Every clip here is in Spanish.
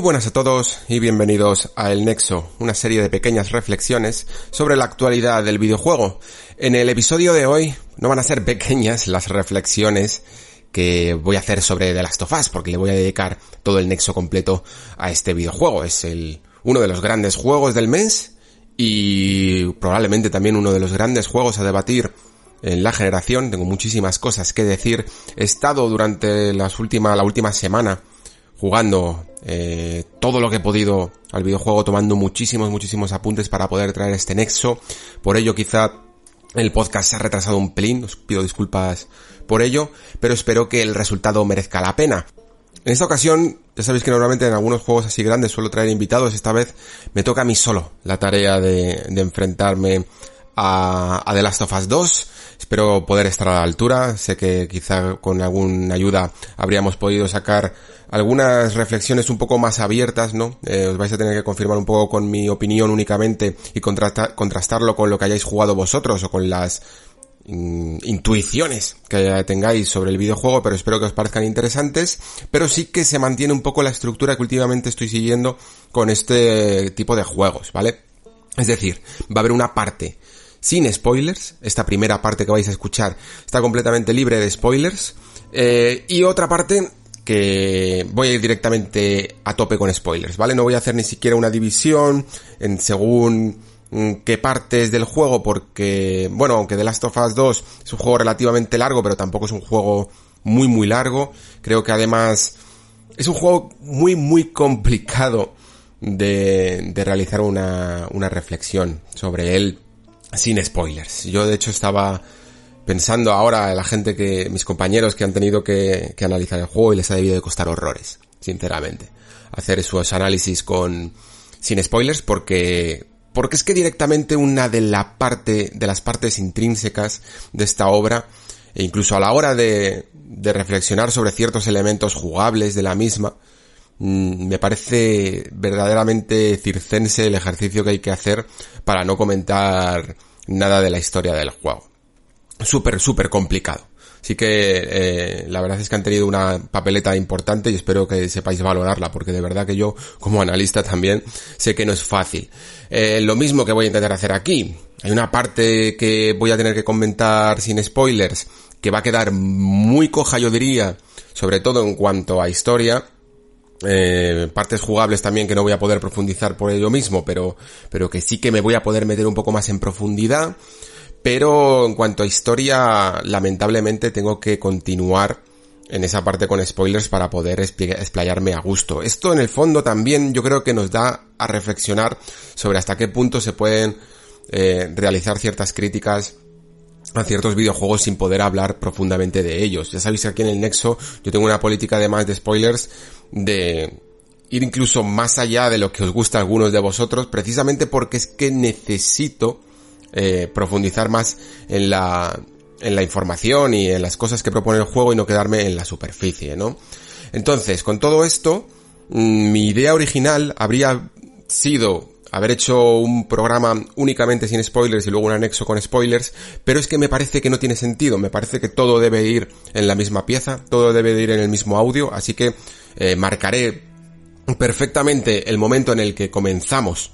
Muy buenas a todos y bienvenidos a El Nexo, una serie de pequeñas reflexiones sobre la actualidad del videojuego. En el episodio de hoy no van a ser pequeñas las reflexiones que voy a hacer sobre The Last of Us, porque le voy a dedicar todo el nexo completo a este videojuego. Es el, uno de los grandes juegos del mes y probablemente también uno de los grandes juegos a debatir en la generación. Tengo muchísimas cosas que decir. He estado durante las última, la última semana jugando eh, todo lo que he podido al videojuego, tomando muchísimos, muchísimos apuntes para poder traer este nexo. Por ello quizá el podcast se ha retrasado un pelín, os pido disculpas por ello, pero espero que el resultado merezca la pena. En esta ocasión, ya sabéis que normalmente en algunos juegos así grandes suelo traer invitados, esta vez me toca a mí solo la tarea de, de enfrentarme a, a The Last of Us 2. Espero poder estar a la altura. Sé que quizá con alguna ayuda habríamos podido sacar algunas reflexiones un poco más abiertas, ¿no? Eh, os vais a tener que confirmar un poco con mi opinión únicamente y contrastarlo con lo que hayáis jugado vosotros o con las mm, intuiciones que tengáis sobre el videojuego, pero espero que os parezcan interesantes, pero sí que se mantiene un poco la estructura que últimamente estoy siguiendo con este tipo de juegos, ¿vale? Es decir, va a haber una parte sin spoilers, esta primera parte que vais a escuchar está completamente libre de spoilers, eh, y otra parte que voy a ir directamente a tope con spoilers, ¿vale? No voy a hacer ni siquiera una división en según mm, qué partes del juego, porque, bueno, aunque The Last of Us 2 es un juego relativamente largo, pero tampoco es un juego muy, muy largo, creo que además es un juego muy, muy complicado de, de realizar una, una reflexión sobre él sin spoilers. Yo de hecho estaba pensando ahora en la gente que, mis compañeros que han tenido que, que analizar el juego y les ha debido de costar horrores, sinceramente. Hacer sus análisis con, sin spoilers porque, porque es que directamente una de la parte, de las partes intrínsecas de esta obra, e incluso a la hora de, de reflexionar sobre ciertos elementos jugables de la misma, me parece verdaderamente circense el ejercicio que hay que hacer para no comentar nada de la historia del juego súper, súper complicado. Así que eh, la verdad es que han tenido una papeleta importante y espero que sepáis valorarla, porque de verdad que yo, como analista también, sé que no es fácil. Eh, lo mismo que voy a intentar hacer aquí. Hay una parte que voy a tener que comentar sin spoilers, que va a quedar muy coja, yo diría, sobre todo en cuanto a historia. Eh, partes jugables también que no voy a poder profundizar por ello mismo, pero, pero que sí que me voy a poder meter un poco más en profundidad. Pero en cuanto a historia, lamentablemente tengo que continuar en esa parte con spoilers para poder explayarme a gusto. Esto en el fondo también yo creo que nos da a reflexionar sobre hasta qué punto se pueden eh, realizar ciertas críticas a ciertos videojuegos sin poder hablar profundamente de ellos. Ya sabéis que aquí en el Nexo yo tengo una política además de spoilers de ir incluso más allá de lo que os gusta a algunos de vosotros, precisamente porque es que necesito eh, profundizar más en la, en la información y en las cosas que propone el juego y no quedarme en la superficie, ¿no? Entonces, con todo esto, mm, mi idea original habría sido haber hecho un programa únicamente sin spoilers y luego un anexo con spoilers, pero es que me parece que no tiene sentido, me parece que todo debe ir en la misma pieza, todo debe ir en el mismo audio, así que eh, marcaré perfectamente el momento en el que comenzamos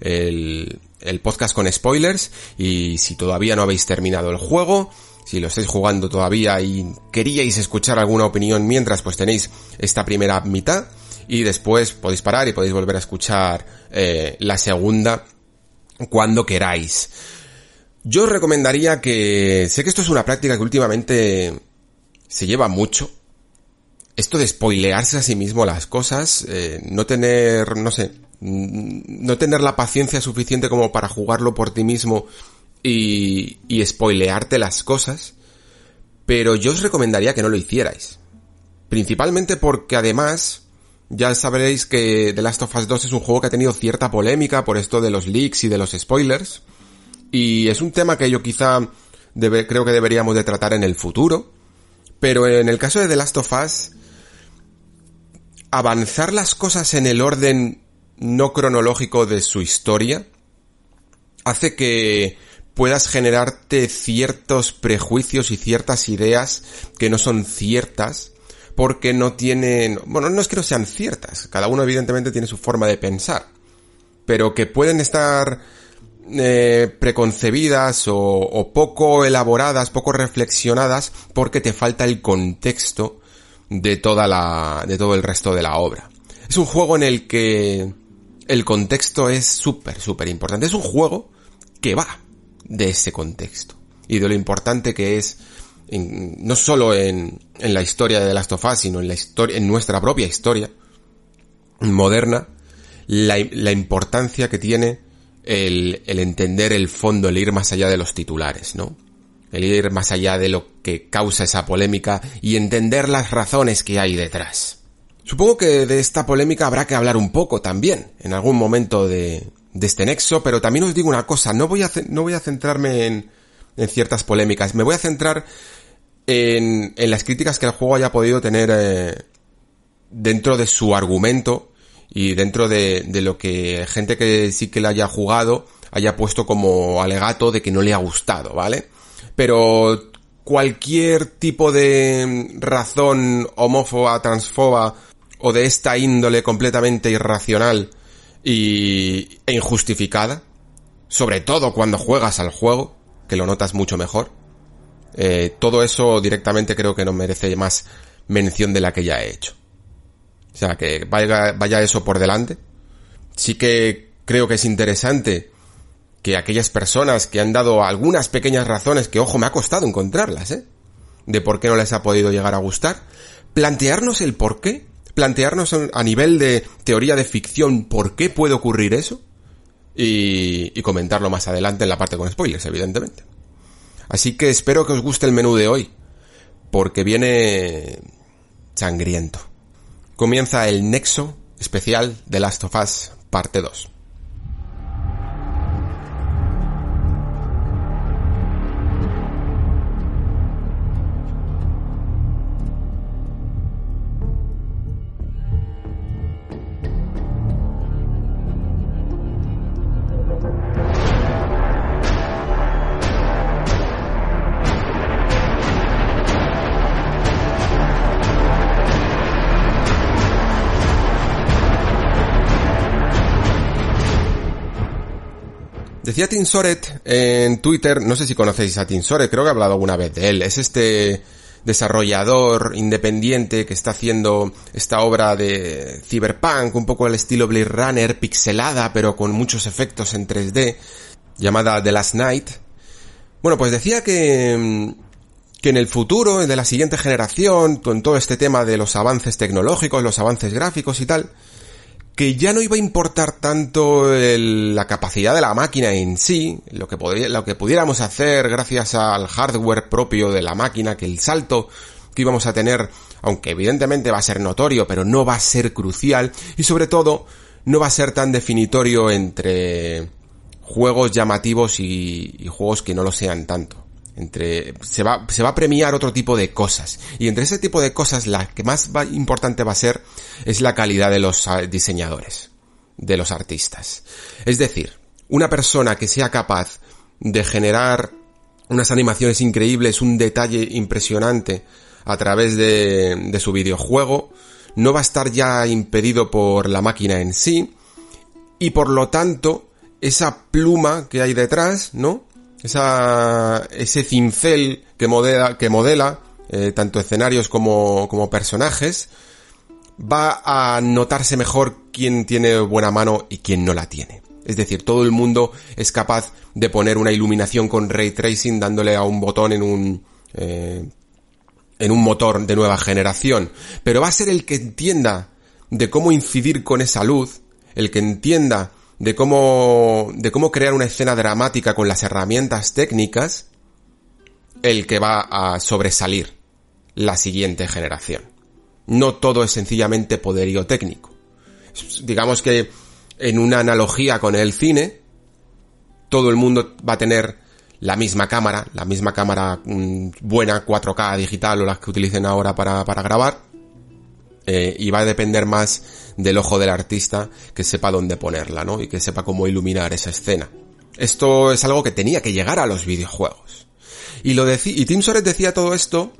el, el podcast con spoilers y si todavía no habéis terminado el juego, si lo estáis jugando todavía y queríais escuchar alguna opinión mientras, pues tenéis esta primera mitad y después podéis parar y podéis volver a escuchar eh, la segunda cuando queráis. Yo os recomendaría que, sé que esto es una práctica que últimamente se lleva mucho, esto de spoilearse a sí mismo las cosas, eh, no tener, no sé, no tener la paciencia suficiente como para jugarlo por ti mismo y, y spoilearte las cosas, pero yo os recomendaría que no lo hicierais. Principalmente porque además, ya sabréis que The Last of Us 2 es un juego que ha tenido cierta polémica por esto de los leaks y de los spoilers, y es un tema que yo quizá debe, creo que deberíamos de tratar en el futuro, pero en el caso de The Last of Us, avanzar las cosas en el orden no cronológico de su historia hace que puedas generarte ciertos prejuicios y ciertas ideas que no son ciertas porque no tienen, bueno, no es que no sean ciertas, cada uno evidentemente tiene su forma de pensar, pero que pueden estar eh, preconcebidas o, o poco elaboradas, poco reflexionadas porque te falta el contexto de toda la, de todo el resto de la obra. Es un juego en el que el contexto es súper, súper importante. Es un juego que va de ese contexto y de lo importante que es no solo en, en, la historia de The Last of Us, sino en la historia, en nuestra propia historia moderna, la, la importancia que tiene el, el entender el fondo, el ir más allá de los titulares, ¿no? El ir más allá de lo que causa esa polémica y entender las razones que hay detrás. Supongo que de esta polémica habrá que hablar un poco también, en algún momento de, de este nexo, pero también os digo una cosa, no voy a, no voy a centrarme en, en ciertas polémicas, me voy a centrar en, en las críticas que el juego haya podido tener eh, dentro de su argumento y dentro de, de lo que gente que sí que le haya jugado haya puesto como alegato de que no le ha gustado, ¿vale? Pero cualquier tipo de razón homófoba, transfoba o de esta índole completamente irracional y, e injustificada, sobre todo cuando juegas al juego, que lo notas mucho mejor, eh, todo eso directamente creo que no merece más mención de la que ya he hecho. O sea, que vaya, vaya eso por delante. Sí que creo que es interesante que aquellas personas que han dado algunas pequeñas razones que, ojo, me ha costado encontrarlas, ¿eh? De por qué no les ha podido llegar a gustar, plantearnos el por qué, plantearnos a nivel de teoría de ficción por qué puede ocurrir eso y, comentarlo más adelante en la parte con spoilers, evidentemente. Así que espero que os guste el menú de hoy, porque viene sangriento. Comienza el nexo especial de Last of Us, parte 2. Decía Tim Soret en Twitter, no sé si conocéis a Tim Soret, creo que he hablado alguna vez de él. Es este desarrollador independiente que está haciendo esta obra de cyberpunk, un poco al estilo Blade Runner, pixelada, pero con muchos efectos en 3D, llamada The Last Night. Bueno, pues decía que, que en el futuro, de la siguiente generación, con todo este tema de los avances tecnológicos, los avances gráficos y tal, que ya no iba a importar tanto la capacidad de la máquina en sí, lo que, lo que pudiéramos hacer gracias al hardware propio de la máquina, que el salto que íbamos a tener, aunque evidentemente va a ser notorio, pero no va a ser crucial, y sobre todo, no va a ser tan definitorio entre juegos llamativos y juegos que no lo sean tanto entre se va se va a premiar otro tipo de cosas y entre ese tipo de cosas la que más va, importante va a ser es la calidad de los ah, diseñadores de los artistas es decir una persona que sea capaz de generar unas animaciones increíbles un detalle impresionante a través de, de su videojuego no va a estar ya impedido por la máquina en sí y por lo tanto esa pluma que hay detrás, ¿no? Esa, ese cincel que modela, que modela eh, tanto escenarios como, como personajes, va a notarse mejor quién tiene buena mano y quién no la tiene. Es decir, todo el mundo es capaz de poner una iluminación con ray tracing dándole a un botón en un, eh, en un motor de nueva generación. Pero va a ser el que entienda de cómo incidir con esa luz, el que entienda de cómo, de cómo crear una escena dramática con las herramientas técnicas, el que va a sobresalir la siguiente generación. No todo es sencillamente poderío técnico. Digamos que en una analogía con el cine, todo el mundo va a tener la misma cámara, la misma cámara mm, buena 4K digital o las que utilicen ahora para, para grabar, eh, y va a depender más del ojo del artista que sepa dónde ponerla, ¿no? Y que sepa cómo iluminar esa escena. Esto es algo que tenía que llegar a los videojuegos. Y lo y Tim Soret decía todo esto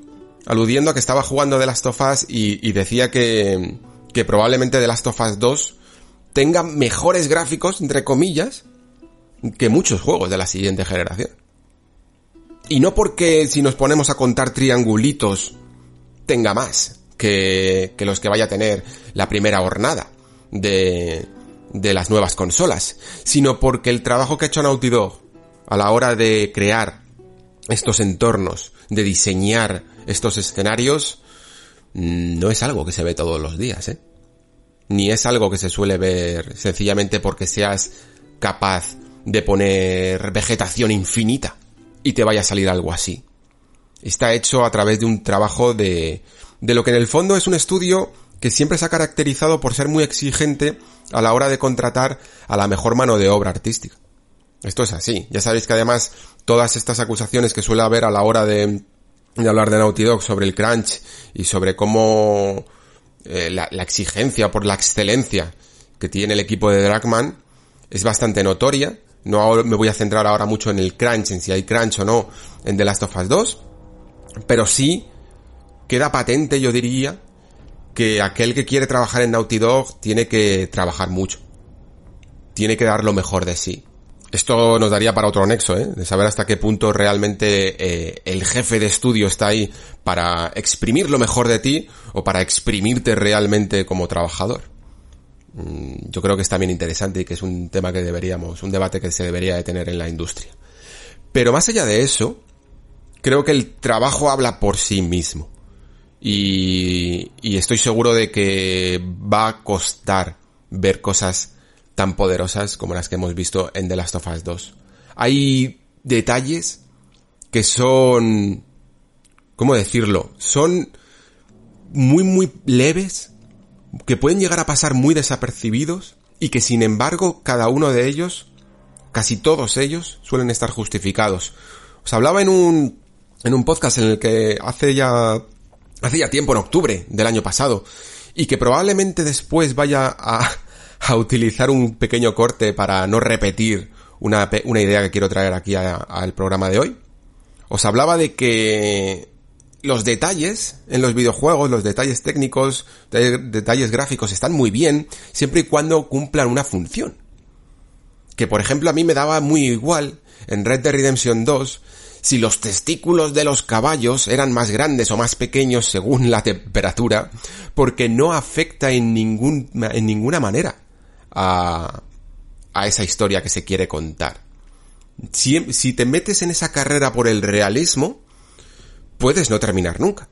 aludiendo a que estaba jugando The Last of Us y, decía que, que probablemente The Last of Us 2 tenga mejores gráficos, entre comillas, que muchos juegos de la siguiente generación. Y no porque si nos ponemos a contar triangulitos tenga más que, que los que vaya a tener la primera hornada de, de las nuevas consolas, sino porque el trabajo que ha hecho Naughty Dog a la hora de crear estos entornos, de diseñar estos escenarios, no es algo que se ve todos los días, ¿eh? ni es algo que se suele ver sencillamente porque seas capaz de poner vegetación infinita y te vaya a salir algo así. Está hecho a través de un trabajo de, de lo que en el fondo es un estudio que siempre se ha caracterizado por ser muy exigente a la hora de contratar a la mejor mano de obra artística. Esto es así. Ya sabéis que además todas estas acusaciones que suele haber a la hora de, de hablar de Naughty Dog sobre el crunch y sobre cómo eh, la, exigencia por la excelencia que tiene el equipo de Dragman es bastante notoria. No me voy a centrar ahora mucho en el crunch, en si hay crunch o no en The Last of Us 2, pero sí queda patente, yo diría, que aquel que quiere trabajar en Naughty Dog tiene que trabajar mucho. Tiene que dar lo mejor de sí. Esto nos daría para otro nexo, ¿eh? De saber hasta qué punto realmente eh, el jefe de estudio está ahí para exprimir lo mejor de ti o para exprimirte realmente como trabajador. Mm, yo creo que es también interesante y que es un tema que deberíamos, un debate que se debería de tener en la industria. Pero más allá de eso, creo que el trabajo habla por sí mismo. Y, y estoy seguro de que va a costar ver cosas tan poderosas como las que hemos visto en The Last of Us 2. Hay detalles que son... ¿Cómo decirlo? Son muy, muy leves, que pueden llegar a pasar muy desapercibidos y que sin embargo cada uno de ellos, casi todos ellos, suelen estar justificados. Os hablaba en un, en un podcast en el que hace ya, hace ya tiempo, en octubre del año pasado, y que probablemente después vaya a, a utilizar un pequeño corte para no repetir una, una idea que quiero traer aquí al programa de hoy. Os hablaba de que los detalles en los videojuegos, los detalles técnicos, detalles gráficos están muy bien siempre y cuando cumplan una función. Que por ejemplo a mí me daba muy igual en Red Dead Redemption 2 si los testículos de los caballos eran más grandes o más pequeños según la temperatura, porque no afecta en, ninguna manera a, a esa historia que se quiere contar. Si, te metes en esa carrera por el realismo, puedes no terminar nunca.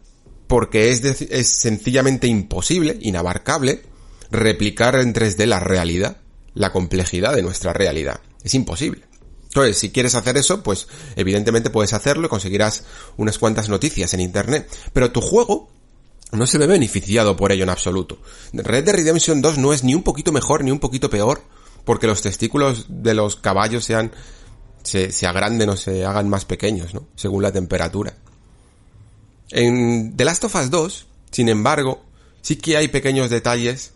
Porque es, es sencillamente imposible, inabarcable, replicar en 3D la realidad, la complejidad de nuestra realidad. Es imposible. Entonces, si quieres hacer eso, pues evidentemente puedes hacerlo y conseguirás unas cuantas noticias en internet. Pero tu juego no se ve beneficiado por ello en absoluto. Red Dead Redemption 2 no es ni un poquito mejor ni un poquito peor porque los testículos de los caballos sean se, se agranden o se hagan más pequeños, ¿no? Según la temperatura. En The Last of Us 2, sin embargo, sí que hay pequeños detalles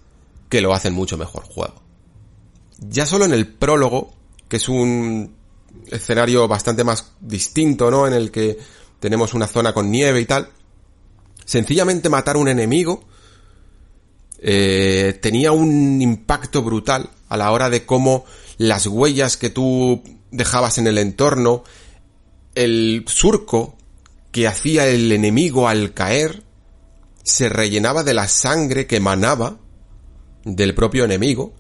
que lo hacen mucho mejor juego. Ya solo en el prólogo, que es un escenario bastante más distinto, ¿no? En el que tenemos una zona con nieve y tal, sencillamente matar un enemigo eh, tenía un impacto brutal a la hora de cómo las huellas que tú dejabas en el entorno, el surco que hacía el enemigo al caer, se rellenaba de la sangre que emanaba del propio enemigo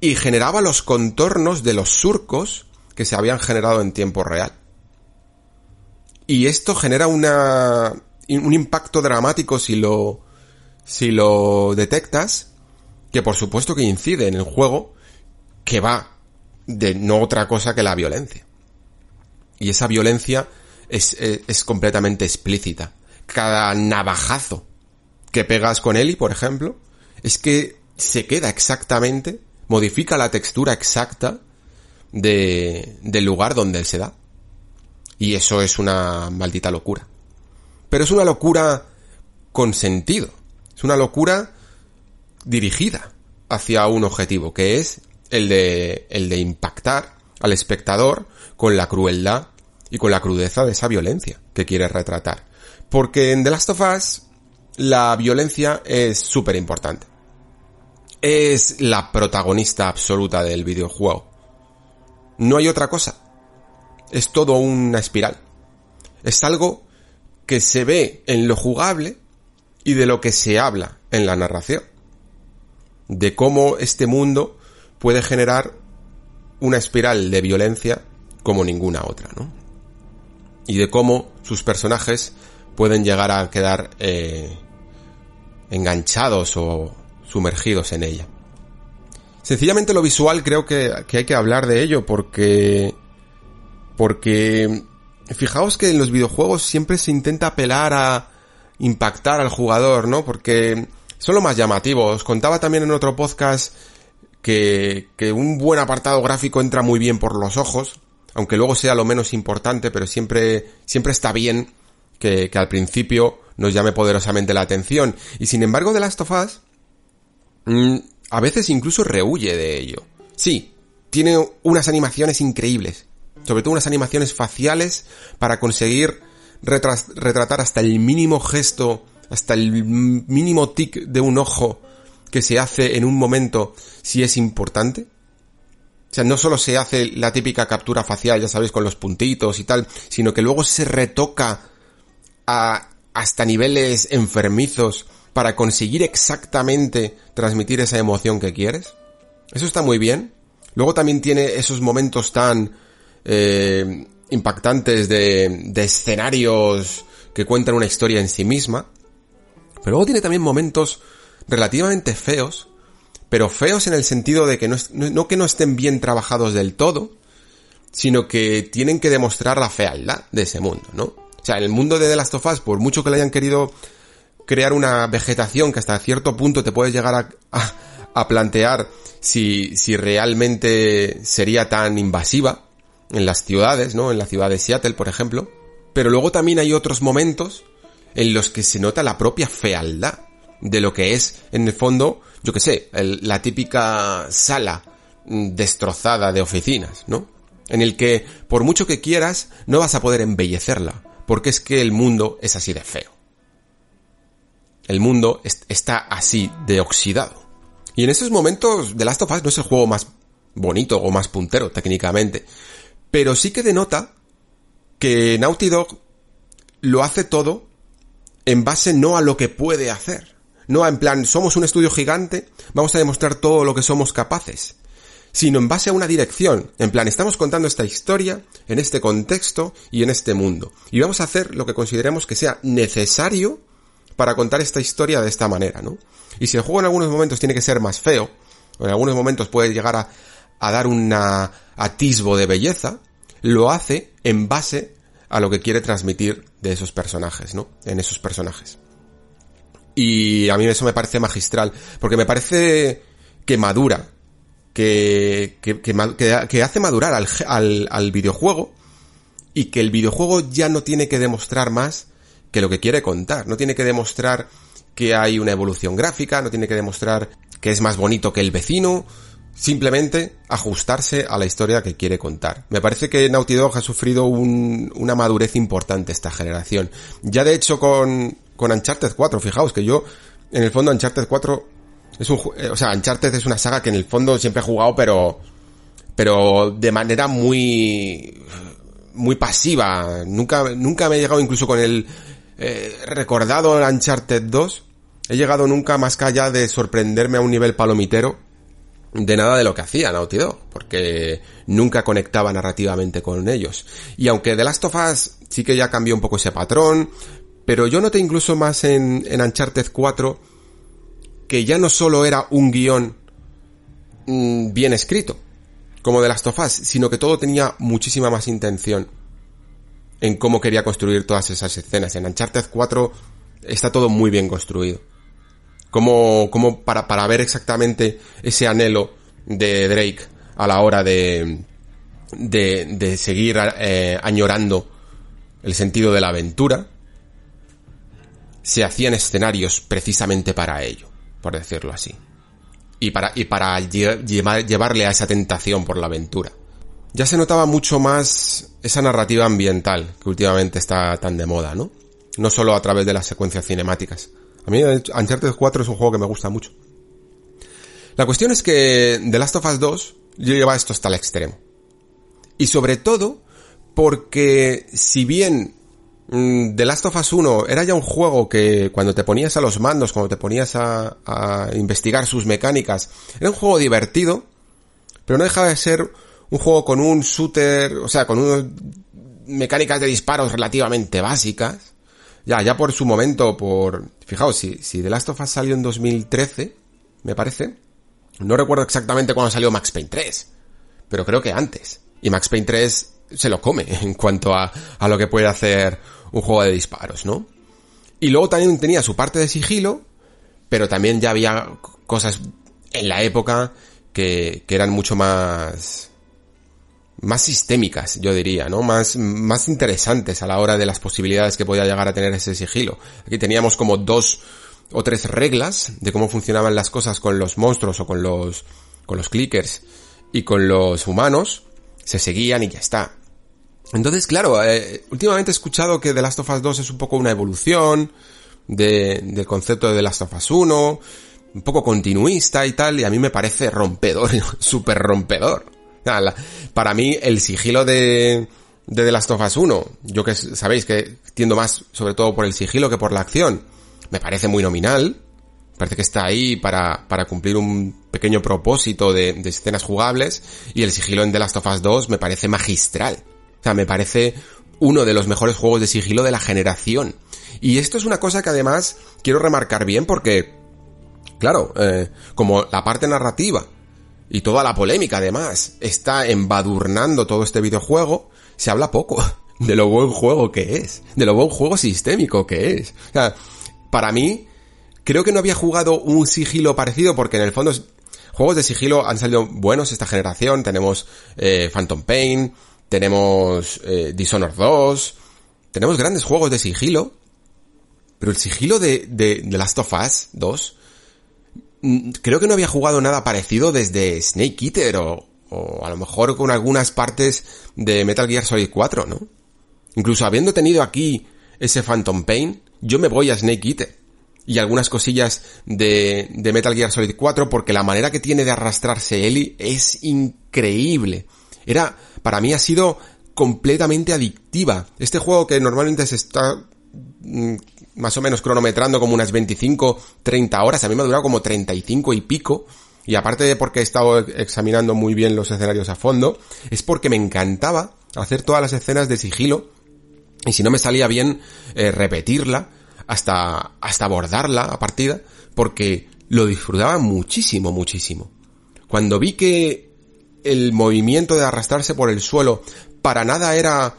y generaba los contornos de los surcos que se habían generado en tiempo real. Y esto genera una, un impacto dramático si lo, si lo detectas, que por supuesto que incide en el juego, que va de no otra cosa que la violencia. Y esa violencia es, es, completamente explícita. Cada navajazo que pegas con Eli, por ejemplo, es que se queda exactamente, modifica la textura exacta de, del lugar donde él se da. Y eso es una maldita locura. Pero es una locura con sentido. Es una locura dirigida hacia un objetivo, que es el de, el de impactar al espectador con la crueldad y con la crudeza de esa violencia que quiere retratar. Porque en The Last of Us la violencia es súper importante. Es la protagonista absoluta del videojuego. No hay otra cosa. Es todo una espiral. Es algo que se ve en lo jugable y de lo que se habla en la narración. De cómo este mundo puede generar una espiral de violencia como ninguna otra, ¿no? Y de cómo sus personajes pueden llegar a quedar eh, enganchados o sumergidos en ella. Sencillamente lo visual creo que, que hay que hablar de ello porque porque fijaos que en los videojuegos siempre se intenta apelar a impactar al jugador, ¿no? Porque son lo más llamativos. Os contaba también en otro podcast que, que un buen apartado gráfico entra muy bien por los ojos, aunque luego sea lo menos importante, pero siempre, siempre está bien que, que al principio nos llame poderosamente la atención. Y sin embargo, The Last of Us, mm, a veces incluso rehuye de ello. Sí, tiene unas animaciones increíbles, sobre todo unas animaciones faciales para conseguir retratar hasta el mínimo gesto, hasta el mínimo tic de un ojo que se hace en un momento si es importante. O sea, no solo se hace la típica captura facial, ya sabéis, con los puntitos y tal, sino que luego se retoca a, hasta niveles enfermizos para conseguir exactamente transmitir esa emoción que quieres. Eso está muy bien. Luego también tiene esos momentos tan eh, impactantes de, de escenarios que cuentan una historia en sí misma. Pero luego tiene también momentos relativamente feos, pero feos en el sentido de que no, no, que no estén bien trabajados del todo, sino que tienen que demostrar la fealdad de ese mundo, ¿no? O sea, en el mundo de The Last of Us, por mucho que le hayan querido crear una vegetación que hasta cierto punto te puedes llegar a, plantear si, si realmente sería tan invasiva, en las ciudades, ¿no? En la ciudad de Seattle, por ejemplo. Pero luego también hay otros momentos en los que se nota la propia fealdad de lo que es, en el fondo, yo que sé, la típica sala mm, destrozada de oficinas, ¿no? En el que, por mucho que quieras, no vas a poder embellecerla, porque es que el mundo es así de feo. El mundo está así de oxidado. Y en esos momentos, The Last of Us no es el juego más bonito o más puntero técnicamente, pero sí que denota que Naughty Dog lo hace todo en base no a lo que puede hacer. No en plan, somos un estudio gigante, vamos a demostrar todo lo que somos capaces. Sino en base a una dirección. En plan, estamos contando esta historia en este contexto y en este mundo. Y vamos a hacer lo que consideremos que sea necesario para contar esta historia de esta manera, ¿no? Y si el juego en algunos momentos tiene que ser más feo, o en algunos momentos puede llegar a a dar un atisbo de belleza, lo hace en base a lo que quiere transmitir de esos personajes, ¿no? En esos personajes. Y a mí eso me parece magistral, porque me parece que madura, que, que, que, hace madurar al, al, al videojuego y que el videojuego ya no tiene que demostrar más que lo que quiere contar, no tiene que demostrar que hay una evolución gráfica, no tiene que demostrar que es más bonito que el vecino, simplemente ajustarse a la historia que quiere contar. Me parece que Naughty Dog ha sufrido una madurez importante esta generación. Ya de hecho con, con Uncharted 4, fijaos que yo, en el fondo Uncharted 4 es un, eh, o sea, Uncharted es una saga que en el fondo siempre he jugado, pero, pero de manera muy, muy pasiva. Nunca, nunca me he llegado incluso con el eh, recordado Uncharted 2. He llegado nunca más allá de sorprenderme a un nivel palomitero de nada de lo que hacía Naughty Dog, porque nunca conectaba narrativamente con ellos. Y aunque The Last of Us sí que ya cambió un poco ese patrón, pero yo noté incluso más en, en Uncharted 4 que ya no solo era un guion mm, bien escrito, como The Last of Us, sino que todo tenía muchísima más intención en cómo quería construir todas esas escenas. En Uncharted 4 está todo muy bien construido como, como para, para ver exactamente ese anhelo de Drake a la hora de, de, de seguir eh, añorando el sentido de la aventura, se hacían escenarios precisamente para ello, por decirlo así. Y para, y para llevarle a esa tentación por la aventura. Ya se notaba mucho más esa narrativa ambiental que últimamente está tan de moda, ¿no? No solo a través de las secuencias cinemáticas. A mí Uncharted 4 es un juego que me gusta mucho. La cuestión es que The Last of Us 2 yo lleva esto hasta el extremo. Y sobre todo porque si bien mm, The Last of Us 1 era ya un juego que cuando te ponías a los mandos, cuando te ponías a, a investigar sus mecánicas, era un juego divertido, pero no dejaba de ser un juego con un shooter, o sea, con unas mecánicas de disparos relativamente básicas, ya, ya por su momento, por... Fijaos, si, si The Last of Us salió en 2013, me parece, no recuerdo exactamente cuándo salió Max Payne 3, pero creo que antes. Y Max Payne 3 se lo come en cuanto a, a lo que puede hacer un juego de disparos, ¿no? Y luego también tenía su parte de sigilo, pero también ya había cosas en la época que, que eran mucho más más sistémicas, yo diría, ¿no? Más, más interesantes a la hora de las posibilidades que podía llegar a tener ese sigilo. Aquí teníamos como dos o tres reglas de cómo funcionaban las cosas con los monstruos o con los, con los clickers y con los humanos. Se seguían y ya está. Entonces, claro, eh, últimamente he escuchado que The Last of Us 2 es un poco una evolución de, del concepto de The Last of Us 1, un poco continuista y tal, y a mí me parece rompedor, súper rompedor para mí, el sigilo de, de The Last of Us 1, yo que sabéis que tiendo más sobre todo por el sigilo que por la acción, me parece muy nominal. Parece que está ahí para, para cumplir un pequeño propósito de, escenas jugables. Y el sigilo en The Last of Us 2 me parece magistral. O sea, me parece uno de los mejores juegos de sigilo de la generación. Y esto es una cosa que además quiero remarcar bien porque, claro, eh, como la parte narrativa y toda la polémica además está embadurnando todo este videojuego, se habla poco de lo buen juego que es, de lo buen juego sistémico que es. O sea, para mí, creo que no había jugado un sigilo parecido porque en el fondo juegos de sigilo han salido buenos esta generación. Tenemos eh, Phantom Pain, tenemos eh, Dishonored 2, tenemos grandes juegos de sigilo, pero el sigilo de, de, de Last of Us 2 Mm, creo que no había jugado nada parecido desde Snake Eater o, o a lo mejor con algunas partes de Metal Gear Solid 4, ¿no? Incluso habiendo tenido aquí ese Phantom Pain, yo me voy a Snake Eater y algunas cosillas de, de Metal Gear Solid 4 porque la manera que tiene de arrastrarse Ellie es increíble. Era, para mí ha sido completamente adictiva. Este juego que normalmente se está mm, más o menos cronometrando como unas 25, 30 horas. A mí me ha durado como 35 y pico. Y aparte de porque he estado examinando muy bien los escenarios a fondo, es porque me encantaba hacer todas las escenas de sigilo. Y si no me salía bien, eh, repetirla hasta, hasta abordarla a partida, porque lo disfrutaba muchísimo, muchísimo. Cuando vi que el movimiento de arrastrarse por el suelo para nada era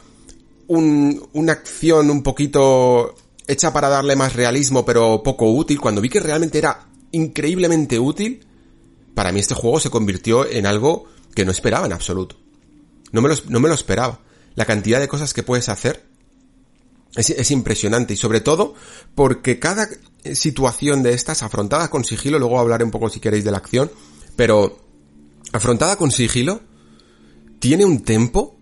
un, una acción un poquito hecha para darle más realismo pero poco útil, cuando vi que realmente era increíblemente útil, para mí este juego se convirtió en algo que no esperaba en absoluto. No me lo, no me lo esperaba. La cantidad de cosas que puedes hacer es, es, impresionante y sobre todo porque cada situación de estas afrontada con sigilo, luego hablaré un poco si queréis de la acción, pero afrontada con sigilo tiene un tempo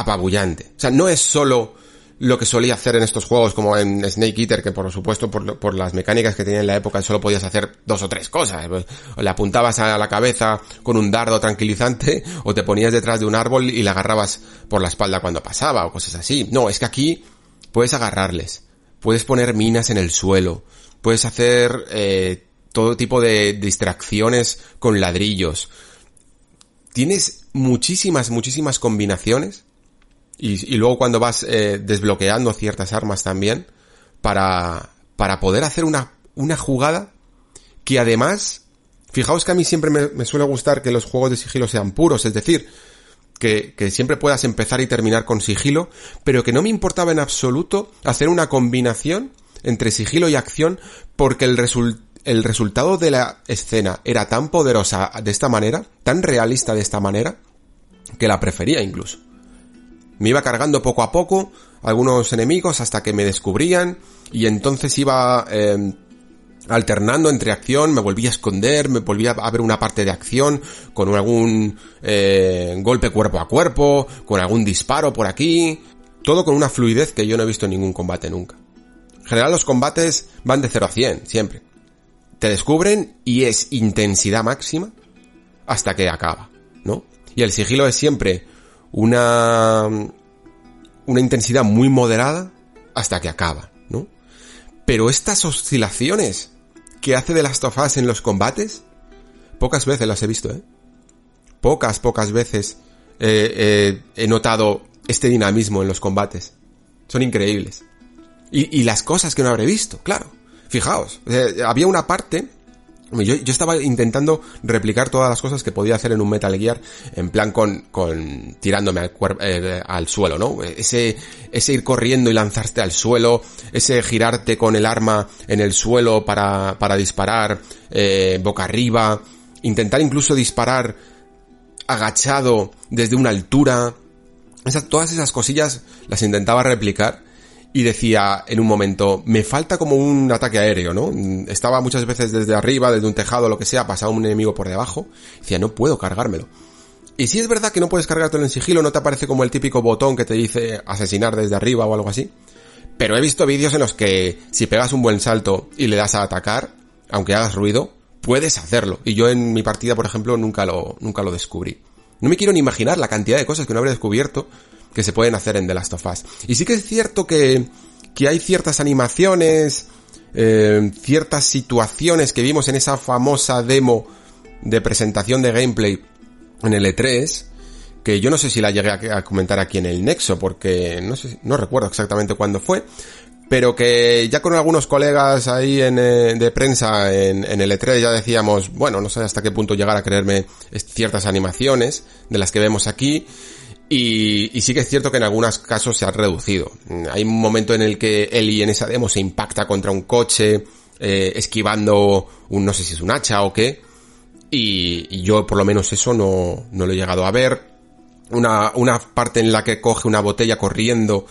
apabullante. O sea, no es solo lo que solía hacer en estos juegos como en Snake Eater, que por supuesto por, las mecánicas que tenía en la época solo podías hacer dos o tres cosas. O le apuntabas a la cabeza con un dardo tranquilizante o te ponías detrás de un árbol y le agarrabas por la espalda cuando pasaba o cosas así. No, es que aquí puedes agarrarles, puedes poner minas en el suelo, puedes hacer eh, todo tipo de distracciones con ladrillos. Tienes muchísimas, muchísimas combinaciones. Y, luego cuando vas eh, desbloqueando ciertas armas también, para, para poder hacer una, una jugada que además, fijaos que a mí siempre me, me suele gustar que los juegos de sigilo sean puros, es decir, que, que, siempre puedas empezar y terminar con sigilo, pero que no me importaba en absoluto hacer una combinación entre sigilo y acción porque el, el resultado de la escena era tan poderosa de esta manera, tan realista de esta manera, que la prefería incluso. Me iba cargando poco a poco algunos enemigos hasta que me descubrían y entonces iba eh, alternando entre acción, me volvía a esconder, me volvía a ver una parte de acción con algún eh, golpe cuerpo a cuerpo, con algún disparo por aquí, todo con una fluidez que yo no he visto en ningún combate nunca. En general los combates van de 0 a 100, siempre. Te descubren y es intensidad máxima hasta que acaba, ¿no? Y el sigilo es siempre una una intensidad muy moderada hasta que acaba, ¿no? Pero estas oscilaciones que hace de las tofas en los combates, pocas veces las he visto, ¿eh? Pocas, pocas veces he notado este dinamismo en los combates. Son increíbles. Y, las cosas que no habré visto, claro. Fijaos, había una parte yo, estaba intentando replicar todas las cosas que podía hacer en un Metal Gear, en plan con, con tirándome al, eh, al suelo, ¿no? Ese, ese ir corriendo y lanzarte al suelo, ese girarte con el arma en el suelo para, para disparar eh, boca arriba, intentar incluso disparar agachado desde una altura. Esas, todas esas cosillas las intentaba replicar y decía en un momento, me falta como un ataque aéreo, ¿no? Estaba muchas veces desde arriba, desde un tejado, lo que sea, pasaba un enemigo por debajo, decía, no puedo cargármelo. Y si es verdad que no puedes cargártelo en sigilo, no te aparece como el típico botón que te dice asesinar desde arriba o algo así. Pero he visto vídeos en los que si pegas un buen salto y le das a atacar, aunque hagas ruido, puedes hacerlo. Y yo en mi partida, por ejemplo, nunca lo, nunca lo descubrí. No me quiero ni imaginar la cantidad de cosas que no habré descubierto que se pueden hacer en The Last of Us. Y sí que es cierto que, que hay ciertas animaciones, eh, ciertas situaciones que vimos en esa famosa demo de presentación de gameplay en el E3, que yo no sé si la llegué a, comentar aquí en el Nexo, porque no recuerdo exactamente cuándo fue, pero que ya con algunos colegas ahí en, eh, de prensa en, en, el E3 ya decíamos, bueno, no sé hasta qué punto llegar a creerme ciertas animaciones de las que vemos aquí, y, y, sí que es cierto que en algunos casos se ha reducido. Hay un momento en el que Ellie en esa demo se impacta contra un coche, eh, esquivando un, no sé si es un hacha o qué. Y, yo por lo menos eso no, no lo he llegado a ver. Una, una parte en la que coge una botella corriendo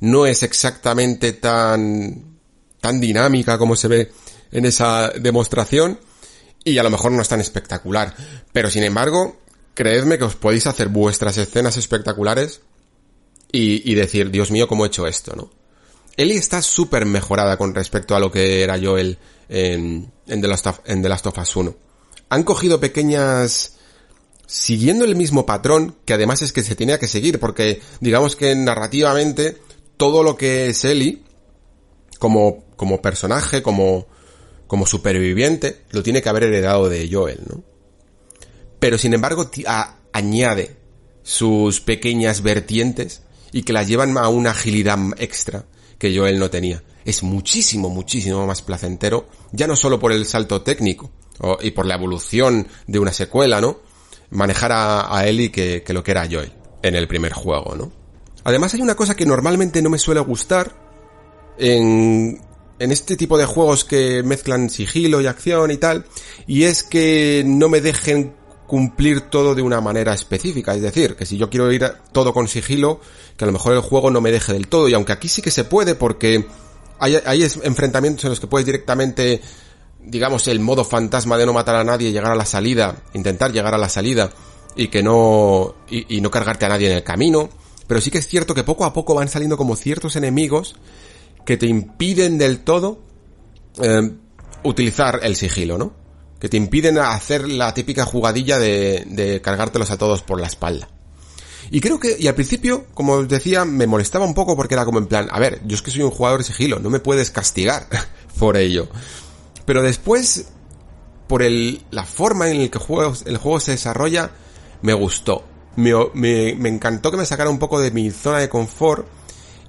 no es exactamente tan, tan dinámica como se ve en esa demostración. Y a lo mejor no es tan espectacular. Pero sin embargo, creedme que os podéis hacer vuestras escenas espectaculares y, decir, Dios mío, ¿cómo he hecho esto, no? Ellie está súper mejorada con respecto a lo que era Joel en, en, The Last of, Us 1. Han cogido pequeñas... Siguiendo el mismo patrón, que además es que se tenía que seguir, porque digamos que narrativamente todo lo que es Ellie, como, como personaje, como, como superviviente, lo tiene que haber heredado de Joel, ¿no? Pero sin embargo añade sus pequeñas vertientes y que las llevan a una agilidad extra que Joel no tenía. Es muchísimo, muchísimo más placentero, ya no solo por el salto técnico y por la evolución de una secuela, ¿no? Manejar a, a Ellie que, que, lo que era Joel en el primer juego, ¿no? Además hay una cosa que normalmente no me suele gustar en, en este tipo de juegos que mezclan sigilo y acción y tal, y es que no me dejen cumplir todo de una manera específica. Es decir, que si yo quiero ir todo con sigilo, que a lo mejor el juego no me deje del todo. Y aunque aquí sí que se puede, porque hay, enfrentamientos en los que puedes directamente, digamos, el modo fantasma de no matar a nadie, llegar a la salida, intentar llegar a la salida, y que no, y, no cargarte a nadie en el camino. Pero sí que es cierto que poco a poco van saliendo como ciertos enemigos que te impiden del todo eh, utilizar el sigilo, ¿no? Que te impiden hacer la típica jugadilla de, de cargártelos a todos por la espalda. Y creo que, y al principio, como os decía, me molestaba un poco porque era como en plan, a ver, yo es que soy un jugador de sigilo, no me puedes castigar por ello. Pero después por el, la forma en la que el juego, el juego se desarrolla, me gustó. Me, me, me encantó que me sacara un poco de mi zona de confort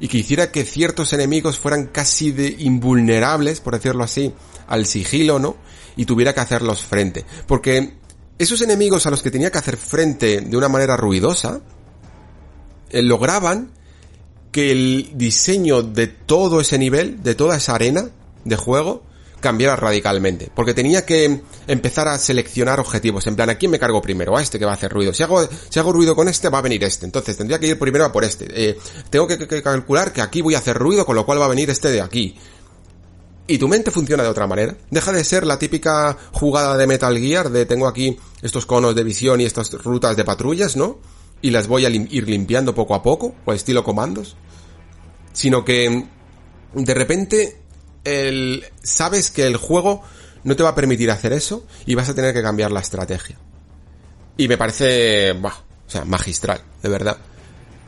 y que hiciera que ciertos enemigos fueran casi de invulnerables, por decirlo así, al sigilo, ¿no? Y tuviera que hacerlos frente. Porque esos enemigos a los que tenía que hacer frente de una manera ruidosa, eh, lograban que el diseño de todo ese nivel, de toda esa arena de juego, cambiara radicalmente. Porque tenía que empezar a seleccionar objetivos. En plan, ¿a me cargo primero? A este que va a hacer ruido. Si hago, si hago ruido con este, va a venir este. Entonces tendría que ir primero a por este. Eh, tengo que, calcular que aquí voy a hacer ruido, con lo cual va a venir este de aquí. Y tu mente funciona de otra manera. Deja de ser la típica jugada de Metal Gear de tengo aquí estos conos de visión y estas rutas de patrullas, ¿no? Y las voy a ir limpiando poco a poco, o estilo comandos. Sino que de repente el, sabes que el juego no te va a permitir hacer eso y vas a tener que cambiar la estrategia. Y me parece, bah, o sea, magistral, de verdad.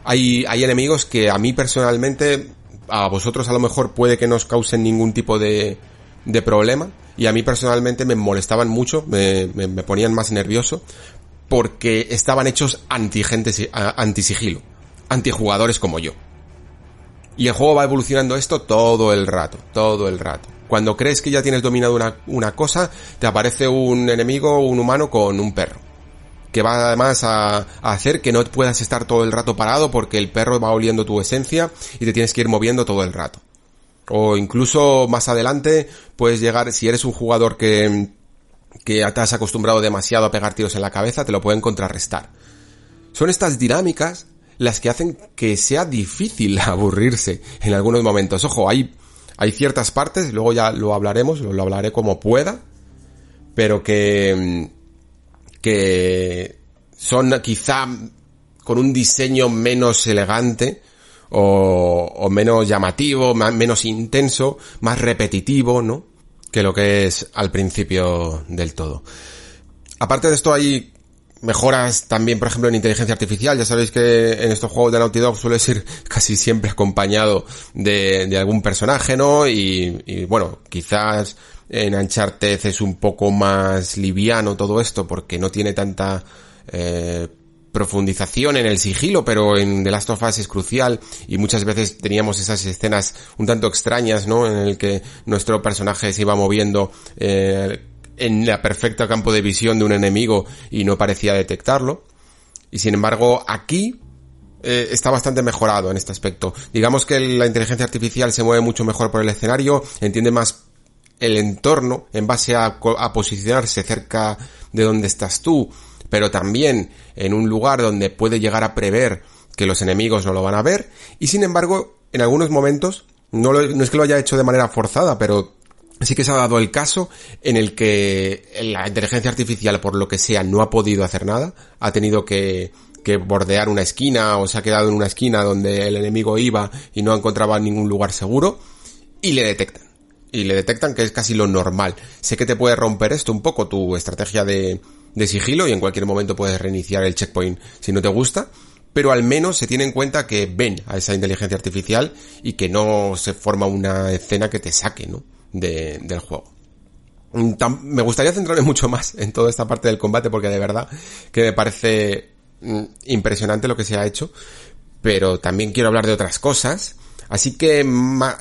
Hay, hay enemigos que a mí personalmente, a vosotros a lo mejor puede que no os causen ningún tipo de, de problema. Y a mí personalmente me molestaban mucho, me, me, ponían más nervioso, porque estaban hechos anti gente, anti sigilo, anti jugadores como yo. Y el juego va evolucionando esto todo el rato, todo el rato. Cuando crees que ya tienes dominado una, una cosa, te aparece un enemigo, un humano con un perro. Que va además a, hacer que no puedas estar todo el rato parado porque el perro va oliendo tu esencia y te tienes que ir moviendo todo el rato. O incluso más adelante puedes llegar, si eres un jugador que, que te has acostumbrado demasiado a pegar tiros en la cabeza, te lo pueden contrarrestar. Son estas dinámicas las que hacen que sea difícil aburrirse en algunos momentos. Ojo, hay, hay ciertas partes, luego ya lo hablaremos, lo, lo hablaré como pueda, pero que, que son quizá con un diseño menos elegante o, o menos llamativo, más, menos intenso, más repetitivo, ¿no? Que lo que es al principio del todo. Aparte de esto hay mejoras también, por ejemplo, en inteligencia artificial. Ya sabéis que en estos juegos de Naughty Dog suele ser casi siempre acompañado de, de algún personaje, ¿no? Y, y, bueno, quizás en Uncharted es un poco más liviano todo esto porque no tiene tanta eh, profundización en el sigilo, pero en The Last of Us es crucial y muchas veces teníamos esas escenas un tanto extrañas, ¿no? En el que nuestro personaje se iba moviendo eh, en la perfecta campo de visión de un enemigo y no parecía detectarlo. Y sin embargo, aquí eh, está bastante mejorado en este aspecto. Digamos que la inteligencia artificial se mueve mucho mejor por el escenario, entiende más el entorno en base a, a posicionarse cerca de donde estás tú, pero también en un lugar donde puede llegar a prever que los enemigos no lo van a ver. Y sin embargo, en algunos momentos, no, no es que lo haya hecho de manera forzada, pero sí que se ha dado el caso en el que la inteligencia artificial, por lo que sea, no ha podido hacer nada, ha tenido que, que bordear una esquina o se ha quedado en una esquina donde el enemigo iba y no encontraba ningún lugar seguro y le detectan. Y le detectan que es casi lo normal. Sé que te puede romper esto un poco tu estrategia de, de sigilo y en cualquier momento puedes reiniciar el checkpoint si no te gusta, pero al menos se tiene en cuenta que ven a esa inteligencia artificial y que no se forma una escena que te saque, ¿no? de, del juego. Me gustaría centrarme mucho más en toda esta parte del combate porque de verdad que me parece mm, impresionante lo que se ha hecho, pero también quiero hablar de otras cosas. Así que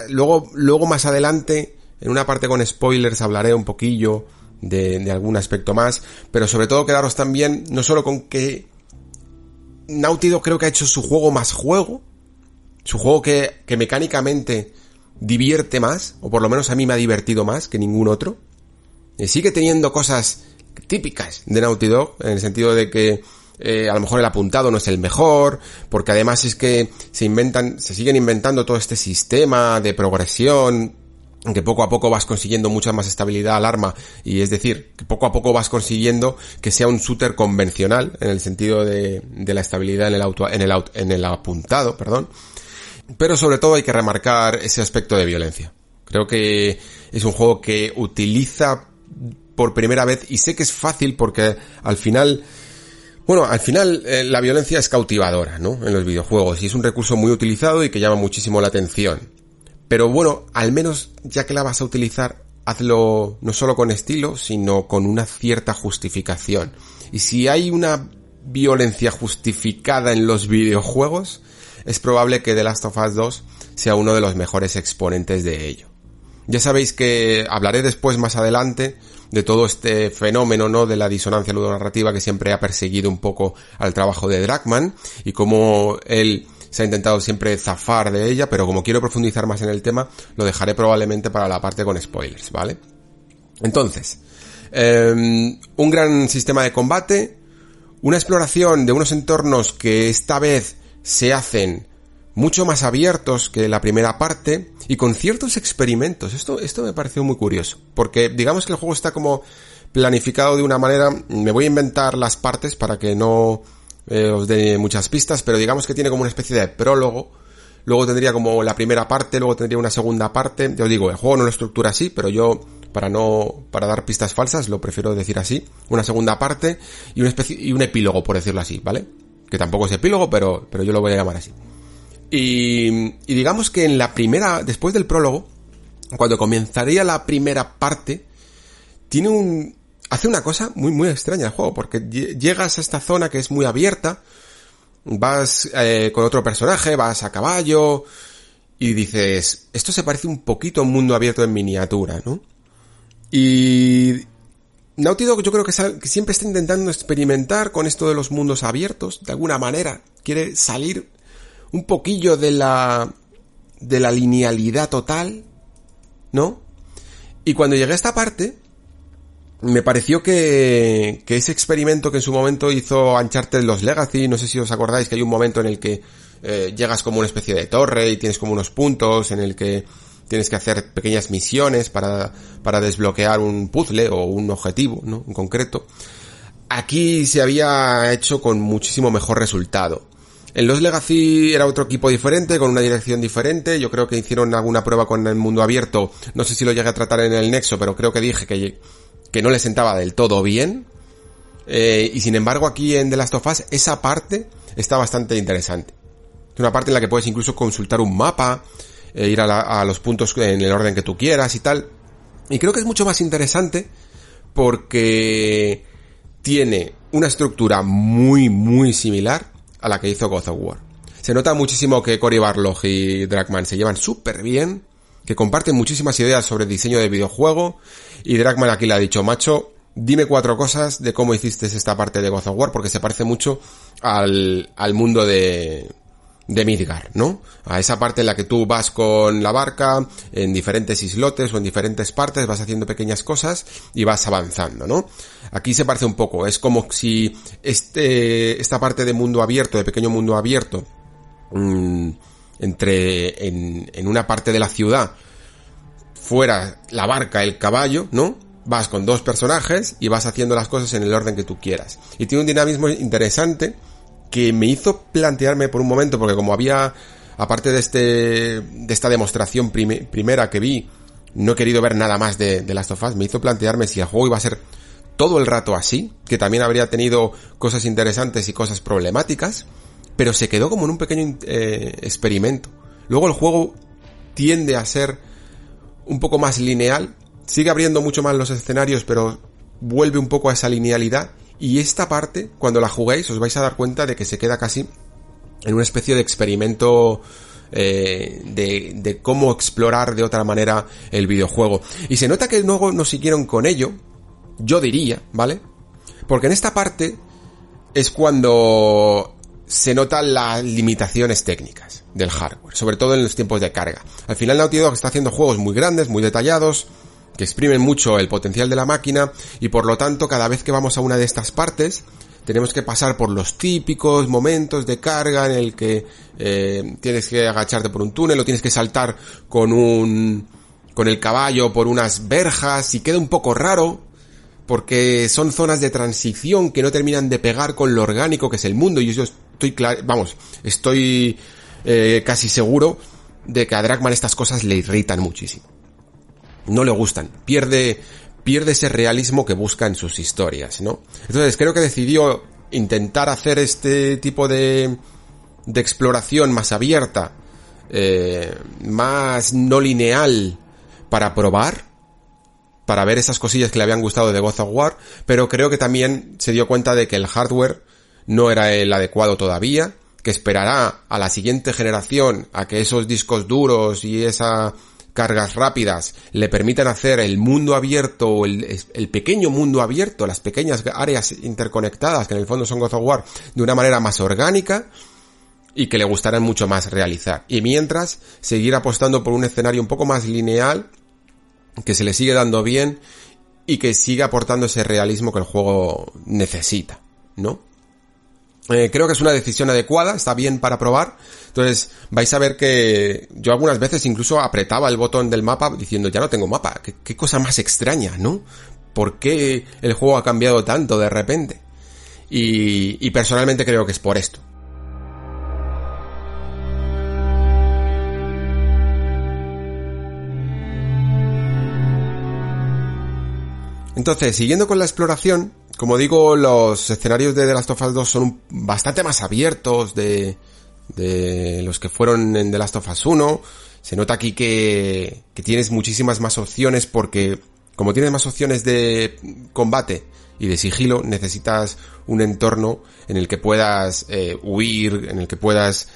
luego, luego más adelante, en una parte con spoilers, hablaré un poquillo de, de algún aspecto más, pero sobre todo quedaros también, no solo con que Naughty Dog creo que ha hecho su juego más juego, su juego que, que mecánicamente divierte más, o por lo menos a mí me ha divertido más que ningún otro. Y sigue teniendo cosas típicas de Naughty Dog, en el sentido de que eh, a lo mejor el apuntado no es el mejor, porque además es que se inventan, se siguen inventando todo este sistema de progresión, que poco a poco vas consiguiendo mucha más estabilidad al arma, y es decir, que poco a poco vas consiguiendo que sea un shooter convencional, en el sentido de, la estabilidad en el auto, en el, en el apuntado, perdón, pero sobre todo hay que remarcar ese aspecto de violencia. Creo que es un juego que utiliza por primera vez, y sé que es fácil porque al final, bueno, al final eh, la violencia es cautivadora, ¿no? En los videojuegos, y es un recurso muy utilizado y que llama muchísimo la atención. Pero bueno, al menos ya que la vas a utilizar, hazlo no solo con estilo, sino con una cierta justificación. Y si hay una violencia justificada en los videojuegos, es probable que The Last of Us 2 sea uno de los mejores exponentes de ello. Ya sabéis que hablaré después más adelante de todo este fenómeno, ¿no? De la disonancia ludonarrativa que siempre ha perseguido un poco al trabajo de Dragman y cómo él se ha intentado siempre zafar de ella, pero como quiero profundizar más en el tema, lo dejaré probablemente para la parte con spoilers, ¿vale? Entonces, em, un gran sistema de combate, una exploración de unos entornos que esta vez se hacen mucho más abiertos que la primera parte y con ciertos experimentos. Esto, esto me pareció muy curioso, porque digamos que el juego está como planificado de una manera, me voy a inventar las partes para que no eh, os dé muchas pistas, pero digamos que tiene como una especie de prólogo, luego tendría como la primera parte, luego tendría una segunda parte, yo digo, el juego no lo estructura así, pero yo para no para dar pistas falsas lo prefiero decir así, una segunda parte y una especie y un epílogo por decirlo así, ¿vale? Que tampoco es epílogo, pero pero yo lo voy a llamar así. Y, y digamos que en la primera, después del prólogo, cuando comenzaría la primera parte, tiene un, hace una cosa muy, muy extraña el juego, porque llegas a esta zona que es muy abierta, vas eh, con otro personaje, vas a caballo, y dices, esto se parece un poquito a un mundo abierto en miniatura, ¿no? Y Naughty Dog yo creo que, que siempre está intentando experimentar con esto de los mundos abiertos, de alguna manera, quiere salir un poquillo de la de la linealidad total, ¿no? Y cuando llegué a esta parte, me pareció que, que ese experimento que en su momento hizo Uncharted los Legacy, no sé si os acordáis que hay un momento en el que eh, llegas como una especie de torre y tienes como unos puntos en el que tienes que hacer pequeñas misiones para, para desbloquear un puzzle o un objetivo, ¿no? En concreto. Aquí se había hecho con muchísimo mejor resultado. En los Legacy era otro equipo diferente, con una dirección diferente. Yo creo que hicieron alguna prueba con el mundo abierto. No sé si lo llegué a tratar en el Nexo, pero creo que dije que, que no le sentaba del todo bien. Eh, y sin embargo aquí en The Last of Us esa parte está bastante interesante. Es una parte en la que puedes incluso consultar un mapa, eh, ir a, a los puntos en el orden que tú quieras y tal. Y creo que es mucho más interesante porque tiene una estructura muy, muy similar a la que hizo God of War. Se nota muchísimo que Cory Barlog y Dragman se llevan súper bien, que comparten muchísimas ideas sobre diseño de videojuego, y Dragman aquí le ha dicho, macho, dime cuatro cosas de cómo hiciste esta parte de God of War, porque se parece mucho al, al mundo de, de Midgar, ¿no? A esa parte en la que tú vas con la barca en diferentes islotes o en diferentes partes, vas haciendo pequeñas cosas y vas avanzando, ¿no? Aquí se parece un poco, es como si este, esta parte de mundo abierto, de pequeño mundo abierto, mmm, entre, en, en una parte de la ciudad, fuera la barca, el caballo, ¿no? Vas con dos personajes y vas haciendo las cosas en el orden que tú quieras. Y tiene un dinamismo interesante, que me hizo plantearme por un momento, porque como había, aparte de este, de esta demostración primera que vi, no he querido ver nada más de, de Last of Us, me hizo plantearme si el juego iba a ser todo el rato así, que también habría tenido cosas interesantes y cosas problemáticas, pero se quedó como en un pequeño eh, experimento. Luego el juego tiende a ser un poco más lineal, sigue abriendo mucho más los escenarios, pero vuelve un poco a esa linealidad y esta parte, cuando la juguéis, os vais a dar cuenta de que se queda casi en una especie de experimento eh, de, de, cómo explorar de otra manera el videojuego. Y se nota que luego no siguieron con ello, yo diría, ¿vale? Porque en esta parte es cuando se notan las limitaciones técnicas del hardware, sobre todo en los tiempos de carga. Al final Naughty Dog está haciendo juegos muy grandes, muy detallados, que exprimen mucho el potencial de la máquina y por lo tanto cada vez que vamos a una de estas partes tenemos que pasar por los típicos momentos de carga en el que eh, tienes que agacharte por un túnel o tienes que saltar con un con el caballo por unas verjas y queda un poco raro porque son zonas de transición que no terminan de pegar con lo orgánico que es el mundo y yo estoy vamos, estoy eh, casi seguro de que a Dragman estas cosas le irritan muchísimo no le gustan. Pierde, pierde ese realismo que busca en sus historias, ¿no? Entonces creo que decidió intentar hacer este tipo de, de exploración más abierta, eh, más no lineal para probar. Para ver esas cosillas que le habían gustado de God of War, pero creo que también se dio cuenta de que el hardware no era el adecuado todavía, que esperará a la siguiente generación a que esos discos duros y esas cargas rápidas le permitan hacer el mundo abierto, el, el, pequeño mundo abierto, las pequeñas áreas interconectadas, que en el fondo son God of War, de una manera más orgánica y que le gustarán mucho más realizar. Y mientras, seguir apostando por un escenario un poco más lineal, que se le sigue dando bien y que sigue aportando ese realismo que el juego necesita, ¿no? Eh, creo que es una decisión adecuada, está bien para probar. Entonces vais a ver que yo algunas veces incluso apretaba el botón del mapa diciendo ya no tengo mapa. Qué, cosa más extraña, ¿no? ¿Por qué el juego ha cambiado tanto de repente? Y personalmente creo que es por esto. Entonces, siguiendo con la exploración, como digo, los escenarios de The Last of Us 2 son bastante más abiertos de, de los que fueron en The Last of Us 1. Se nota aquí que, que tienes muchísimas más opciones porque como tienes más opciones de combate y de sigilo, necesitas un entorno en el que puedas eh, huir, en el que puedas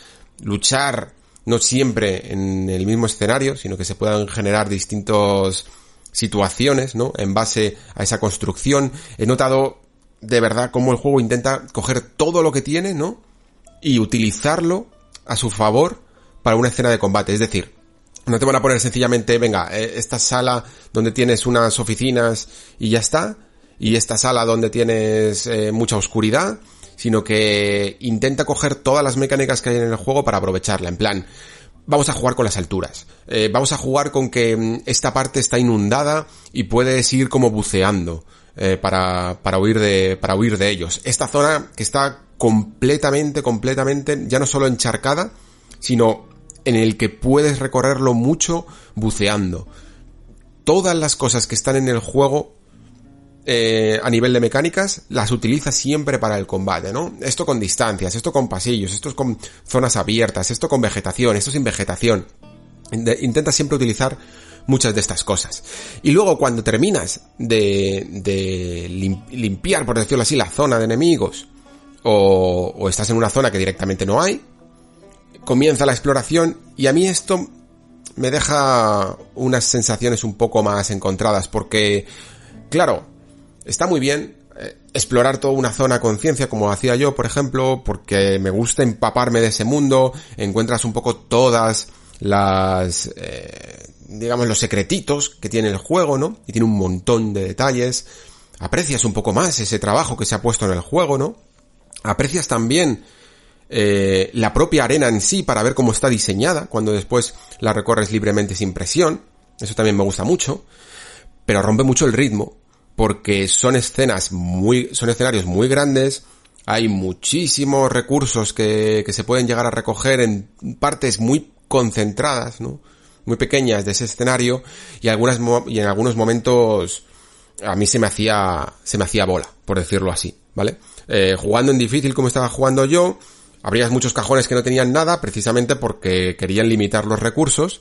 luchar, no siempre en el mismo escenario, sino que se puedan generar distintos situaciones, ¿no? En base a esa construcción. He notado de verdad cómo el juego intenta coger todo lo que tiene, ¿no? Y utilizarlo a su favor para una escena de combate. Es decir, no te van a poner sencillamente, venga, eh, esta sala donde tienes unas oficinas y ya está, y esta sala donde tienes eh, mucha oscuridad, sino que intenta coger todas las mecánicas que hay en el juego para aprovecharla. En plan, vamos a jugar con las alturas. Eh, vamos a jugar con que mm, esta parte está inundada y puedes ir como buceando eh, para, para huir de, para huir de ellos. Esta zona que está completamente, completamente, ya no solo encharcada, sino en el que puedes recorrerlo mucho buceando. Todas las cosas que están en el juego eh, a nivel de mecánicas las utiliza siempre para el combate, ¿no? Esto con distancias, esto con pasillos, esto con zonas abiertas, esto con vegetación, esto sin vegetación. Intenta siempre utilizar muchas de estas cosas. Y luego cuando terminas de, de limpiar, por decirlo así, la zona de enemigos, o, o estás en una zona que directamente no hay, comienza la exploración y a mí esto me deja unas sensaciones un poco más encontradas porque, claro, está muy bien eh, explorar toda una zona a conciencia, como hacía yo, por ejemplo, porque me gusta empaparme de ese mundo, encuentras un poco todas las, eh, digamos, los secretitos que tiene el juego, ¿no? Y tiene un montón de detalles. Aprecias un poco más ese trabajo que se ha puesto en el juego, ¿no? Aprecias también eh, la propia arena en sí para ver cómo está diseñada cuando después la recorres libremente sin presión. Eso también me gusta mucho. Pero rompe mucho el ritmo porque son escenas muy, son escenarios muy grandes, hay muchísimos recursos que, que se pueden llegar a recoger en partes muy concentradas, ¿no? Muy pequeñas de ese escenario y algunas, y en algunos momentos a mí se me hacía, se me hacía bola, por decirlo así, ¿vale? Eh, jugando en difícil como estaba jugando yo, habría muchos cajones que no tenían nada precisamente porque querían limitar los recursos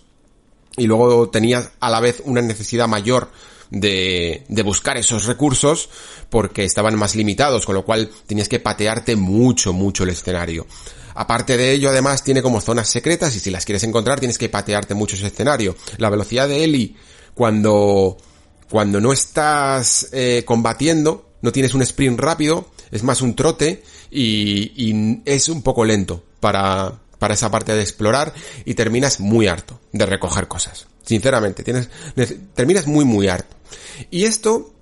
y luego tenías a la vez una necesidad mayor de, de buscar esos recursos porque estaban más limitados, con lo cual tenías que patearte mucho, mucho el escenario. Aparte de ello, además, tiene como zonas secretas y si las quieres encontrar tienes que patearte mucho ese escenario. La velocidad de Eli cuando, cuando no estás eh, combatiendo, no tienes un sprint rápido, es más un trote y, y es un poco lento para, para esa parte de explorar y terminas muy harto de recoger cosas. Sinceramente, tienes, terminas muy muy harto. Y esto,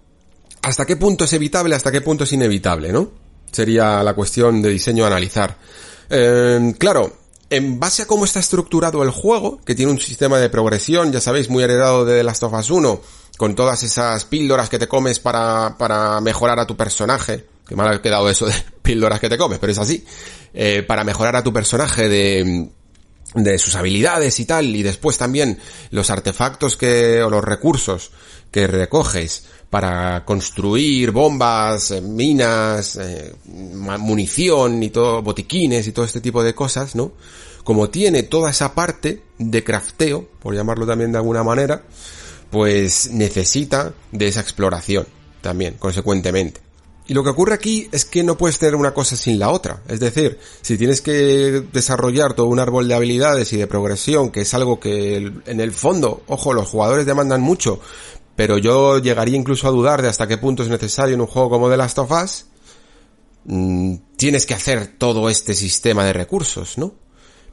¿hasta qué punto es evitable? ¿Hasta qué punto es inevitable? ¿No? Sería la cuestión de diseño analizar. Eh, claro, en base a cómo está estructurado el juego, que tiene un sistema de progresión, ya sabéis, muy heredado de The Last of Us 1, con todas esas píldoras que te comes para, para mejorar a tu personaje, que mal ha quedado eso de píldoras que te comes, pero es así, eh, para mejorar a tu personaje de, de sus habilidades y tal, y después también los artefactos que, o los recursos que recoges para construir bombas, eh, minas, eh, munición y todo, botiquines y todo este tipo de cosas, ¿no? Como tiene toda esa parte de crafteo, por llamarlo también de alguna manera, pues necesita de esa exploración también, consecuentemente. Y lo que ocurre aquí es que no puedes tener una cosa sin la otra. Es decir, si tienes que desarrollar todo un árbol de habilidades y de progresión, que es algo que en el fondo, ojo, los jugadores demandan mucho, pero yo llegaría incluso a dudar de hasta qué punto es necesario en un juego como The Last of Us, mm, tienes que hacer todo este sistema de recursos, ¿no?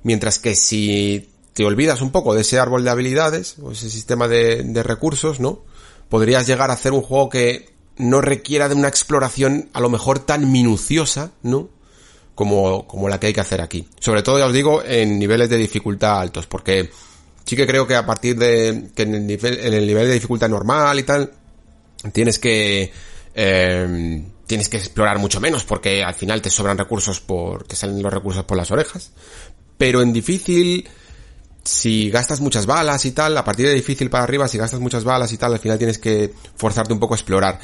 Mientras que si te olvidas un poco de ese árbol de habilidades, o ese sistema de, de recursos, ¿no? Podrías llegar a hacer un juego que no requiera de una exploración a lo mejor tan minuciosa, ¿no? Como, como la que hay que hacer aquí. Sobre todo, ya os digo, en niveles de dificultad altos, porque sí que creo que a partir de, que en el nivel, en el nivel de dificultad normal y tal, tienes que, eh, tienes que explorar mucho menos, porque al final te sobran recursos por, te salen los recursos por las orejas. Pero en difícil, si gastas muchas balas y tal, a partir de difícil para arriba, si gastas muchas balas y tal, al final tienes que forzarte un poco a explorar.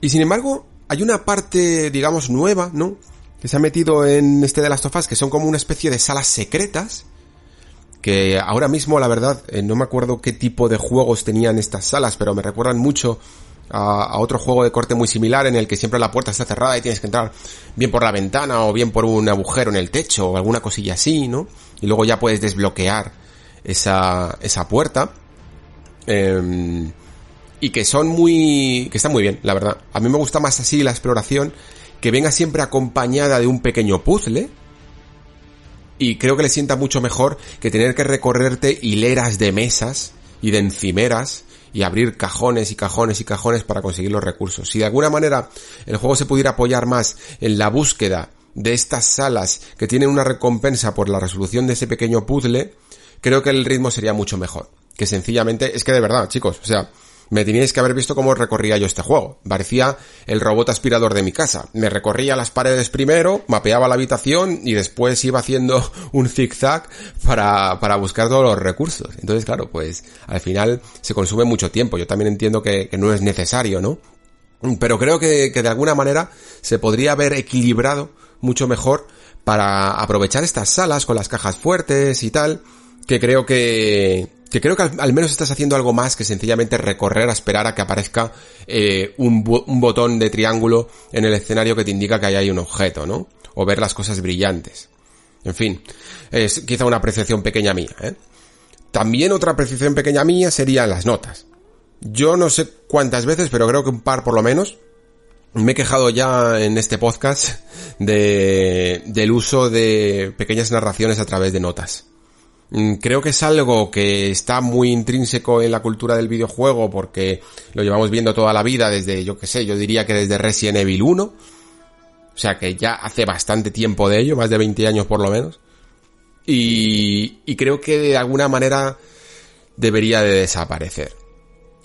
Y sin embargo, hay una parte, digamos, nueva, ¿no? Que se ha metido en este de las tofas, que son como una especie de salas secretas, que ahora mismo, la verdad, eh, no me acuerdo qué tipo de juegos tenían estas salas, pero me recuerdan mucho a, a, otro juego de corte muy similar en el que siempre la puerta está cerrada y tienes que entrar bien por la ventana o bien por un agujero en el techo o alguna cosilla así, ¿no? Y luego ya puedes desbloquear esa, esa puerta. Eh, y que son muy... que están muy bien, la verdad. A mí me gusta más así la exploración, que venga siempre acompañada de un pequeño puzzle. Y creo que le sienta mucho mejor que tener que recorrerte hileras de mesas y de encimeras y abrir cajones y cajones y cajones para conseguir los recursos. Si de alguna manera el juego se pudiera apoyar más en la búsqueda de estas salas que tienen una recompensa por la resolución de ese pequeño puzzle, creo que el ritmo sería mucho mejor. Que sencillamente, es que de verdad, chicos, o sea, me teníais que haber visto cómo recorría yo este juego. Parecía el robot aspirador de mi casa. Me recorría las paredes primero, mapeaba la habitación y después iba haciendo un zigzag para, para buscar todos los recursos. Entonces, claro, pues al final se consume mucho tiempo. Yo también entiendo que, que no es necesario, ¿no? Pero creo que, que de alguna manera se podría haber equilibrado mucho mejor para aprovechar estas salas con las cajas fuertes y tal que creo que, que creo que al, menos estás haciendo algo más que sencillamente recorrer a esperar a que aparezca eh, un, un, botón de triángulo en el escenario que te indica que ahí hay un objeto, ¿no? O ver las cosas brillantes. En fin, es quizá una apreciación pequeña mía, ¿eh? También otra apreciación pequeña mía serían las notas. Yo no sé cuántas veces, pero creo que un par por lo menos, me he quejado ya en este podcast de, del uso de pequeñas narraciones a través de notas. Mm, creo que es algo que está muy intrínseco en la cultura del videojuego porque lo llevamos viendo toda la vida desde, yo que sé, yo diría que desde Resident Evil 1. O sea que ya hace bastante tiempo de ello, más de 20 años por lo menos. Y, y creo que de alguna manera debería de desaparecer.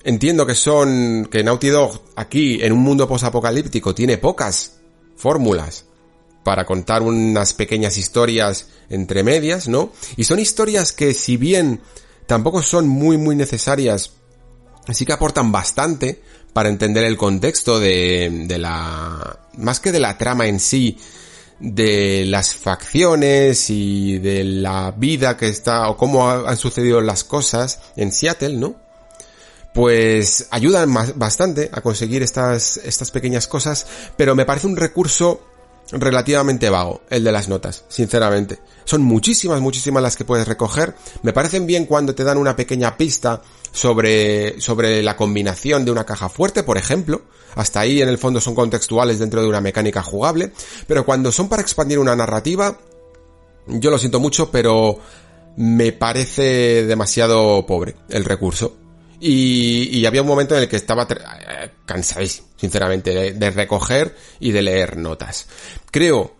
Entiendo que son, que Naughty Dog aquí en un mundo posapocalíptico tiene pocas fórmulas para contar unas pequeñas historias entre medias, ¿no? Y son historias que si bien tampoco son muy muy necesarias, sí que aportan bastante para entender el contexto de, de la... más que de la trama en sí, de las facciones y de la vida que está o cómo han sucedido las cosas en Seattle, ¿no? Pues ayudan bastante a conseguir estas, estas pequeñas cosas, pero me parece un recurso relativamente vago, el de las notas, sinceramente. Son muchísimas, muchísimas las que puedes recoger. Me parecen bien cuando te dan una pequeña pista sobre, sobre la combinación de una caja fuerte, por ejemplo. Hasta ahí en el fondo son contextuales dentro de una mecánica jugable. Pero cuando son para expandir una narrativa, yo lo siento mucho, pero me parece demasiado pobre el recurso. Y, y, había un momento en el que estaba eh, cansadísimo, sinceramente, de, recoger y de leer notas. Creo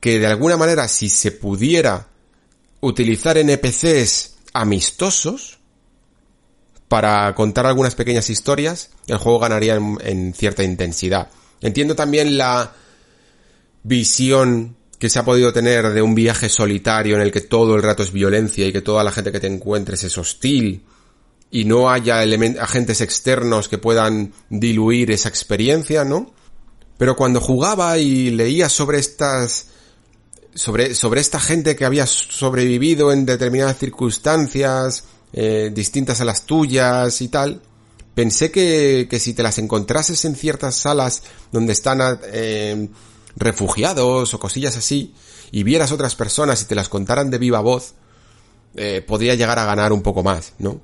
que de alguna manera si se pudiera utilizar NPCs amistosos para contar algunas pequeñas historias, el juego ganaría en cierta intensidad. Entiendo también la visión que se ha podido tener de un viaje solitario en el que todo el rato es violencia y que toda la gente que te encuentres es hostil y no haya agentes externos que puedan diluir esa experiencia, ¿no? Pero cuando jugaba y leía sobre estas sobre, sobre esta gente que había sobrevivido en determinadas circunstancias eh, distintas a las tuyas y tal, pensé que, que si te las encontrases en ciertas salas donde están eh, refugiados o cosillas así, y vieras otras personas y te las contaran de viva voz, eh, podría llegar a ganar un poco más, ¿no?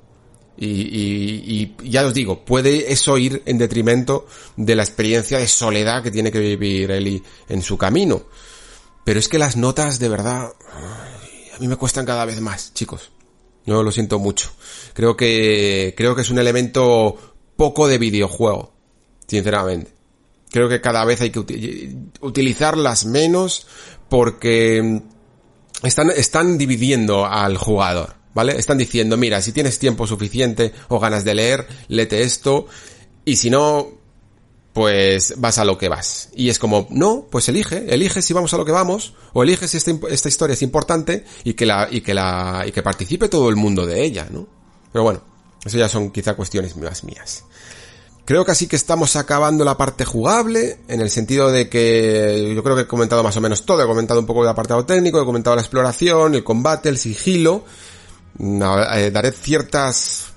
Y, y, y, ya os digo, puede eso ir en detrimento de la experiencia de soledad que tiene que vivir Eli en su camino. Pero es que las notas de verdad a mí me cuestan cada vez más, chicos. Yo lo siento mucho. Creo que creo que es un elemento poco de videojuego, sinceramente. Creo que cada vez hay que utilizarlas menos porque están, están dividiendo al jugador, ¿vale? Están diciendo, mira, si tienes tiempo suficiente o ganas de leer, lete esto, y si no, pues vas a lo que vas. Y es como, no, pues elige, elige si vamos a lo que vamos, o elige si esta, esta historia es importante y que la, y que la, y que participe todo el mundo de ella, ¿no? Pero bueno, eso ya son quizá cuestiones más mías. Creo que así que estamos acabando la parte jugable, en el sentido de que yo creo que he comentado más o menos todo, he comentado un poco del apartado técnico, he comentado la exploración, el combate, el sigilo, daré ciertas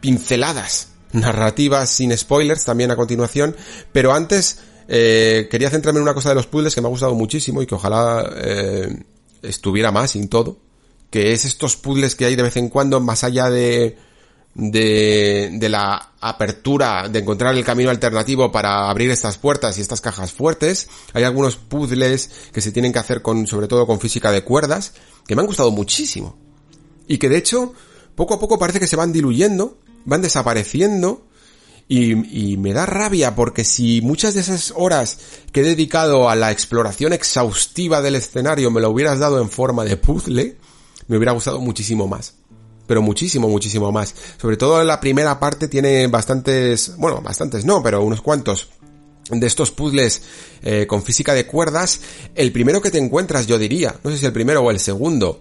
pinceladas narrativas sin spoilers también a continuación, pero antes eh, quería centrarme en una cosa de los puzzles que me ha gustado muchísimo y que ojalá eh, estuviera más sin todo, que es estos puzzles que hay de vez en cuando más allá de de, de la apertura, de encontrar el camino alternativo para abrir estas puertas y estas cajas fuertes. Hay algunos puzzles que se tienen que hacer con, sobre todo con física de cuerdas, que me han gustado muchísimo. Y que de hecho, poco a poco parece que se van diluyendo, van desapareciendo, y, me da rabia porque si muchas de esas horas que he dedicado a la exploración exhaustiva del escenario me lo hubieras dado en forma de puzzle, me hubiera gustado muchísimo más pero muchísimo, muchísimo más. Sobre todo la primera parte tiene bastantes, bueno, bastantes no, pero unos cuantos de estos puzzles eh, con física de cuerdas. El primero que te encuentras, yo diría, no sé si el primero o el segundo,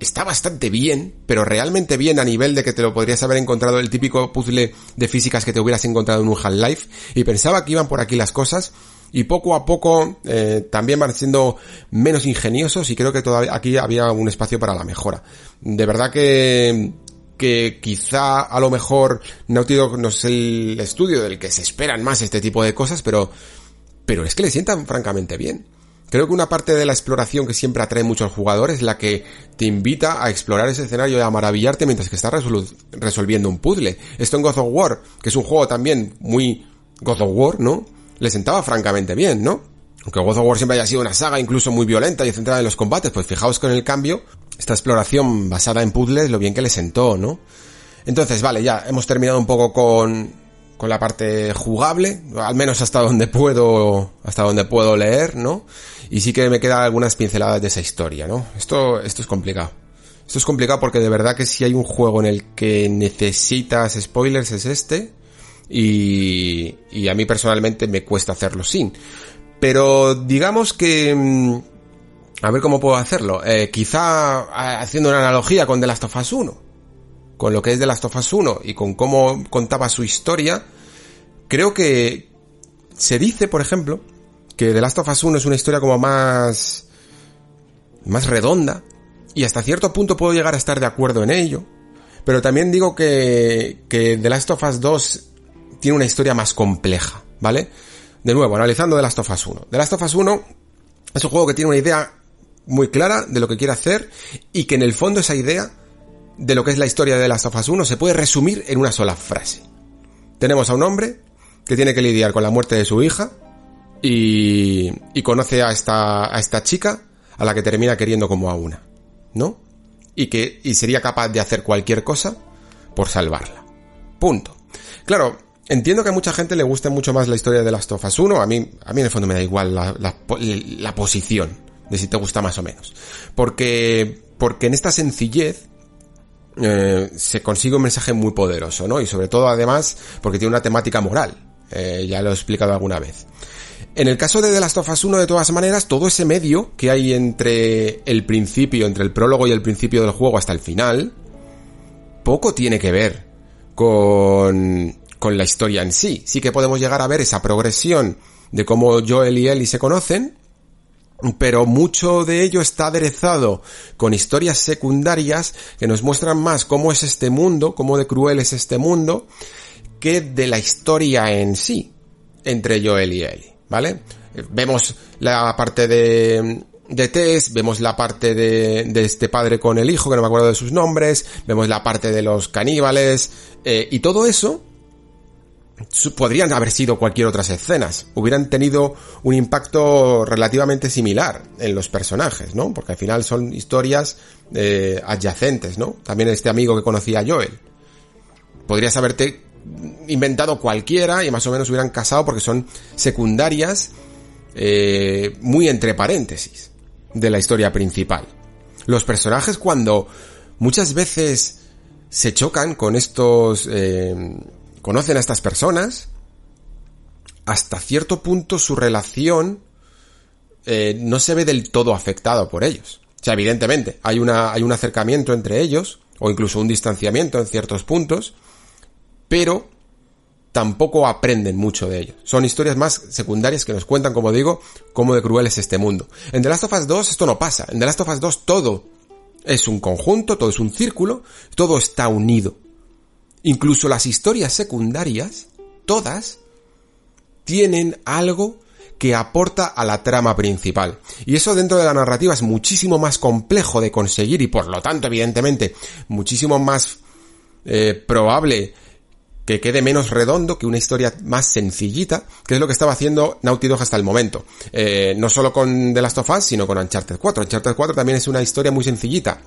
está bastante bien, pero realmente bien a nivel de que te lo podrías haber encontrado el típico puzzle de físicas que te hubieras encontrado en un Half-Life. Y pensaba que iban por aquí las cosas y poco a poco eh, también van siendo menos ingeniosos y creo que todavía aquí había un espacio para la mejora. De verdad que que quizá a lo mejor Naughty Dog no es el estudio del que se esperan más este tipo de cosas, pero pero es que le sientan francamente bien. Creo que una parte de la exploración que siempre atrae mucho al jugador es la que te invita a explorar ese escenario y a maravillarte mientras que estás resolviendo un puzzle. Esto en God of War, que es un juego también muy God of War, ¿no? le sentaba francamente bien, ¿no? Aunque God of War siempre haya sido una saga incluso muy violenta y centrada en los combates, pues fijaos con el cambio, esta exploración basada en puzzles, lo bien que le sentó, ¿no? Entonces, vale, ya hemos terminado un poco con, con la parte jugable, al menos hasta donde puedo, hasta donde puedo leer, ¿no? Y sí que me quedan algunas pinceladas de esa historia, ¿no? Esto, esto es complicado. Esto es complicado porque de verdad que si hay un juego en el que necesitas spoilers es este, y, y a mí personalmente me cuesta hacerlo sin. Pero digamos que... Mm, a ver cómo puedo hacerlo. Eh, quizá haciendo una analogía con The Last of Us 1. Con lo que es The Last of Us 1 y con cómo contaba su historia. Creo que se dice, por ejemplo, que The Last of Us 1 es una historia como más... más redonda. Y hasta cierto punto puedo llegar a estar de acuerdo en ello. Pero también digo que, que The Last of Us 2 tiene una historia más compleja, ¿vale? De nuevo, analizando The Last of Us 1. The Last of Us 1 es un juego que tiene una idea muy clara de lo que quiere hacer y que en el fondo esa idea de lo que es la historia de Last of Us 1 se puede resumir en una sola frase. Tenemos a un hombre que tiene que lidiar con la muerte de su hija y, y conoce a esta, a esta chica a la que termina queriendo como a una, ¿no? Y que y sería capaz de hacer cualquier cosa por salvarla. Punto. Claro, Entiendo que a mucha gente le guste mucho más la historia de Last of Us 1, a mí, a mí en el fondo me da igual la, la, posición de si te gusta más o menos. Porque, porque en esta sencillez, eh, se consigue un mensaje muy poderoso, ¿no? Y sobre todo además porque tiene una temática moral. Eh, ya lo he explicado alguna vez. En el caso de The Last of Us 1, de todas maneras, todo ese medio que hay entre el principio, entre el prólogo y el principio del juego hasta el final, poco tiene que ver con con la historia en sí. Sí que podemos llegar a ver esa progresión de cómo Joel y Ellie se conocen, pero mucho de ello está aderezado con historias secundarias que nos muestran más cómo es este mundo, cómo de cruel es este mundo, que de la historia en sí, entre Joel y Ellie, ¿vale? Vemos la parte de, de Tess, vemos la parte de, de, este padre con el hijo, que no me acuerdo de sus nombres, vemos la parte de los caníbales, eh, y todo eso podrían haber sido cualquier otras escenas, hubieran tenido un impacto relativamente similar en los personajes, ¿no? Porque al final son historias eh, adyacentes, ¿no? También este amigo que conocía a Joel. Podrías haberte inventado cualquiera y más o menos hubieran casado porque son secundarias eh, muy entre paréntesis de la historia principal. Los personajes cuando muchas veces se chocan con estos eh, conocen a estas personas, hasta cierto punto su relación eh, no se ve del todo afectado por ellos. O sea, evidentemente, hay, una, hay un acercamiento entre ellos, o incluso un distanciamiento en ciertos puntos, pero tampoco aprenden mucho de ellos. Son historias más secundarias que nos cuentan, como digo, cómo de cruel es este mundo. En The Last of Us 2 esto no pasa. En The Last of Us 2 todo es un conjunto, todo es un círculo, todo está unido. Incluso las historias secundarias, todas, tienen algo que aporta a la trama principal. Y eso dentro de la narrativa es muchísimo más complejo de conseguir y por lo tanto, evidentemente, muchísimo más eh, probable que quede menos redondo que una historia más sencillita, que es lo que estaba haciendo Naughty Dog hasta el momento. Eh, no solo con The Last of Us, sino con Uncharted 4. Uncharted 4 también es una historia muy sencillita.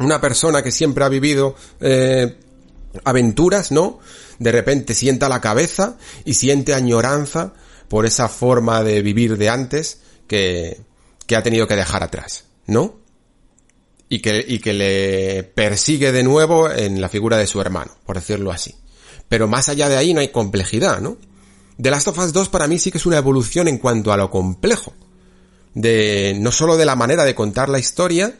Una persona que siempre ha vivido eh, aventuras, ¿no? De repente sienta la cabeza y siente añoranza por esa forma de vivir de antes que, que ha tenido que dejar atrás, ¿no? Y que, y que le persigue de nuevo en la figura de su hermano, por decirlo así. Pero más allá de ahí no hay complejidad, ¿no? The Last of Us 2 para mí sí que es una evolución en cuanto a lo complejo. De, no solo de la manera de contar la historia,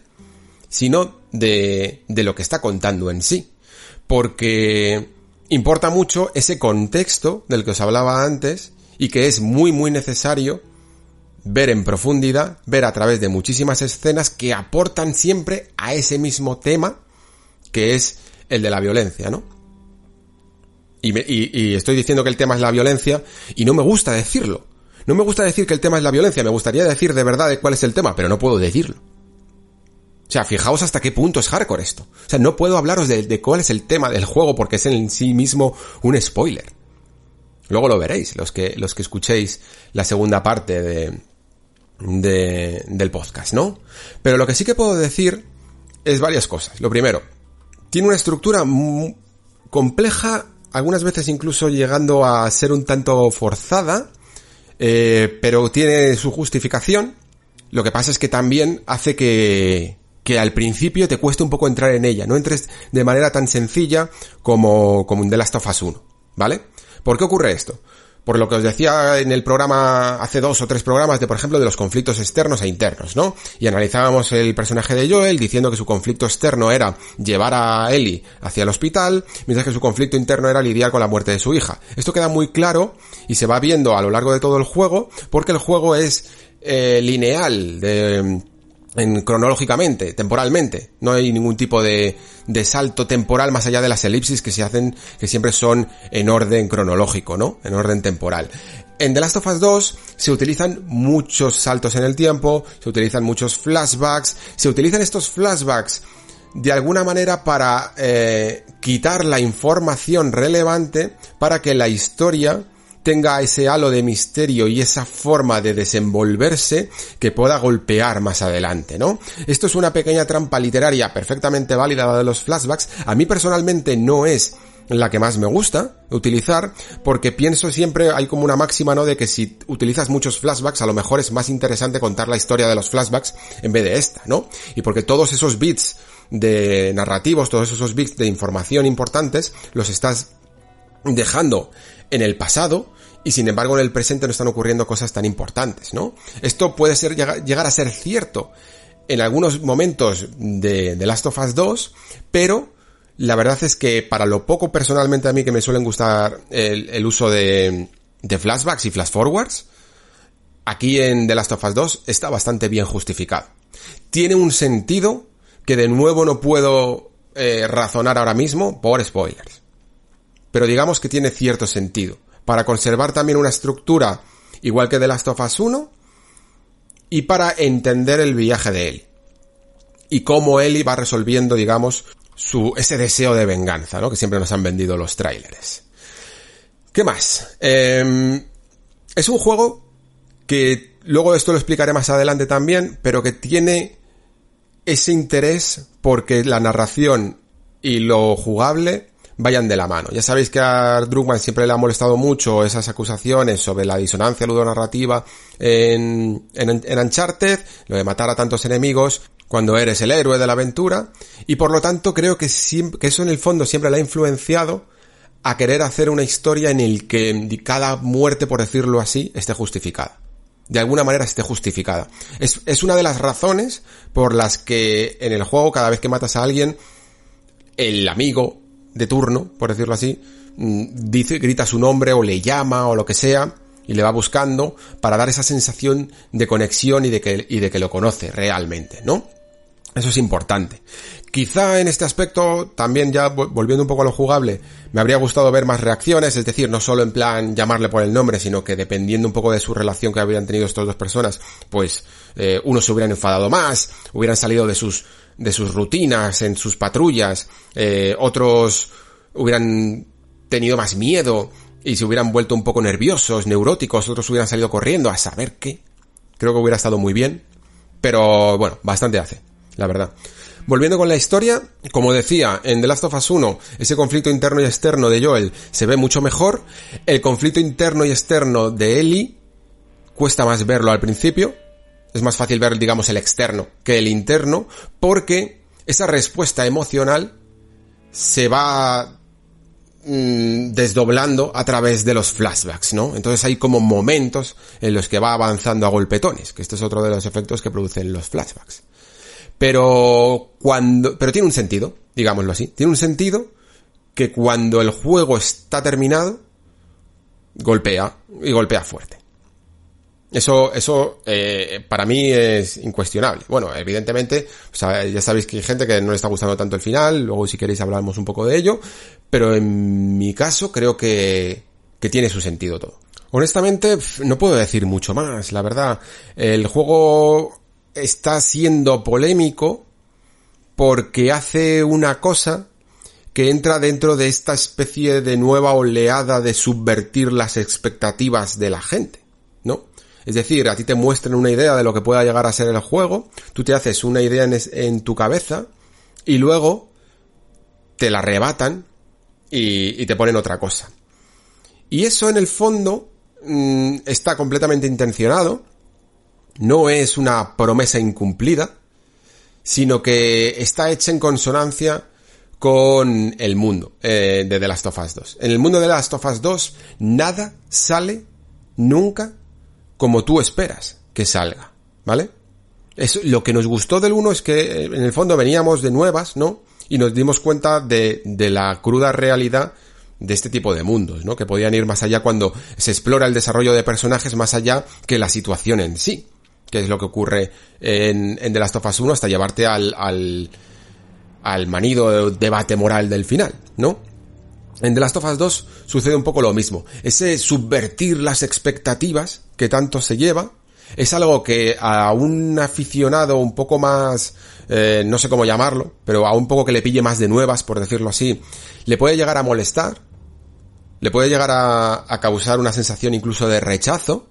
sino de, de lo que está contando en sí porque importa mucho ese contexto del que os hablaba antes y que es muy muy necesario ver en profundidad, ver a través de muchísimas escenas que aportan siempre a ese mismo tema que es el de la violencia, ¿no? Y, estoy diciendo que el tema es la violencia y no me gusta decirlo. No me gusta decir que el tema es la violencia, me gustaría decir de verdad de cuál es el tema, pero no puedo decirlo. O sea, fijaos hasta qué punto es hardcore esto. O sea, no puedo hablaros de, cuál es el tema del juego porque es en sí mismo un spoiler. Luego lo veréis, los que, los que escuchéis la segunda parte de, de, del podcast, ¿no? Pero lo que sí que puedo decir es varias cosas. Lo primero, tiene una estructura compleja, algunas veces incluso llegando a ser un tanto forzada, eh, pero tiene su justificación. Lo que pasa es que también hace que, que al principio te cueste un poco entrar en ella, no entres de manera tan sencilla como, como un The Last of Us 1, ¿vale? ¿Por qué ocurre esto? Por lo que os decía en el programa, hace dos o tres programas, de por ejemplo, de los conflictos externos e internos, ¿no? Y analizábamos el personaje de Joel diciendo que su conflicto externo era llevar a Ellie hacia el hospital, mientras que su conflicto interno era lidiar con la muerte de su hija. Esto queda muy claro y se va viendo a lo largo de todo el juego, porque el juego es eh, lineal, de en, cronológicamente, temporalmente. No hay ningún tipo de, de salto temporal más allá de las elipsis que se hacen, que siempre son en orden cronológico, ¿no? En orden temporal. En The Last of Us 2 se utilizan muchos saltos en el tiempo, se utilizan muchos flashbacks, se utilizan estos flashbacks de alguna manera para eh, quitar la información relevante para que la historia tenga ese halo de misterio y esa forma de desenvolverse que pueda golpear más adelante, ¿no? Esto es una pequeña trampa literaria perfectamente válida de los flashbacks. A mí personalmente no es la que más me gusta utilizar, porque pienso siempre, hay como una máxima, ¿no? De que si utilizas muchos flashbacks, a lo mejor es más interesante contar la historia de los flashbacks en vez de esta, ¿no? Y porque todos esos bits de narrativos, todos esos bits de información importantes, los estás dejando en el pasado y sin embargo en el presente no están ocurriendo cosas tan importantes, ¿no? Esto puede llegar, a ser cierto en algunos momentos de, de Last of Us 2, pero la verdad es que para lo poco personalmente a mí que me suelen gustar el, uso de, de flashbacks y flash forwards, aquí en The Last of Us 2 está bastante bien justificado. Tiene un sentido que de nuevo no puedo eh, razonar ahora mismo por spoilers. Pero digamos que tiene cierto sentido. Para conservar también una estructura igual que The Last of Us 1 y para entender el viaje de Ellie. Y cómo Ellie va resolviendo, digamos, su, ese deseo de venganza, ¿no? Que siempre nos han vendido los trailers. ¿Qué más? Em, es un juego que luego esto lo explicaré más adelante también, pero que tiene ese interés porque la narración y lo jugable vayan de la mano. Ya sabéis que a Druckmann siempre le ha molestado mucho esas acusaciones sobre la disonancia ludonarrativa en, en, en Uncharted, lo de matar a tantos enemigos cuando eres el héroe de la aventura, y por lo tanto creo que, que eso en el fondo siempre le ha influenciado a querer hacer una historia en el que cada muerte, por decirlo así, esté justificada. De alguna manera esté justificada. Es, es una de las razones por las que en el juego, cada vez que matas a alguien, el amigo de turno, por decirlo así, mm, dice, grita su nombre o le llama o lo que sea, y le va buscando para dar esa sensación de conexión y de que, y de que lo conoce realmente, ¿no? Eso es importante. Quizá en este aspecto, también ya volviendo un poco a lo jugable, me habría gustado ver más reacciones, es decir, no solo en plan llamarle por el nombre, sino que dependiendo un poco de su relación que habrían tenido estas dos personas, pues eh, unos se hubieran enfadado más, hubieran salido de sus, de sus rutinas, en sus patrullas, eh, otros hubieran tenido más miedo y se hubieran vuelto un poco nerviosos, neuróticos, otros hubieran salido corriendo a saber qué. Creo que hubiera estado muy bien, pero bueno, bastante hace la verdad. Volviendo con la historia, como decía, en The Last of Us 1, ese conflicto interno y externo de Joel se ve mucho mejor. El conflicto interno y externo de Ellie cuesta más verlo al principio. Es más fácil ver, digamos, el externo que el interno, porque esa respuesta emocional se va mm, desdoblando a través de los flashbacks, ¿no? Entonces hay como momentos en los que va avanzando a golpetones, que este es otro de los efectos que producen los flashbacks. Pero cuando, pero tiene un sentido, digámoslo así. Tiene un sentido que cuando el juego está terminado, golpea y golpea fuerte. Eso, eso eh, para mí es incuestionable. Bueno, evidentemente, ya sabéis que hay gente que no le está gustando tanto el final, luego si queréis hablamos un poco de ello, pero en mi caso creo que, que tiene su sentido todo. Honestamente, no puedo decir mucho más, la verdad. El juego está siendo polémico porque hace una cosa que entra dentro de esta especie de nueva oleada de subvertir las expectativas de la gente. Es decir, a ti te muestran una idea de lo que pueda llegar a ser el juego, tú te haces una idea en, tu cabeza y luego te la arrebatan y, te ponen otra cosa. Y eso en el fondo mm, está completamente intencionado no es una promesa incumplida, sino que está hecha en consonancia con el mundo eh, de The Last of Us 2. En el mundo de The Last of Us 2, nada sale nunca como tú esperas que salga, ¿vale? Es, lo que nos gustó del 1 es que en el fondo veníamos de nuevas, ¿no? Y nos dimos cuenta de, de la cruda realidad de este tipo de mundos, ¿no? Que podían ir más allá cuando se explora el desarrollo de personajes más allá que la situación en sí que es lo que ocurre en, en The Last of Us 1 hasta llevarte al, al, al manido debate moral del final, ¿no? En The Last of Us 2 sucede un poco lo mismo. Ese subvertir las expectativas que tanto se lleva es algo que a un aficionado un poco más, eh, no sé cómo llamarlo, pero a un poco que le pille más de nuevas, por decirlo así, le puede llegar a molestar, le puede llegar a, a causar una sensación incluso de rechazo,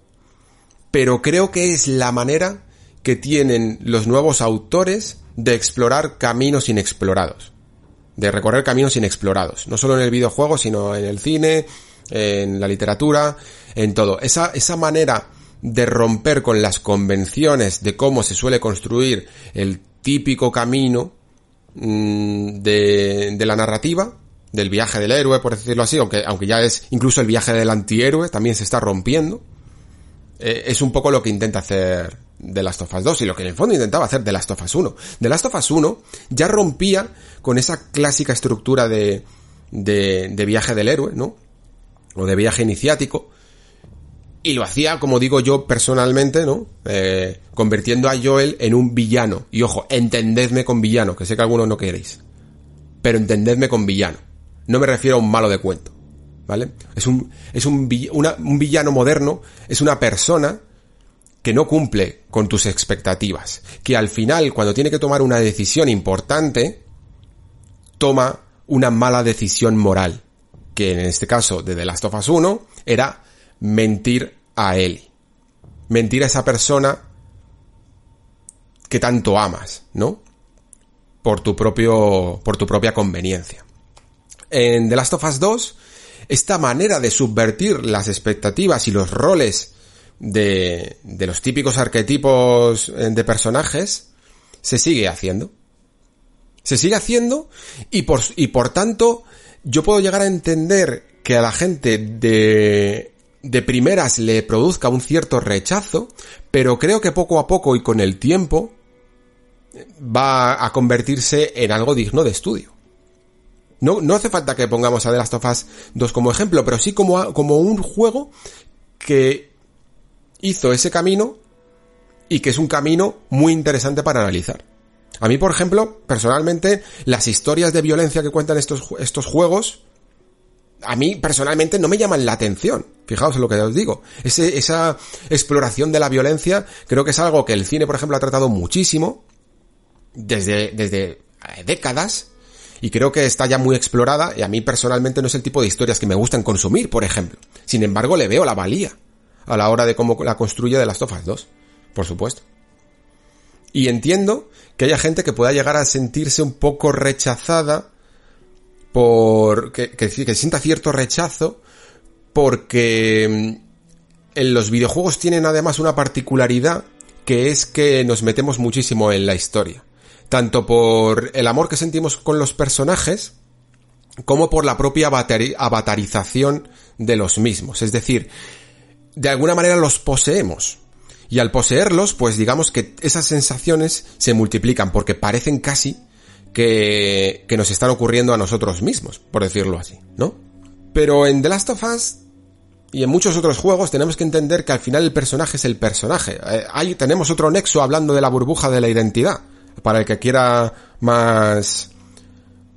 pero creo que es la manera que tienen los nuevos autores de explorar caminos inexplorados. De recorrer caminos inexplorados. No solo en el videojuego, sino en el cine, en la literatura, en todo. Esa, esa manera de romper con las convenciones de cómo se suele construir el típico camino mm, de, de la narrativa, del viaje del héroe, por decirlo así, aunque, aunque ya es incluso el viaje del antihéroe, también se está rompiendo eh, es un poco lo que intenta hacer The Last of Us 2 y lo que en el fondo intentaba hacer The Last of Us 1. The Last of Us 1 ya rompía con esa clásica estructura de, de, de viaje del héroe, ¿no? O de viaje iniciático. Y lo hacía, como digo yo personalmente, ¿no? Eh, convirtiendo a Joel en un villano. Y ojo, entendedme con villano, que sé que algunos no queréis. Pero entendedme con villano. No me refiero a un malo de cuento. ¿Vale? Es un, es un, un villano moderno, es una persona que no cumple con tus expectativas. Que al final, cuando tiene que tomar una decisión importante, toma una mala decisión moral. Que en este caso de The Last of Us 1 era mentir a él. Mentir a esa persona que tanto amas, ¿no? Por tu propio, por tu propia conveniencia. En The Last of Us 2, esta manera de subvertir las expectativas y los roles de, los típicos arquetipos eh, de personajes se sigue haciendo. Se sigue haciendo y por, y por tanto yo puedo llegar a entender que a la gente de de primeras le produzca un cierto rechazo, pero creo que poco a poco y con el tiempo va a convertirse en algo digno de estudio. No, no hace falta que pongamos a The Last of Us 2 como ejemplo, pero sí como, como un juego que hizo ese camino y que es un camino muy interesante para analizar. A mí, por ejemplo, personalmente, las historias de violencia que cuentan estos, estos juegos a mí personalmente no me llaman la atención. Fijaos en lo que os digo. esa exploración de la violencia creo que es algo que el cine, por ejemplo, ha tratado muchísimo desde, desde eh, décadas y creo que está ya muy explorada y a mí personalmente no es el tipo de historias que me gustan consumir, por ejemplo. Sin embargo, le veo la valía a la hora de cómo la construye de las Tofas 2, por supuesto. Y entiendo que haya gente que pueda llegar a sentirse un poco rechazada por que, que, sienta cierto rechazo porque mm, en los videojuegos tienen además una particularidad que es que nos metemos muchísimo en la historia. Tanto por el amor que sentimos con los personajes, como por la propia avatarización de los mismos. Es decir, de alguna manera los poseemos. Y al poseerlos, pues digamos que esas sensaciones se multiplican porque parecen casi que, que nos están ocurriendo a nosotros mismos, por decirlo así, ¿no? Pero en The Last of Us y en muchos otros juegos tenemos que entender que al final el personaje es el personaje. Eh, ahí tenemos otro nexo hablando de la burbuja de la identidad. Para el que quiera más...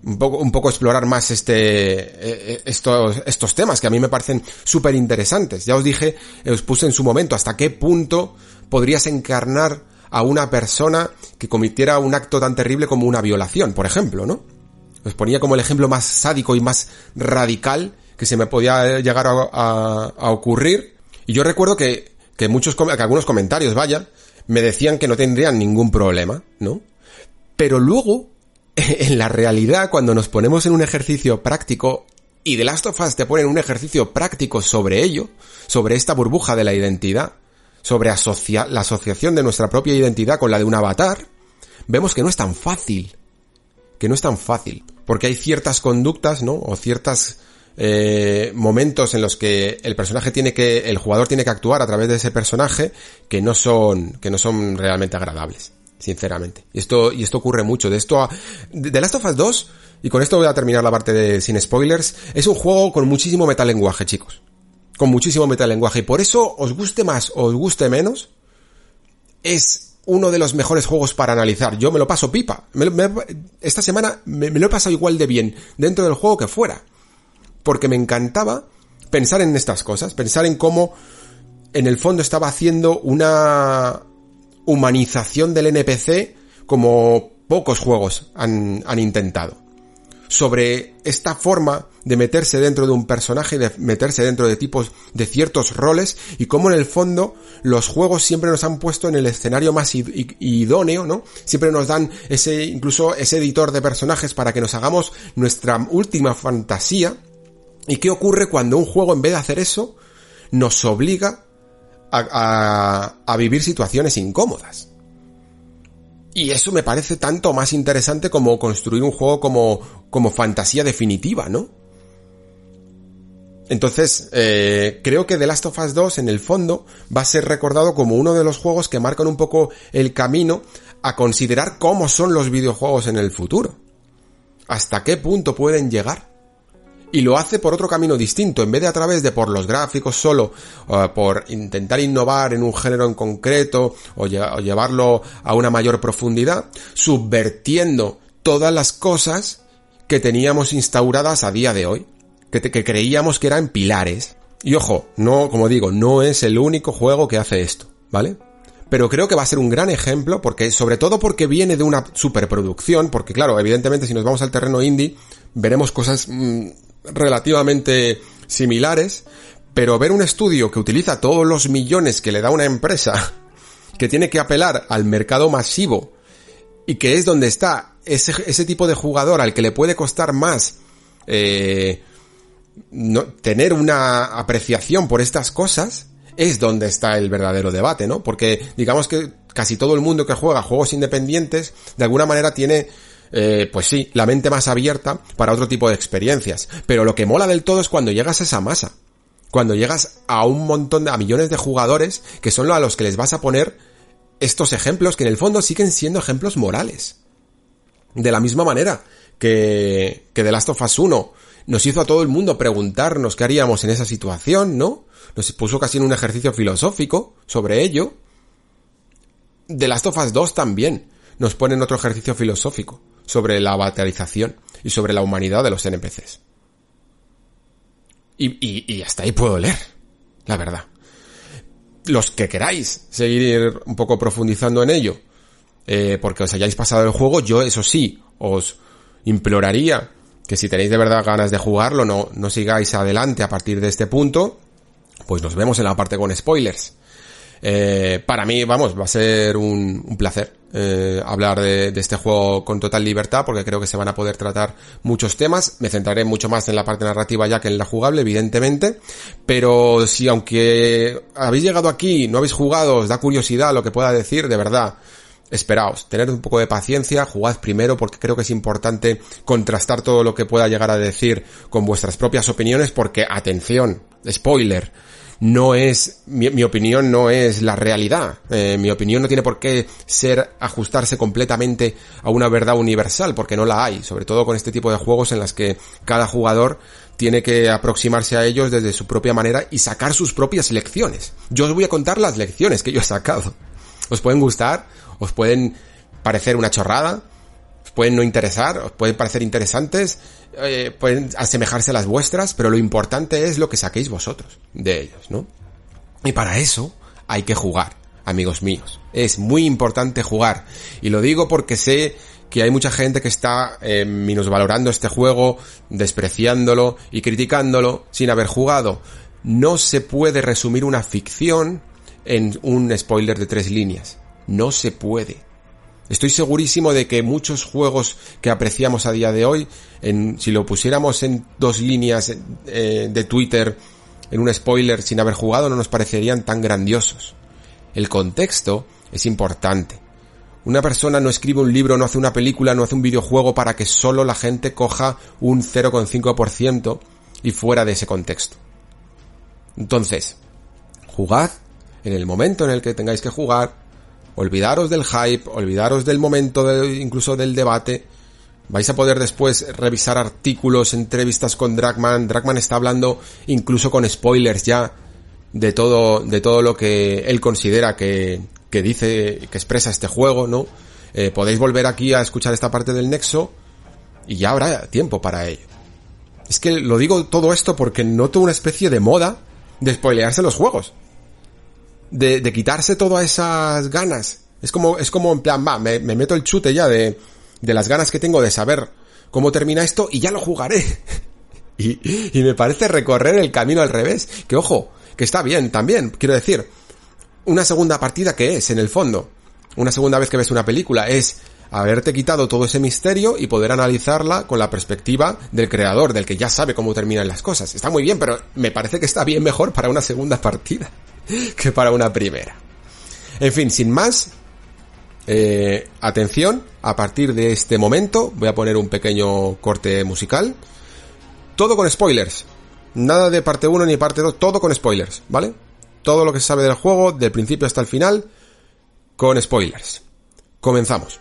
Un poco, explorar más este, eh, eh, estos, estos temas que a mí me parecen súper interesantes. Ya os dije, os puse en su momento hasta qué punto podrías encarnar a una persona que cometiera un acto tan terrible como una violación, por ejemplo, ¿no? Os ponía como el ejemplo más sádico y más radical que se me podía llegar a, ocurrir. Y yo recuerdo que, que muchos, que algunos comentarios, vaya, me decían que no tendrían ningún problema, ¿no? Pero luego, en la realidad, cuando nos ponemos en un ejercicio práctico, y The Last of Us te pone en un ejercicio práctico sobre ello, sobre esta burbuja de la identidad, sobre la asociación de nuestra propia identidad con la de un avatar, vemos que no es tan fácil. Que no es tan fácil. Porque hay ciertas conductas, ¿no? O ciertos eh, momentos en los que el personaje tiene que, el jugador tiene que actuar a través de ese personaje que no son, que no son realmente agradables. Sinceramente. Y esto, y esto ocurre mucho. De esto a, de Last of Us 2, y con esto voy a terminar la parte de sin spoilers, es un juego con muchísimo metalenguaje, chicos con muchísimo metalenguaje. Y por eso, os guste más o os guste menos, es uno de los mejores juegos para analizar. Yo me lo paso pipa. esta semana me, lo he pasado igual de bien dentro del juego que fuera. Porque me encantaba pensar en estas cosas, pensar en cómo en el fondo estaba haciendo una humanización del NPC como pocos juegos han, han intentado. Sobre esta forma de meterse dentro de un personaje, de meterse dentro de tipos de ciertos roles y cómo en el fondo los juegos siempre nos han puesto en el escenario más idóneo, ¿no? Siempre nos dan ese, incluso ese editor de personajes para que nos hagamos nuestra última fantasía. ¿Y qué ocurre cuando un juego en vez de hacer eso nos obliga a, a vivir situaciones incómodas? Y eso me parece tanto más interesante como construir un juego como, como fantasía definitiva, ¿no? Entonces, eh, creo que The Last of Us 2 en el fondo va a ser recordado como uno de los juegos que marcan un poco el camino a considerar cómo son los videojuegos en el futuro. Hasta qué punto pueden llegar. Y lo hace por otro camino distinto, en vez de a través de por los gráficos solo, o por intentar innovar en un género en concreto, o, llevarlo a una mayor profundidad, subvertiendo todas las cosas que teníamos instauradas a día de hoy, que, que creíamos que eran pilares. Y ojo, no, como digo, no es el único juego que hace esto, ¿vale? pero creo que va a ser un gran ejemplo porque, sobre todo porque viene de una superproducción, porque claro, evidentemente si nos vamos al terreno indie, veremos cosas mm, relativamente similares, pero ver un estudio que utiliza todos los millones que le da una empresa, que tiene que apelar al mercado masivo, y que es donde está ese, tipo de jugador al que le puede costar más eh, no, tener una apreciación por estas cosas, es donde está el verdadero debate, ¿no? Porque digamos que casi todo el mundo que juega juegos independientes, de alguna manera tiene eh, pues sí, la mente más abierta para otro tipo de experiencias. Pero lo que mola del todo es cuando llegas a esa masa. Cuando llegas a un montón de, a millones de jugadores que son a los que les vas a poner estos ejemplos que en el fondo siguen siendo ejemplos morales. De la misma manera que, que The Last of Us 1 nos hizo a todo el mundo preguntarnos qué haríamos en esa situación, ¿no? Nos puso casi en un ejercicio filosófico sobre ello. The Last of Us 2 también nos pone en otro ejercicio filosófico sobre la baterización y sobre la humanidad de los NPCs. Y, y, hasta ahí puedo leer, la verdad. Los que queráis seguir un poco profundizando en ello, eh, porque os hayáis pasado el juego, yo eso sí, os imploraría que si tenéis de verdad ganas de jugarlo, no, no sigáis adelante a partir de este punto, pues nos vemos en la parte con spoilers. Eh, para mí, vamos, va a ser un, un placer eh, hablar de, este juego con total libertad porque creo que se van a poder tratar muchos temas. Me centraré mucho más en la parte narrativa ya que en la jugable, evidentemente. Pero si aunque habéis llegado aquí, no habéis jugado, os da curiosidad lo que pueda decir, de verdad, esperaos, tener un poco de paciencia, jugad primero porque creo que es importante contrastar todo lo que pueda llegar a decir con vuestras propias opiniones porque, atención, spoiler, no es, mi, opinión no es la realidad. Eh, mi opinión no tiene por qué ser, ajustarse completamente a una verdad universal, porque no la hay, sobre todo con este tipo de juegos en las que cada jugador tiene que aproximarse a ellos desde su propia manera y sacar sus propias lecciones. Yo os voy a contar las lecciones que yo he sacado. Os pueden gustar, os pueden parecer una chorrada, os pueden no interesar, os pueden parecer interesantes, eh, pueden asemejarse a las vuestras, pero lo importante es lo que saquéis vosotros de ellos, ¿no? Y para eso hay que jugar, amigos míos. Es muy importante jugar. Y lo digo porque sé que hay mucha gente que está eh, minusvalorando este juego, despreciándolo y criticándolo sin haber jugado. No se puede resumir una ficción en un spoiler de tres líneas. No se puede. Estoy segurísimo de que muchos juegos que apreciamos a día de hoy, en, si lo pusiéramos en dos líneas eh, de Twitter, en un spoiler sin haber jugado, no nos parecerían tan grandiosos. El contexto es importante. Una persona no escribe un libro, no hace una película, no hace un videojuego para que solo la gente coja un 0,5% y fuera de ese contexto. Entonces, jugad en el momento en el que tengáis que jugar, olvidaros del hype, olvidaros del momento incluso del debate. Vais a poder después revisar artículos, entrevistas con Dragman. Dragman está hablando incluso con spoilers ya de todo, de todo lo que él considera que, que dice, que expresa este juego, ¿no? Eh, podéis volver aquí a escuchar esta parte del nexo y ya habrá tiempo para ello. Es que lo digo todo esto porque noto una especie de moda de spoilearse los juegos de, de quitarse todas esas ganas. Es como, es como en plan, va, me, me meto el chute ya de, de las ganas que tengo de saber cómo termina esto y ya lo jugaré. y, y me parece recorrer el camino al revés. Que ojo, que está bien también, quiero decir. Una segunda partida que es, en el fondo. Una segunda vez que ves una película es haberte quitado todo ese misterio y poder analizarla con la perspectiva del creador, del que ya sabe cómo terminan las cosas. Está muy bien, pero me parece que está bien mejor para una segunda partida que para una primera. En fin, sin más, eh, atención, a partir de este momento voy a poner un pequeño corte musical. Todo con spoilers. Nada de parte 1 ni parte 2, todo con spoilers, ¿vale? Todo lo que se sabe del juego, del principio hasta el final, con spoilers. Comenzamos.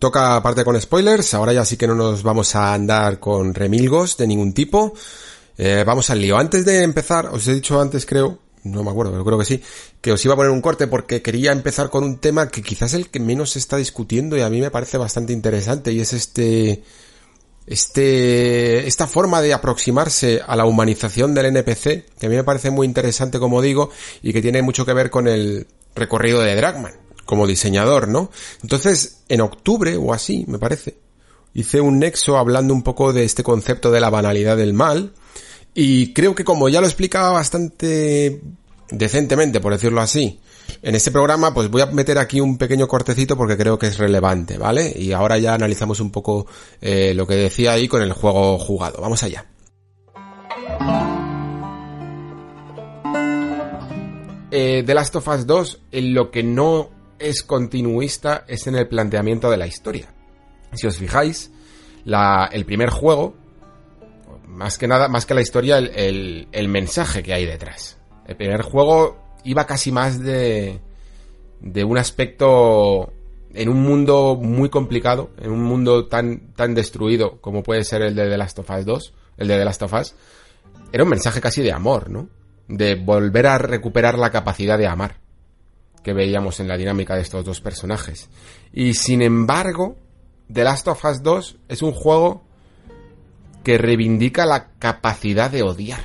Toca parte con spoilers, ahora ya sí que no nos vamos a andar con remilgos de ningún tipo. Eh, vamos al lío. Antes de empezar, os he dicho antes creo, no me acuerdo, pero creo que sí, que os iba a poner un corte porque quería empezar con un tema que quizás el que menos se está discutiendo y a mí me parece bastante interesante y es este, este, esta forma de aproximarse a la humanización del NPC, que a mí me parece muy interesante como digo y que tiene mucho que ver con el recorrido de Dragman como diseñador, ¿no? Entonces, en octubre o así, me parece, hice un nexo hablando un poco de este concepto de la banalidad del mal y creo que como ya lo explicaba bastante decentemente, por decirlo así, en este programa pues voy a meter aquí un pequeño cortecito porque creo que es relevante, ¿vale? Y ahora ya analizamos un poco eh, lo que decía ahí con el juego jugado. Vamos allá. Eh, The Last of Us 2, en lo que no es continuista es en el planteamiento de la historia. Si os fijáis, el primer juego, más que nada, más que la historia, el, el, mensaje que hay detrás. El primer juego iba casi más de, de un aspecto en un mundo muy complicado, en un mundo tan, tan destruido como puede ser el de The Last of Us 2, el de The Last of Us, era un mensaje casi de amor, ¿no? De volver a recuperar la capacidad de amar que veíamos en la dinámica de estos dos personajes. Y sin embargo, The Last of Us 2 es un juego que reivindica la capacidad de odiar.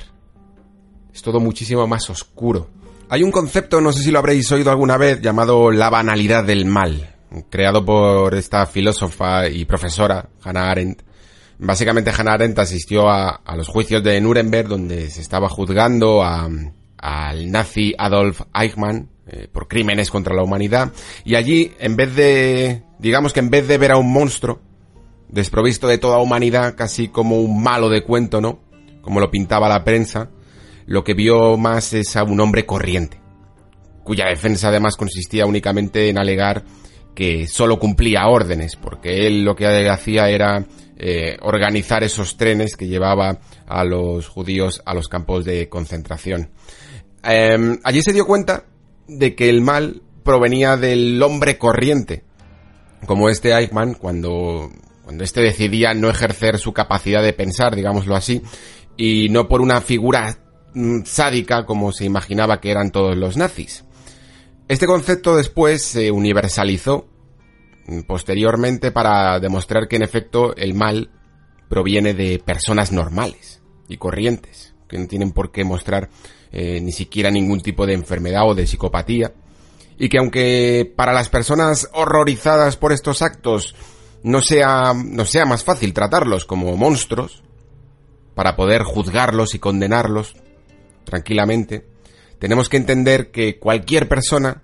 Es todo muchísimo más oscuro. Hay un concepto, no sé si lo habréis oído alguna vez, llamado la banalidad del mal, creado por esta filósofa y profesora, Hannah Arendt. Básicamente Hannah Arendt asistió a, los juicios de Nuremberg donde se estaba juzgando al nazi Adolf Eichmann, eh, por crímenes contra la humanidad. Y allí, en vez de, digamos que en vez de ver a un monstruo, desprovisto de toda humanidad, casi como un malo de cuento, ¿no? Como lo pintaba la prensa, lo que vio más es a un hombre corriente, cuya defensa además consistía únicamente en alegar que solo cumplía órdenes, porque él lo que hacía era eh, organizar esos trenes que llevaba a los judíos a los campos de concentración. Em, allí se dio cuenta de que el mal provenía del hombre corriente, como este Eichmann, cuando, cuando este decidía no ejercer su capacidad de pensar, digámoslo así, y no por una figura mm, sádica como se imaginaba que eran todos los nazis. Este concepto después se universalizó mm, posteriormente para demostrar que en efecto el mal proviene de personas normales y corrientes, que no tienen por qué mostrar eh, ni siquiera ningún tipo de enfermedad o de psicopatía, y que aunque para las personas horrorizadas por estos actos no sea, no sea más fácil tratarlos como monstruos, para poder juzgarlos y condenarlos tranquilamente, tenemos que entender que cualquier persona,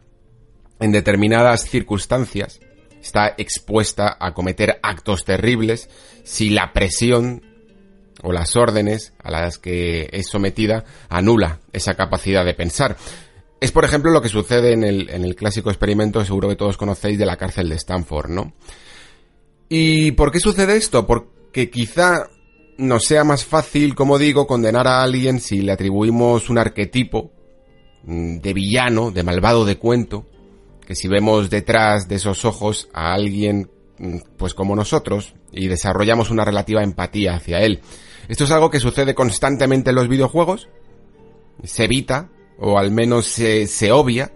en determinadas circunstancias, está expuesta a cometer actos terribles si la presión o las órdenes a las que es sometida anula esa capacidad de pensar. Es, por ejemplo, lo que sucede en el, clásico experimento, seguro que todos conocéis, de la cárcel de Stanford, ¿no? ¿Y por qué sucede esto? Porque quizá nos sea más fácil, como digo, condenar a alguien si le atribuimos un arquetipo mm, de villano, de malvado de cuento, que si vemos detrás de esos ojos a alguien mm, pues como nosotros y desarrollamos una relativa empatía hacia él. Esto es algo que sucede constantemente en los videojuegos. Se evita o al menos se, se obvia,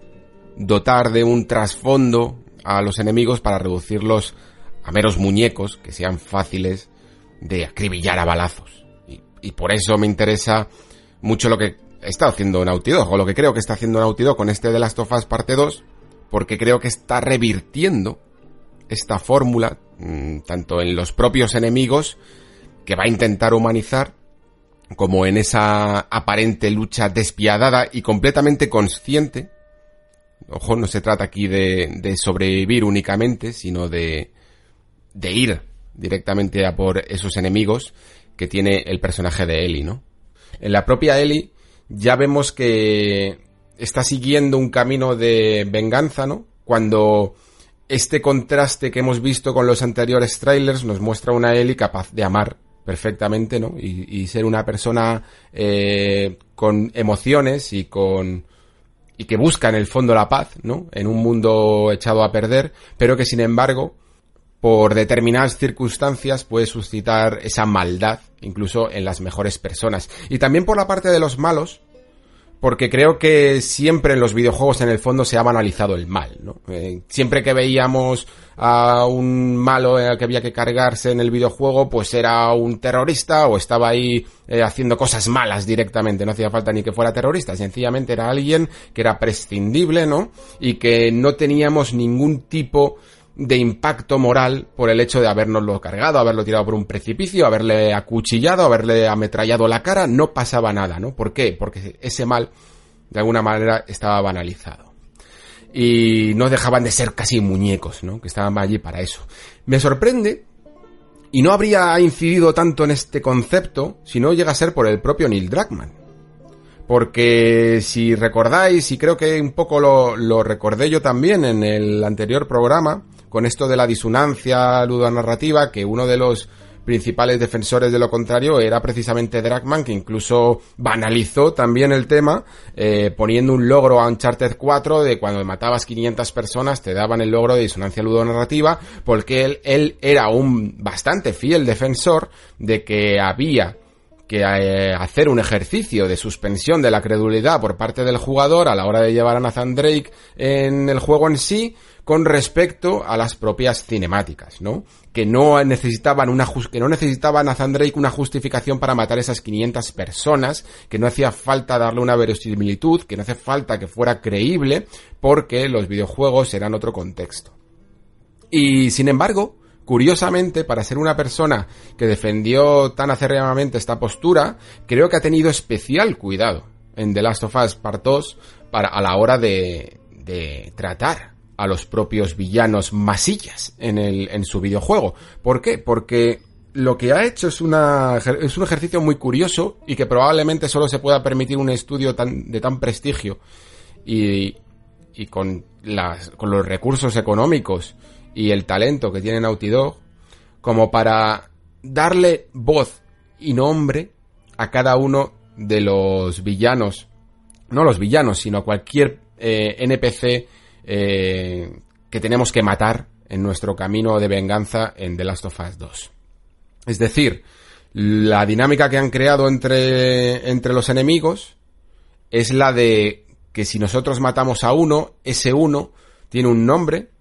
dotar de un trasfondo a los enemigos para reducirlos a meros muñecos que sean fáciles de acribillar a balazos. Y, y por eso me interesa mucho lo que está haciendo Naughty Dog, o lo que creo que está haciendo Naughty Dog con este de Last of Us parte 2, porque creo que está revirtiendo esta fórmula, mm, tanto en los propios enemigos, que va a intentar humanizar, como en esa aparente lucha despiadada y completamente consciente. Ojo, no se trata aquí de, sobrevivir únicamente, sino de, de ir directamente a por esos enemigos que tiene el personaje de Ellie, ¿no? En la propia Ellie ya vemos que está siguiendo un camino de venganza, ¿no? Cuando este contraste que hemos visto con los anteriores trailers nos muestra una Ellie capaz de amar perfectamente, ¿no? Y, ser una persona eh, con emociones y con y que busca en el fondo la paz, ¿no? En un mundo echado a perder, pero que sin embargo, por determinadas circunstancias puede suscitar esa maldad, incluso en las mejores personas. Y también por la parte de los malos, porque creo que siempre en los videojuegos en el fondo se ha banalizado el mal, ¿no? Eh, siempre que veíamos a un malo que había que cargarse en el videojuego, pues era un terrorista o estaba ahí eh, haciendo cosas malas directamente, no hacía falta ni que fuera terrorista, sencillamente era alguien que era prescindible, ¿no? Y que no teníamos ningún tipo impacto moral por el hecho de habernoslo cargado, haberlo tirado por un precipicio, haberle acuchillado, haberle ametrallado la cara, no pasaba nada, ¿no? ¿Por qué? Porque ese mal, de alguna manera, estaba banalizado. Y no dejaban de ser casi muñecos, ¿no? Que estaban allí para eso. Me sorprende, y no habría incidido tanto en este concepto si no llega a ser por el propio Neil Druckmann. Porque si recordáis, y creo que un poco lo recordé yo también en el anterior programa, con esto de la disonancia ludonarrativa, que uno de los principales defensores de lo contrario era precisamente Dragman, que incluso banalizó también el tema, eh, poniendo un logro a Uncharted 4 de cuando matabas 500 personas te daban el logro de disonancia ludonarrativa, porque él, él era un bastante fiel defensor de que había que eh, hacer un ejercicio de suspensión de la credulidad por parte del jugador a la hora de llevar a Nathan Drake en el juego en sí, con respecto a las propias cinemáticas, ¿no? Que no necesitaban una que no necesitaba Nathan Drake una justificación para matar esas 500 personas, que no hacía falta darle una verosimilitud, que no hace falta que fuera creíble, porque los videojuegos eran otro contexto. Y sin embargo, Curiosamente, para ser una persona que defendió tan acérrimamente esta postura, creo que ha tenido especial cuidado en The Last of Us Part 2 para, a la hora de, de tratar a los propios villanos masillas en, el, en su videojuego. ¿Por qué? Porque lo que ha hecho es un ejercicio muy curioso y que probablemente solo se pueda permitir un estudio tan, de tan prestigio y, y con, las, con los recursos económicos y el talento que tiene Naughty Dog como para darle voz y nombre a cada uno de los villanos, no los villanos, sino a cualquier eh, NPC eh, que tenemos que matar en nuestro camino de venganza en The Last of Us 2. Es decir, la dinámica que han creado entre, entre los enemigos es la de que si nosotros matamos a uno, ese uno tiene un nombre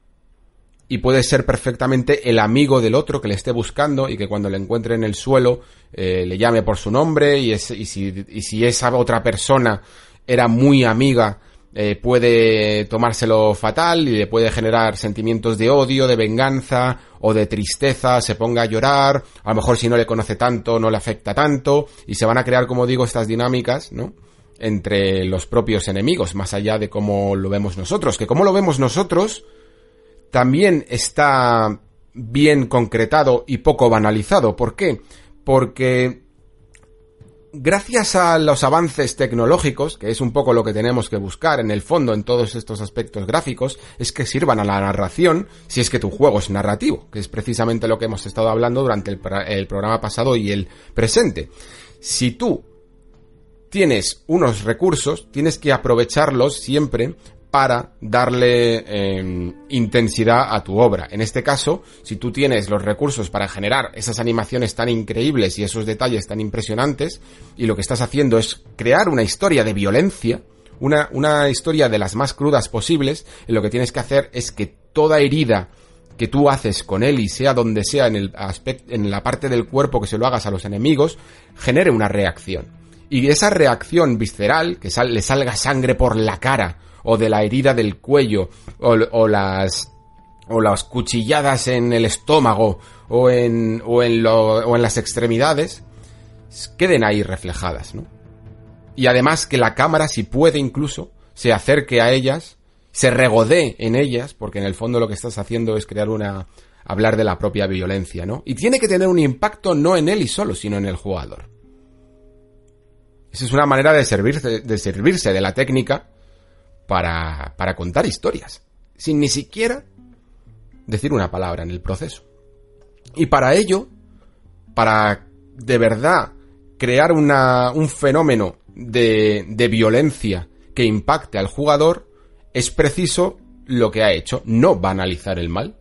y puede ser perfectamente el amigo del otro que le esté buscando y que cuando le encuentre en el suelo eh, le llame por su nombre y, y, si, y si esa otra persona era muy amiga eh, puede tomárselo fatal y le puede generar sentimientos de odio, de venganza o de tristeza, se ponga a llorar, a lo mejor si no le conoce tanto no le afecta tanto y se van a crear, como digo, estas dinámicas, ¿no? entre los propios enemigos, más allá de cómo lo vemos nosotros, que como lo vemos nosotros también está bien concretado y poco banalizado. ¿Por qué? Porque gracias a los avances tecnológicos, que es un poco lo que tenemos que buscar en el fondo en todos estos aspectos gráficos, es que sirvan a la narración si es que tu juego es narrativo, que es precisamente lo que hemos estado hablando durante el, el programa pasado y el presente. Si tú tienes unos recursos, tienes que aprovecharlos siempre para darle em, intensidad a tu obra. En este caso, si tú tienes los recursos para generar esas animaciones tan increíbles y esos detalles tan impresionantes, y lo que estás haciendo es crear una historia de violencia, una, una historia de las más crudas posibles, lo que tienes que hacer es que toda herida que tú haces con él y sea donde sea en el aspecto, en la parte del cuerpo que se lo hagas a los enemigos, genere una reacción. Y esa reacción visceral, que le salga sangre por la cara, o de la herida del cuello, o, las o las cuchilladas en el estómago o en, o en, lo, o en las extremidades, queden ahí reflejadas, ¿no? Y además que la cámara, si puede incluso, se acerque a ellas, se regodee en ellas, porque en el fondo lo que estás haciendo es crear una, hablar de la propia violencia, ¿no? Y tiene que tener un impacto no en él y solo, sino en el jugador. Esa es una manera de servirse, de servirse de la técnica para, para contar historias, sin ni siquiera decir una palabra en el proceso. Y para ello, para de verdad crear una, un fenómeno de, de violencia que impacte al jugador, es preciso lo que ha hecho, no banalizar el mal,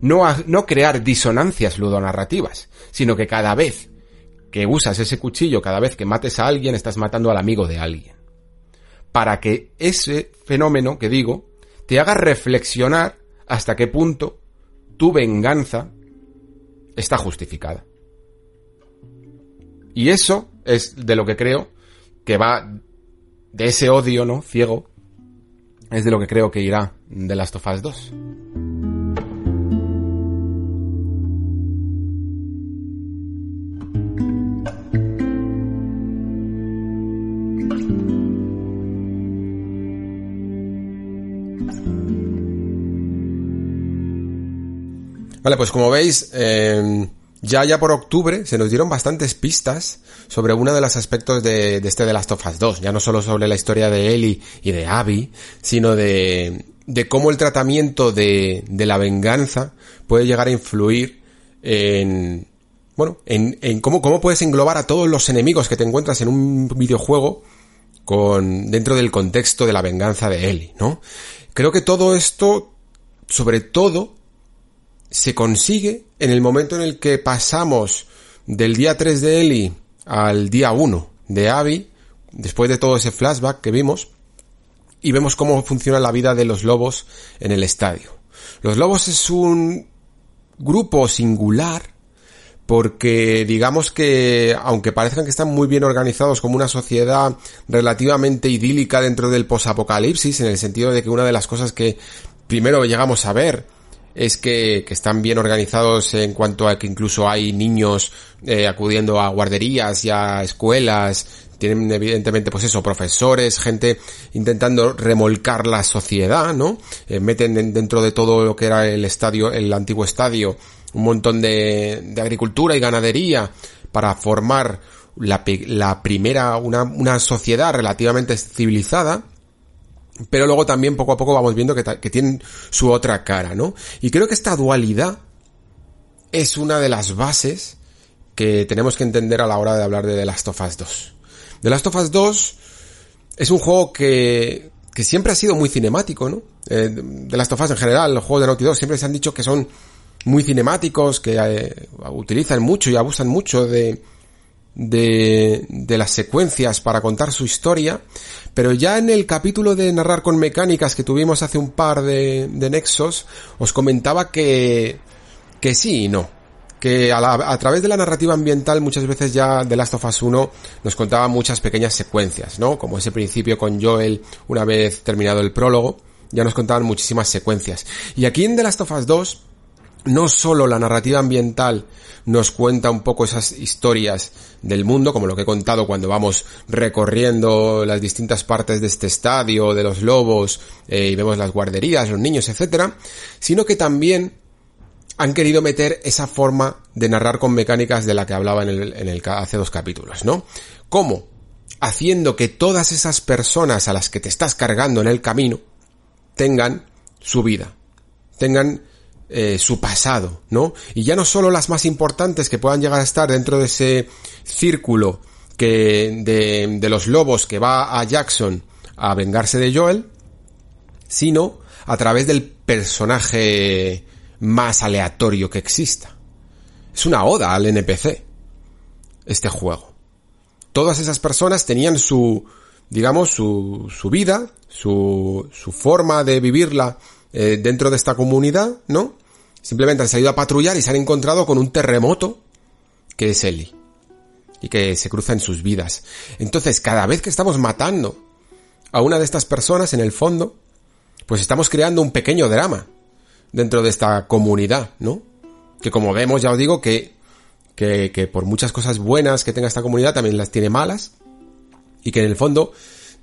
no, no crear disonancias ludonarrativas, sino que cada vez que usas ese cuchillo, cada vez que mates a alguien, estás matando al amigo de alguien para que ese fenómeno que digo te haga reflexionar hasta qué punto tu venganza está justificada. Y eso es de lo que creo que va de ese odio, ¿no? ciego, es de lo que creo que irá de Last of Us 2. Vale, pues como veis, eh, ya ya por octubre se nos dieron bastantes pistas sobre uno de los aspectos de, este de Last of Us 2. Ya no solo sobre la historia de Ellie y de Abby, sino de, de cómo el tratamiento de, de la venganza puede llegar a influir en, bueno, en, en cómo, cómo puedes englobar a todos los enemigos que te encuentras en un videojuego con, dentro del contexto de la venganza de Ellie, ¿no? Creo que todo esto, sobre todo, se consigue en el momento en el que pasamos del día 3 de Eli al día 1 de Abby, después de todo ese flashback que vimos, y vemos cómo funciona la vida de los lobos en el estadio. Los lobos es un grupo singular porque digamos que aunque parezcan que están muy bien organizados como una sociedad relativamente idílica dentro del posapocalipsis en el sentido de que una de las cosas que primero llegamos a ver es que, están bien organizados en cuanto a que incluso hay niños eh, acudiendo a guarderías y a escuelas, tienen evidentemente pues eso, profesores, gente intentando remolcar la sociedad, ¿no? Eh, meten dentro de todo lo que era el estadio, el antiguo estadio, un montón de, de agricultura y ganadería para formar la, la primera, una, una sociedad relativamente civilizada, pero luego también poco a poco vamos viendo que, tienen su otra cara, ¿no? Y creo que esta dualidad es una de las bases que tenemos que entender a la hora de hablar de The Last of Us 2. The Last of Us 2 es un juego que, que siempre ha sido muy cinemático, ¿no? Eh, The Last of Us en general, los juegos de Naughty Dog siempre se han dicho que son muy cinemáticos, que eh, utilizan mucho y abusan mucho de, de, de las secuencias para contar su historia, pero ya en el capítulo de narrar con mecánicas que tuvimos hace un par de, de nexos, os comentaba que, que sí y no. que a, través de la narrativa ambiental muchas veces ya The Last of Us 1 nos contaba muchas pequeñas secuencias, ¿no? Como ese principio con Joel una vez terminado el prólogo, ya nos contaban muchísimas secuencias. Y aquí en The Last of Us 2 no solo la narrativa ambiental nos cuenta un poco esas historias del mundo, como lo que he contado cuando vamos recorriendo las distintas partes de este estadio, de los lobos, eh, y vemos las guarderías, los niños, etcétera, sino que también han querido meter esa forma de narrar con mecánicas de la que hablaba en el, en el hace dos capítulos, ¿no? ¿Cómo? Haciendo que todas esas personas a las que te estás cargando en el camino tengan su vida, tengan eh, su pasado, ¿no? Y ya no solo las más importantes que puedan llegar a estar dentro de ese círculo que de, de los lobos que va a Jackson a vengarse de Joel, sino a través del personaje más aleatorio que exista. Es una oda al NPC, este juego. Todas esas personas tenían su, digamos, su, su vida, su, su forma de vivirla eh, dentro de esta comunidad, ¿no? Simplemente han salido a patrullar y se han encontrado con un terremoto que es Eli. Y que se cruza en sus vidas. Entonces, cada vez que estamos matando a una de estas personas en el fondo, pues estamos creando un pequeño drama dentro de esta comunidad, ¿no? Que como vemos, ya os digo que, que, que por muchas cosas buenas que tenga esta comunidad, también las tiene malas. Y que en el fondo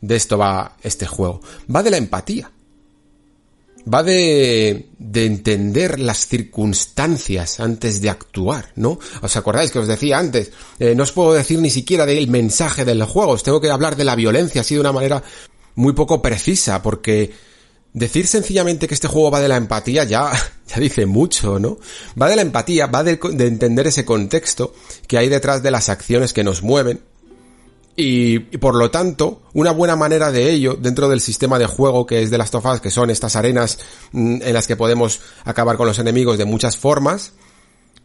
de esto va este juego. Va de la empatía va de, de entender las circunstancias antes de actuar, ¿no? ¿Os acordáis que os decía antes? Eh, no os puedo decir ni siquiera del mensaje del juego, os tengo que hablar de la violencia así de una manera muy poco precisa, porque decir sencillamente que este juego va de la empatía ya, ya dice mucho, ¿no? Va de la empatía, va de, de entender ese contexto que hay detrás de las acciones que nos mueven, y, por lo tanto, una buena manera de ello dentro del sistema de juego que es de las tofas, que son estas arenas mm, en las que podemos acabar con los enemigos de muchas formas,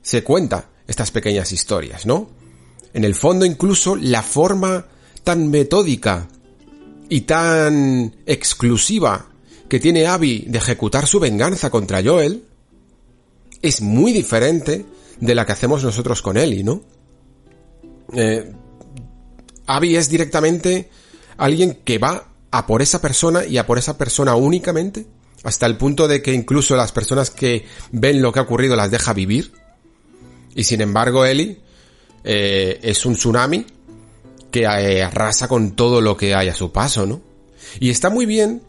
se cuenta estas pequeñas historias, ¿no? En el fondo incluso la forma tan metódica y tan exclusiva que tiene Abby de ejecutar su venganza contra Joel es muy diferente de la que hacemos nosotros con Ellie, ¿no? Eh, Abby es directamente alguien que va a por esa persona y a por esa persona únicamente, hasta el punto de que incluso las personas que ven lo que ha ocurrido las deja vivir. Y sin embargo, Ellie eh, es un tsunami que eh, arrasa con todo lo que hay a su paso, ¿no? Y está muy bien,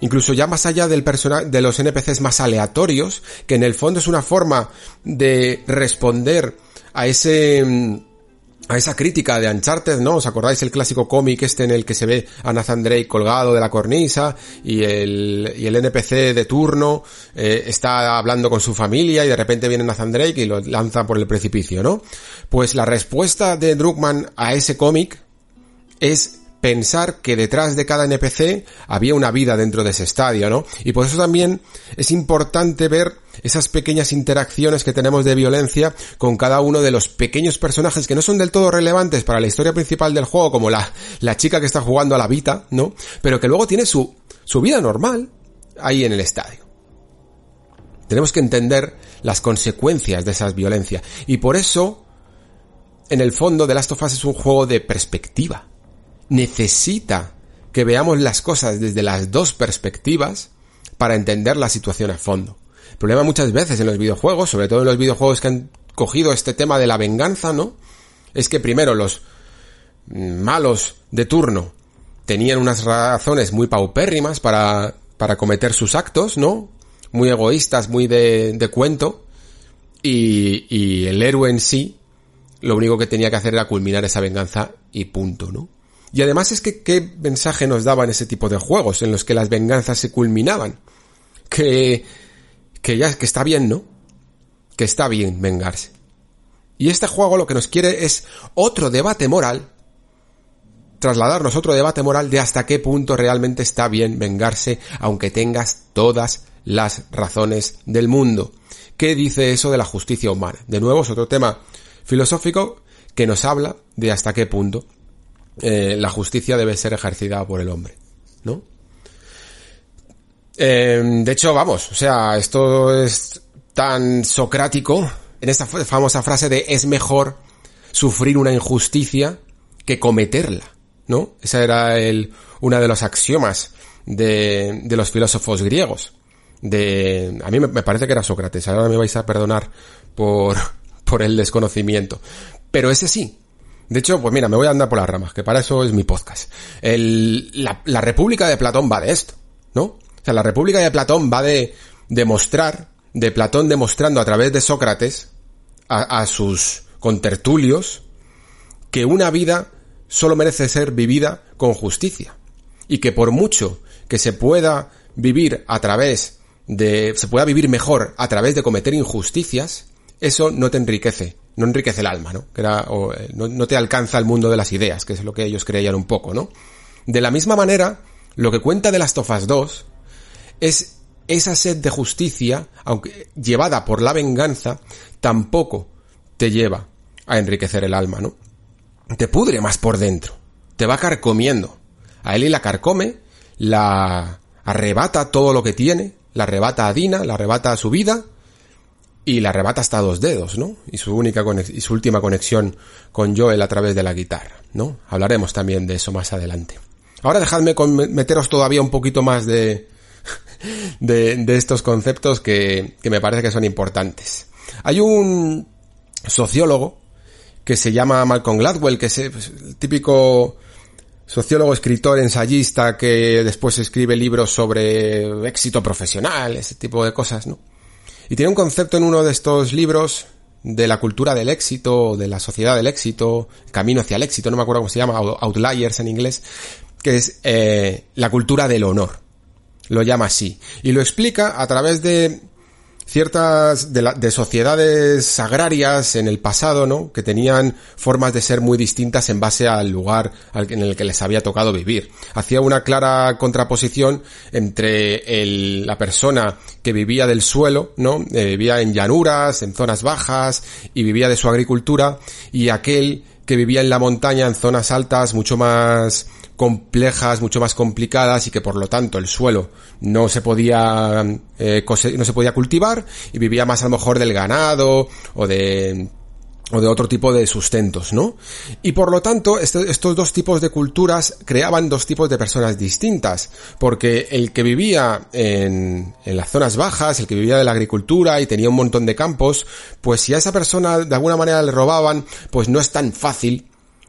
incluso ya más allá del de los NPCs más aleatorios, que en el fondo es una forma de responder a ese mm, a esa crítica de Uncharted, ¿no? ¿Os acordáis el clásico cómic este en el que se ve a Nathan Drake colgado de la cornisa y el, y el NPC de turno eh, está hablando con su familia y de repente viene Nathan Drake y lo lanza por el precipicio, ¿no? Pues la respuesta de Druckmann a ese cómic es pensar que detrás de cada NPC había una vida dentro de ese estadio, ¿no? Y por eso también es importante ver esas pequeñas interacciones que tenemos de violencia con cada uno de los pequeños personajes que no son del todo relevantes para la historia principal del juego, como la, la chica que está jugando a la Vita, ¿no? Pero que luego tiene su, su vida normal ahí en el estadio. Tenemos que entender las consecuencias de esas violencias. Y por eso, en el fondo, The Last of Us es un juego de perspectiva necesita que veamos las cosas desde las dos perspectivas para entender la situación a fondo. El problema muchas veces en los videojuegos, sobre todo en los videojuegos que han cogido este tema de la venganza, ¿no? Es que primero los malos de turno tenían unas razones muy paupérrimas para, para cometer sus actos, ¿no? Muy egoístas, muy de, de cuento. Y, y el héroe en sí, lo único que tenía que hacer era culminar esa venganza y punto, ¿no? Y además es que qué mensaje nos daban ese tipo de juegos en los que las venganzas se culminaban. Que, que ya, que está bien, ¿no? Que está bien vengarse. Y este juego lo que nos quiere es otro debate moral, trasladarnos otro debate moral de hasta qué punto realmente está bien vengarse aunque tengas todas las razones del mundo. ¿Qué dice eso de la justicia humana? De nuevo es otro tema filosófico que nos habla de hasta qué punto eh, la justicia debe ser ejercida por el hombre, ¿no? Eh, de hecho, vamos, o sea, esto es tan socrático en esta famosa frase de es mejor sufrir una injusticia que cometerla, ¿no? Esa era el, una de los axiomas de, de los filósofos griegos. De, a mí me, parece que era Sócrates, ahora me vais a perdonar por, por el desconocimiento. Pero ese sí. De hecho, pues mira, me voy a andar por las ramas, que para eso es mi podcast. El, la, la República de Platón va de esto, ¿no? O sea, la República de Platón va de demostrar, de Platón demostrando a través de Sócrates a, a sus contertulios que una vida solo merece ser vivida con justicia. Y que por mucho que se pueda vivir a través de, se pueda vivir mejor a través de cometer injusticias, eso no te enriquece, no enriquece el alma, ¿no? Que era, o, eh, no, no te alcanza el mundo de las ideas, que es lo que ellos creían un poco, ¿no? De la misma manera, lo que cuenta de las Tofas 2 es esa sed de justicia, aunque llevada por la venganza, tampoco te lleva a enriquecer el alma, ¿no? Te pudre más por dentro, te va carcomiendo. A él y la carcome, la arrebata todo lo que tiene, la arrebata a Dina, la arrebata a su vida, y la arrebata hasta dos dedos, ¿no? Y su única y su última conexión con Joel a través de la guitarra, ¿no? Hablaremos también de eso más adelante. Ahora dejadme meteros todavía un poquito más de, de, de estos conceptos que, que me parece que son importantes. Hay un sociólogo que se llama Malcolm Gladwell, que es pues, el típico sociólogo, escritor, ensayista que después escribe libros sobre éxito profesional, ese tipo de cosas, ¿no? Y tiene un concepto en uno de estos libros de la cultura del éxito, de la sociedad del éxito, camino hacia el éxito, no me acuerdo cómo se llama, Outliers en inglés, que es eh, la cultura del honor. Lo llama así. Y lo explica a través de ciertas de, de, sociedades agrarias en el pasado, ¿no? Que tenían formas de ser muy distintas en base al lugar en el que les había tocado vivir. Hacía una clara contraposición entre el, la persona que vivía del suelo, ¿no? Eh, vivía en llanuras, en zonas bajas y vivía de su agricultura y aquel que vivía en la montaña en zonas altas mucho más complejas, mucho más complicadas y que por lo tanto el suelo no se podía eh, no se podía cultivar y vivía más a lo mejor del ganado o de o de otro tipo de sustentos, ¿no? Y por lo tanto, este, estos dos tipos de culturas creaban dos tipos de personas distintas, porque el que vivía en, en las zonas bajas, el que vivía de la agricultura y tenía un montón de campos, pues si a esa persona de alguna manera le robaban, pues no es tan fácil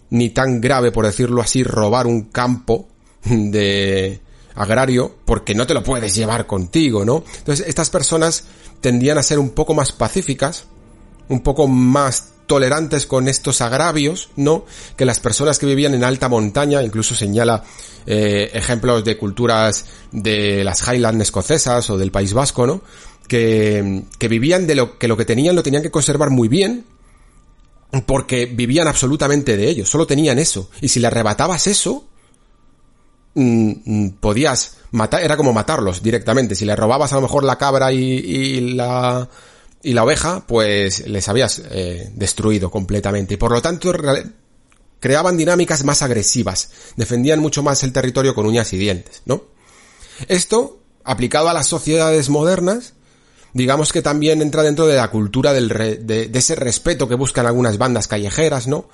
ni tan grave, por decirlo así, robar un campo de agrario porque no te lo puedes llevar contigo, ¿no? Entonces estas personas tendían a ser un poco más pacíficas, un poco más tolerantes con estos agravios, ¿no? Que las personas que vivían en alta montaña, incluso señala eh, ejemplos de culturas de las Highlands escocesas o del País Vasco, ¿no? Que, que vivían de lo que lo que tenían lo tenían que conservar muy bien, porque vivían absolutamente de ello, solo tenían eso. Y si le arrebatabas eso, mm, mm, podías matar, era como matarlos directamente. Si le robabas a lo mejor la cabra y, la, y la oveja, pues les habías eh, destruido completamente. Y por lo tanto, creaban dinámicas más agresivas, defendían mucho más el territorio con uñas y dientes, ¿no? Esto, aplicado a las sociedades modernas, digamos que también entra dentro de la cultura del de, ese respeto que buscan algunas bandas callejeras, ¿no?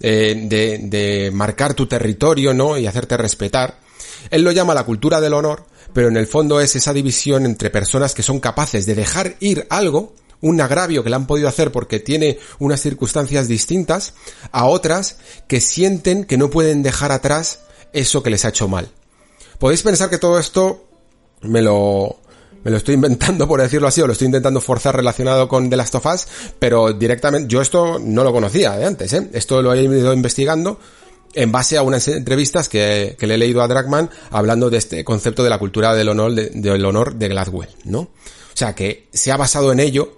Eh, de, de marcar tu territorio, ¿no? Y hacerte respetar. Él lo llama la cultura del honor, pero en el fondo es esa división entre personas que son capaces de dejar ir algo, un agravio que le han podido hacer porque tiene unas circunstancias distintas, a otras que sienten que no pueden dejar atrás eso que les ha hecho mal. Podéis pensar que todo esto me lo, me lo estoy inventando por decirlo así, o lo estoy intentando forzar relacionado con The Last of Us, pero directamente, yo esto no lo conocía de antes, ¿eh? Esto lo he ido investigando en base a unas entrevistas que, que le he leído a Dragman hablando de este concepto de la cultura del honor de, del honor de Gladwell, ¿no? O sea, que se ha basado en ello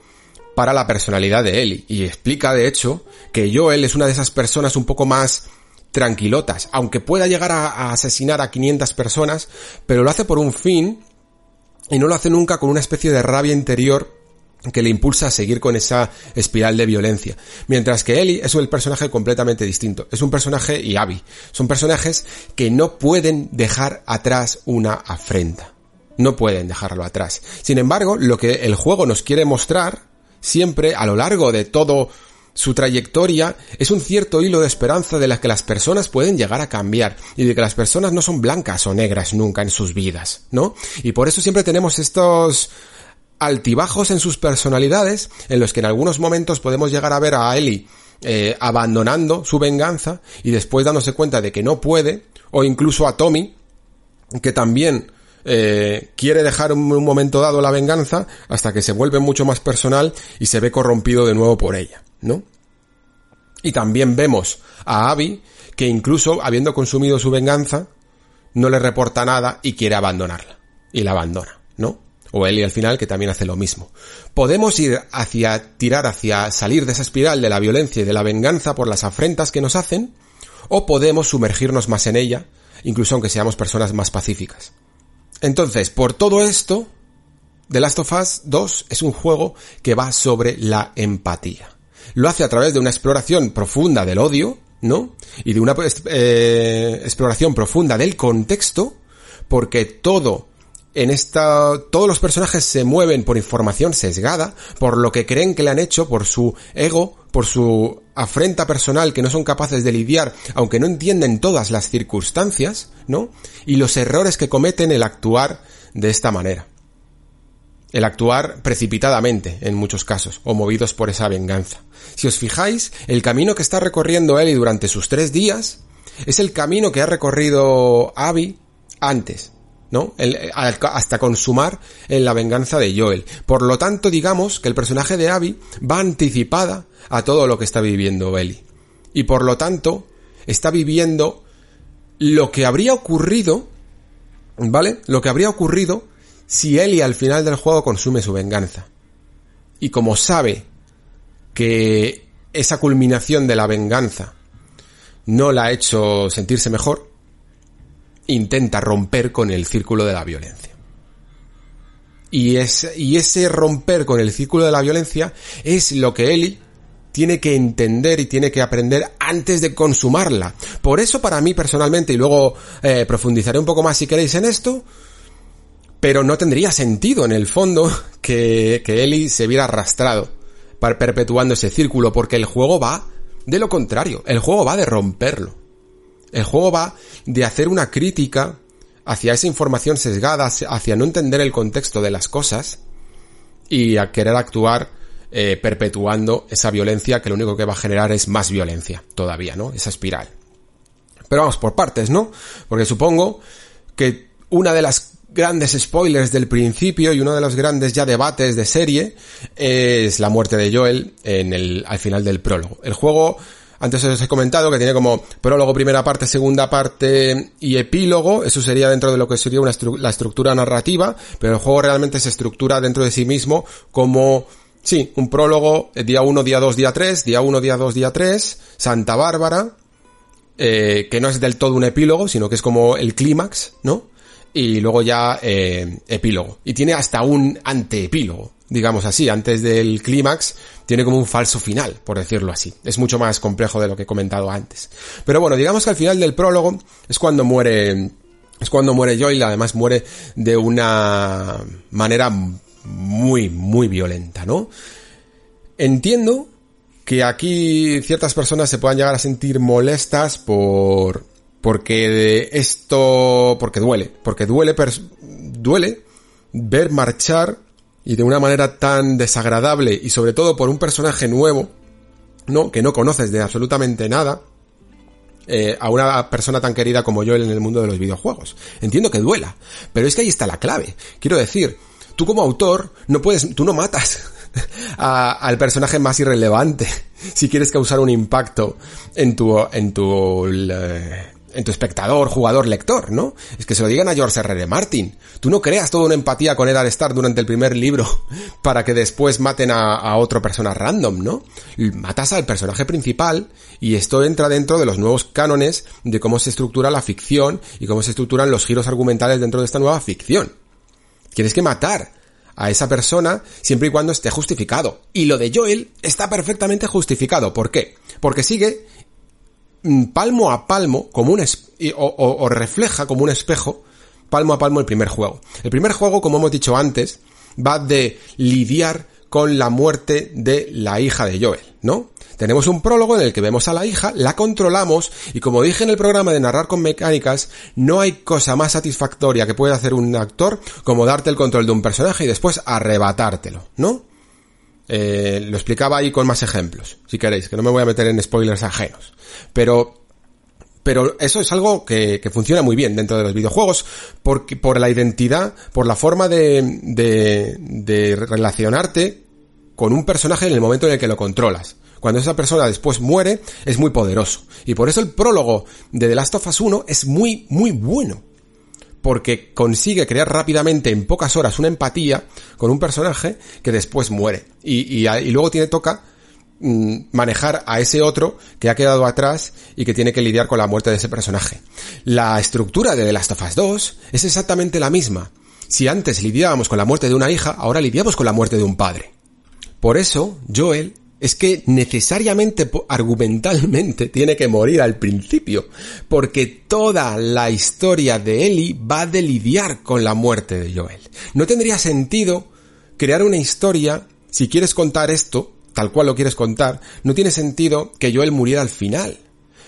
para la personalidad de Ellie. Y explica, de hecho, que Joel es una de esas personas un poco más tranquilotas, aunque pueda llegar a, a asesinar a 500 personas, pero lo hace por un fin y no lo hace nunca con una especie de rabia interior que le impulsa a seguir con esa espiral de violencia. Mientras que Ellie es un personaje completamente distinto. Es un personaje y Abby. Son personajes que no pueden dejar atrás una afrenta. No pueden dejarlo atrás. Sin embargo, lo que el juego nos quiere mostrar siempre, a lo largo de todo su trayectoria, es un cierto hilo de esperanza de la que las personas pueden llegar a cambiar y de que las personas no son blancas o negras nunca en sus vidas, ¿no? Y por eso siempre tenemos estos altibajos en sus personalidades, en los que en algunos momentos podemos llegar a ver a Ellie eh, abandonando su venganza y después dándose cuenta de que no puede, o incluso a Tommy, que también eh, quiere dejar un, un momento dado la venganza hasta que se vuelve mucho más personal y se ve corrompido de nuevo por ella, ¿no? Y también vemos a Abby que incluso habiendo consumido su venganza no le reporta nada y quiere abandonarla y la abandona, ¿no? O Ellie al final que también hace lo mismo. Podemos ir hacia tirar hacia salir de esa espiral de la violencia y de la venganza por las afrentas que nos hacen o podemos sumergirnos más en ella, incluso aunque seamos personas más pacíficas. Entonces, por todo esto, The Last of Us 2 es un juego que va sobre la empatía. Lo hace a través de una exploración profunda del odio, ¿no? Y de una eh, exploración profunda del contexto, porque todo en esta, todos los personajes se mueven por información sesgada, por lo que creen que le han hecho, por su ego, por su afrenta personal que no son capaces de lidiar, aunque no entienden todas las circunstancias, ¿no? Y los errores que cometen el actuar de esta manera. El actuar precipitadamente, en muchos casos, o movidos por esa venganza. Si os fijáis, el camino que está recorriendo Ellie durante sus tres días es el camino que ha recorrido Abby antes, ¿no? hasta consumar en la venganza de Joel. Por lo tanto, digamos que el personaje de Abby va anticipada a todo lo que está viviendo Ellie. Y por lo tanto, está viviendo lo que habría ocurrido, ¿vale? Lo que habría ocurrido si Ellie al final del juego consume su venganza. Y como sabe que esa culminación de la venganza no la ha hecho sentirse mejor, intenta romper con el círculo de la violencia. Y, es, y ese romper con el círculo de la violencia es lo que Ellie tiene que entender y tiene que aprender antes de consumarla. Por eso para mí personalmente, y luego eh, profundizaré un poco más si queréis en esto, pero no tendría sentido en el fondo que, que Ellie se viera arrastrado perpetuando ese círculo, porque el juego va de lo contrario, el juego va de romperlo. El juego va de hacer una crítica hacia esa información sesgada, hacia no entender el contexto de las cosas y a querer actuar eh, perpetuando esa violencia que lo único que va a generar es más violencia todavía, ¿no? Esa espiral. Pero vamos por partes, ¿no? Porque supongo que una de las grandes spoilers del principio y uno de los grandes ya debates de serie es la muerte de Joel en el, al final del prólogo. El juego antes os he comentado que tiene como prólogo, primera parte, segunda parte y epílogo. Eso sería dentro de lo que sería una la estructura narrativa, pero el juego realmente se estructura dentro de sí mismo como, sí, un prólogo, eh, día 1, día 2, día 3, día 1, día 2, día 3, Santa Bárbara, eh, que no es del todo un epílogo, sino que es como el clímax, ¿no? Y luego ya eh, epílogo. Y tiene hasta un anteepílogo digamos así, antes del clímax, tiene como un falso final, por decirlo así. Es mucho más complejo de lo que he comentado antes. Pero bueno, digamos que al final del prólogo es cuando muere, es cuando muere Joel, además muere de una manera muy, muy violenta, ¿no? Entiendo que aquí ciertas personas se puedan llegar a sentir molestas por, porque esto, porque duele, porque duele, duele ver marchar y de una manera tan desagradable y sobre todo por un personaje nuevo, ¿no? Que no conoces de absolutamente nada, eh, a una persona tan querida como yo en el mundo de los videojuegos. Entiendo que duela, pero es que ahí está la clave. Quiero decir, tú como autor no puedes, tú no matas al personaje más irrelevante si quieres causar un impacto en tu, en tu, en tu espectador, jugador, lector, ¿no? Es que se lo digan a George R. R. Martin. Tú no creas toda una empatía con Ed Star durante el primer libro para que después maten a, a otra persona random, ¿no? Matas al personaje principal y esto entra dentro de los nuevos cánones de cómo se estructura la ficción y cómo se estructuran los giros argumentales dentro de esta nueva ficción. Tienes que matar a esa persona siempre y cuando esté justificado. Y lo de Joel está perfectamente justificado. ¿Por qué? Porque sigue palmo a palmo, como un o, refleja como un espejo, palmo a palmo el primer juego. El primer juego, como hemos dicho antes, va de lidiar con la muerte de la hija de Joel, ¿no? Tenemos un prólogo en el que vemos a la hija, la controlamos y como dije en el programa de narrar con mecánicas, no hay cosa más satisfactoria que puede hacer un actor como darte el control de un personaje y después arrebatártelo, ¿no? Eh, lo explicaba ahí con más ejemplos, si queréis, que no me voy a meter en spoilers ajenos. Pero pero eso es algo que, que, funciona muy bien dentro de los videojuegos porque, por la identidad, por la forma de, de, de, relacionarte con un personaje en el momento en el que lo controlas. Cuando esa persona después muere, es muy poderoso. Y por eso el prólogo de The Last of Us 1 es muy, muy bueno. Porque consigue crear rápidamente, en pocas horas, una empatía con un personaje que después muere. Y, luego tiene toca Mm, manejar a ese otro que ha quedado atrás y que tiene que lidiar con la muerte de ese personaje. La estructura de The Last of Us 2 es exactamente la misma. Si antes lidiábamos con la muerte de una hija, ahora lidiamos con la muerte de un padre. Por eso, Joel es que necesariamente, argumentalmente, tiene que morir al principio, porque toda la historia de Ellie va de lidiar con la muerte de Joel. No tendría sentido crear una historia, si quieres contar esto, tal cual lo quieres contar, no tiene sentido que Joel muriera al final.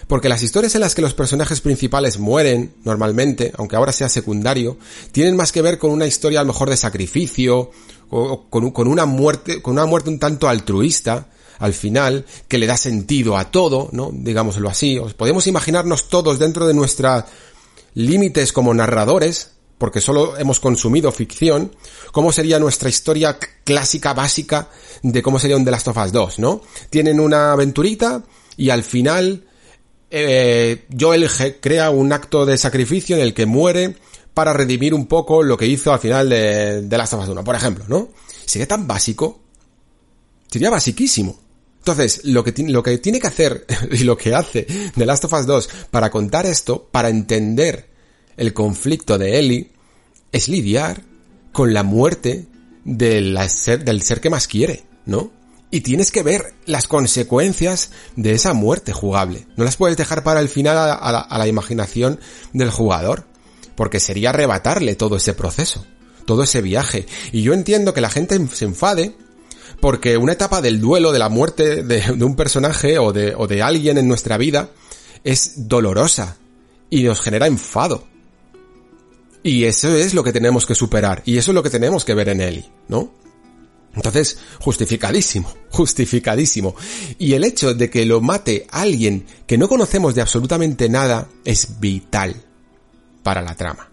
Porque las historias en las que los personajes principales mueren, normalmente, aunque ahora sea secundario, tienen más que ver con una historia a lo mejor de sacrificio, o con, una muerte, con una muerte un tanto altruista, al final, que le da sentido a todo, ¿no? Digámoslo así. Podemos imaginarnos todos dentro de nuestros límites como narradores, porque solo hemos consumido ficción, cómo sería nuestra historia clásica, básica, de cómo sería un The Last of Us 2, ¿no? Tienen una aventurita y al final eh, Joel crea un acto de sacrificio en el que muere para redimir un poco lo que hizo al final de, The Last of Us 1, por ejemplo, ¿no? Sería tan básico. Sería basiquísimo. Entonces, lo que, lo que tiene que hacer y lo que hace The Last of Us 2 para contar esto, para entender el conflicto de Ellie es lidiar con la muerte del ser, que más quiere, ¿no? Y tienes que ver las consecuencias de esa muerte jugable. No las puedes dejar para el final a, la, a la imaginación del jugador, porque sería arrebatarle todo ese proceso, todo ese viaje. Y yo entiendo que la gente se enfade porque una etapa del duelo, de la muerte de, un personaje o de, o de alguien en nuestra vida es dolorosa y nos genera enfado. Y eso es lo que tenemos que superar. Y eso es lo que tenemos que ver en Eli, ¿no? Entonces, justificadísimo, justificadísimo. Y el hecho de que lo mate alguien que no conocemos de absolutamente nada es vital para la trama.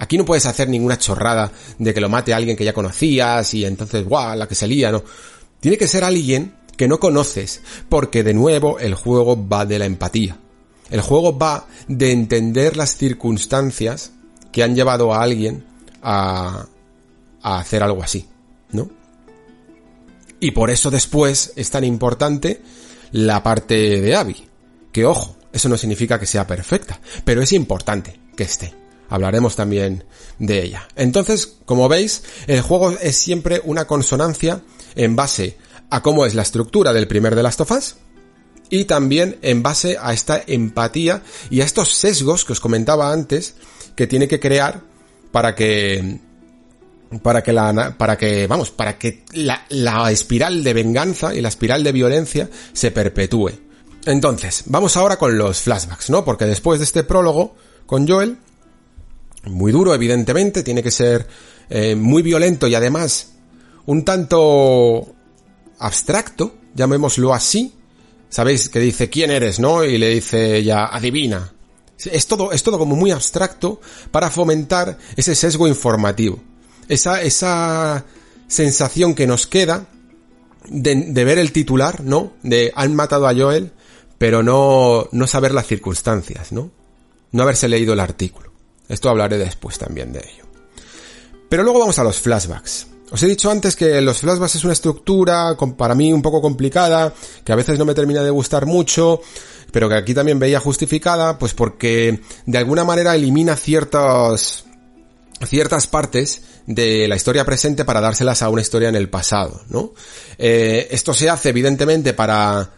Aquí no puedes hacer ninguna chorrada de que lo mate alguien que ya conocías y entonces, guau, la que se lía, no. Tiene que ser alguien que no conoces, porque de nuevo el juego va de la empatía. El juego va de entender las circunstancias que han llevado a alguien a, a hacer algo así, ¿no? Y por eso después es tan importante la parte de Abby. Que ojo, eso no significa que sea perfecta, pero es importante que esté. Hablaremos también de ella. Entonces, como veis, el juego es siempre una consonancia en base a cómo es la estructura del primer de las tofas y también en base a esta empatía y a estos sesgos que os comentaba antes que tiene que crear para que para que la para que vamos para que la, la espiral de venganza y la espiral de violencia se perpetúe entonces vamos ahora con los flashbacks no porque después de este prólogo con Joel muy duro evidentemente tiene que ser eh, muy violento y además un tanto abstracto llamémoslo así sabéis que dice quién eres no y le dice ya adivina es todo, es todo como muy abstracto para fomentar ese sesgo informativo. Esa, esa sensación que nos queda de, de, ver el titular, ¿no? De han matado a Joel, pero no, no saber las circunstancias, ¿no? No haberse leído el artículo. Esto hablaré después también de ello. Pero luego vamos a los flashbacks. Os he dicho antes que los flashbacks es una estructura para mí un poco complicada, que a veces no me termina de gustar mucho, pero que aquí también veía justificada, pues porque de alguna manera elimina ciertas ciertas partes de la historia presente para dárselas a una historia en el pasado, ¿no? Eh, esto se hace evidentemente para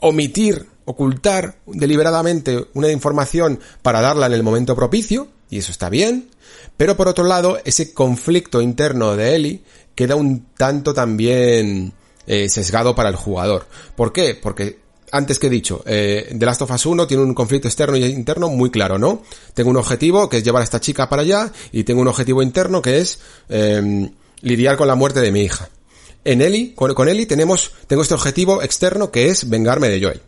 omitir, ocultar deliberadamente una información para darla en el momento propicio, y eso está bien, pero por otro lado, ese conflicto interno de Ellie queda un tanto también eh, sesgado para el jugador. ¿Por qué? Porque antes que he dicho, eh, The Last of Us 1 tiene un conflicto externo y interno muy claro, ¿no? Tengo un objetivo que es llevar a esta chica para allá y tengo un objetivo interno que es em, lidiar con la muerte de mi hija. En Ellie, con, con Ellie tenemos, tengo este objetivo externo que es vengarme de Joel.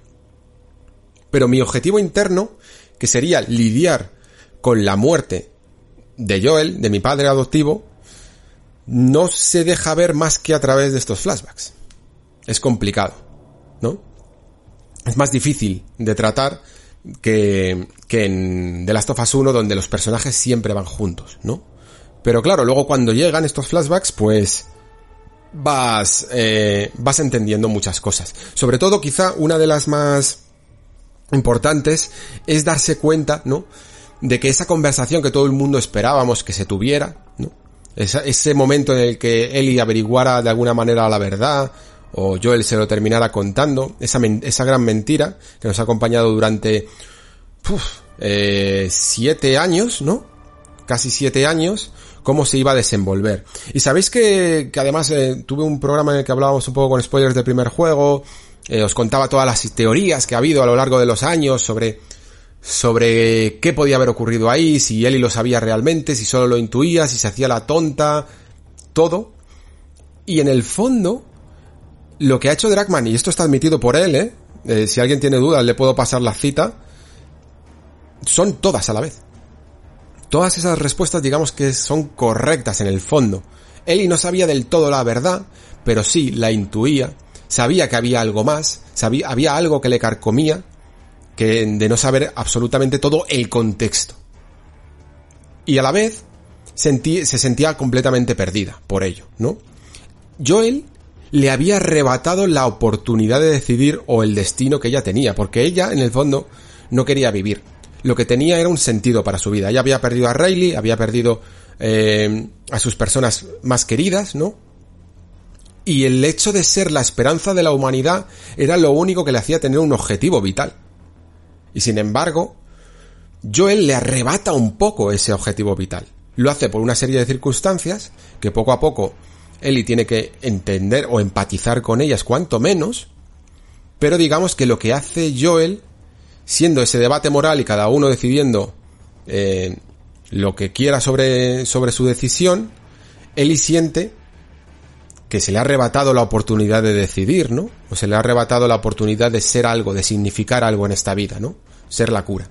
Pero mi objetivo interno, que sería lidiar con la muerte de Joel, de mi padre adoptivo, no se deja ver más que a través de estos flashbacks. Es complicado, ¿no? Es más difícil de tratar que, que en The Last of Us 1 donde los personajes siempre van juntos, ¿no? Pero claro, luego cuando llegan estos flashbacks, pues vas, eh, vas entendiendo muchas cosas. Sobre todo quizá una de las más importantes es darse cuenta, ¿no? De que esa conversación que todo el mundo esperábamos que se tuviera, ¿no? ese momento en el que Ellie averiguara de alguna manera la verdad, o Joel se lo terminara contando, esa, esa gran mentira que nos ha acompañado durante eh, siete años, ¿no? Casi siete años, cómo se iba a desenvolver. Y sabéis que, que además eh, tuve un programa en el que hablábamos un poco con spoilers del primer juego, eh, os contaba todas las teorías que ha habido a lo largo de los años sobre, sobre qué podía haber ocurrido ahí, si Eli lo sabía realmente, si solo lo intuía, si se hacía la tonta, todo. Y en el fondo, lo que ha hecho Dragman, y esto está admitido por él, ¿eh? eh si alguien tiene dudas, le puedo pasar la cita, son todas a la vez. Todas esas respuestas digamos que son correctas en el fondo. Eli no sabía del todo la verdad, pero sí la intuía, sabía que había algo más, sabía, había algo que le carcomía, que de no saber absolutamente todo el contexto. Y a la vez se sentía completamente perdida por ello, ¿no? Joel le había arrebatado la oportunidad de decidir o el destino que ella tenía, porque ella, en el fondo, no quería vivir. Lo que tenía era un sentido para su vida. Ella había perdido a Riley, había perdido eh, a sus personas más queridas, ¿no? Y el hecho de ser la esperanza de la humanidad era lo único que le hacía tener un objetivo vital. Y sin embargo, Joel le arrebata un poco ese objetivo vital. Lo hace por una serie de circunstancias que poco a poco Ellie tiene que entender o empatizar con ellas cuanto menos, pero digamos que lo que hace Joel, siendo ese debate moral y cada uno decidiendo eh, lo que quiera sobre, sobre su decisión, Ellie siente que se le ha arrebatado la oportunidad de decidir, ¿no? O se le ha arrebatado la oportunidad de ser algo, de significar algo en esta vida, ¿no? Ser la cura.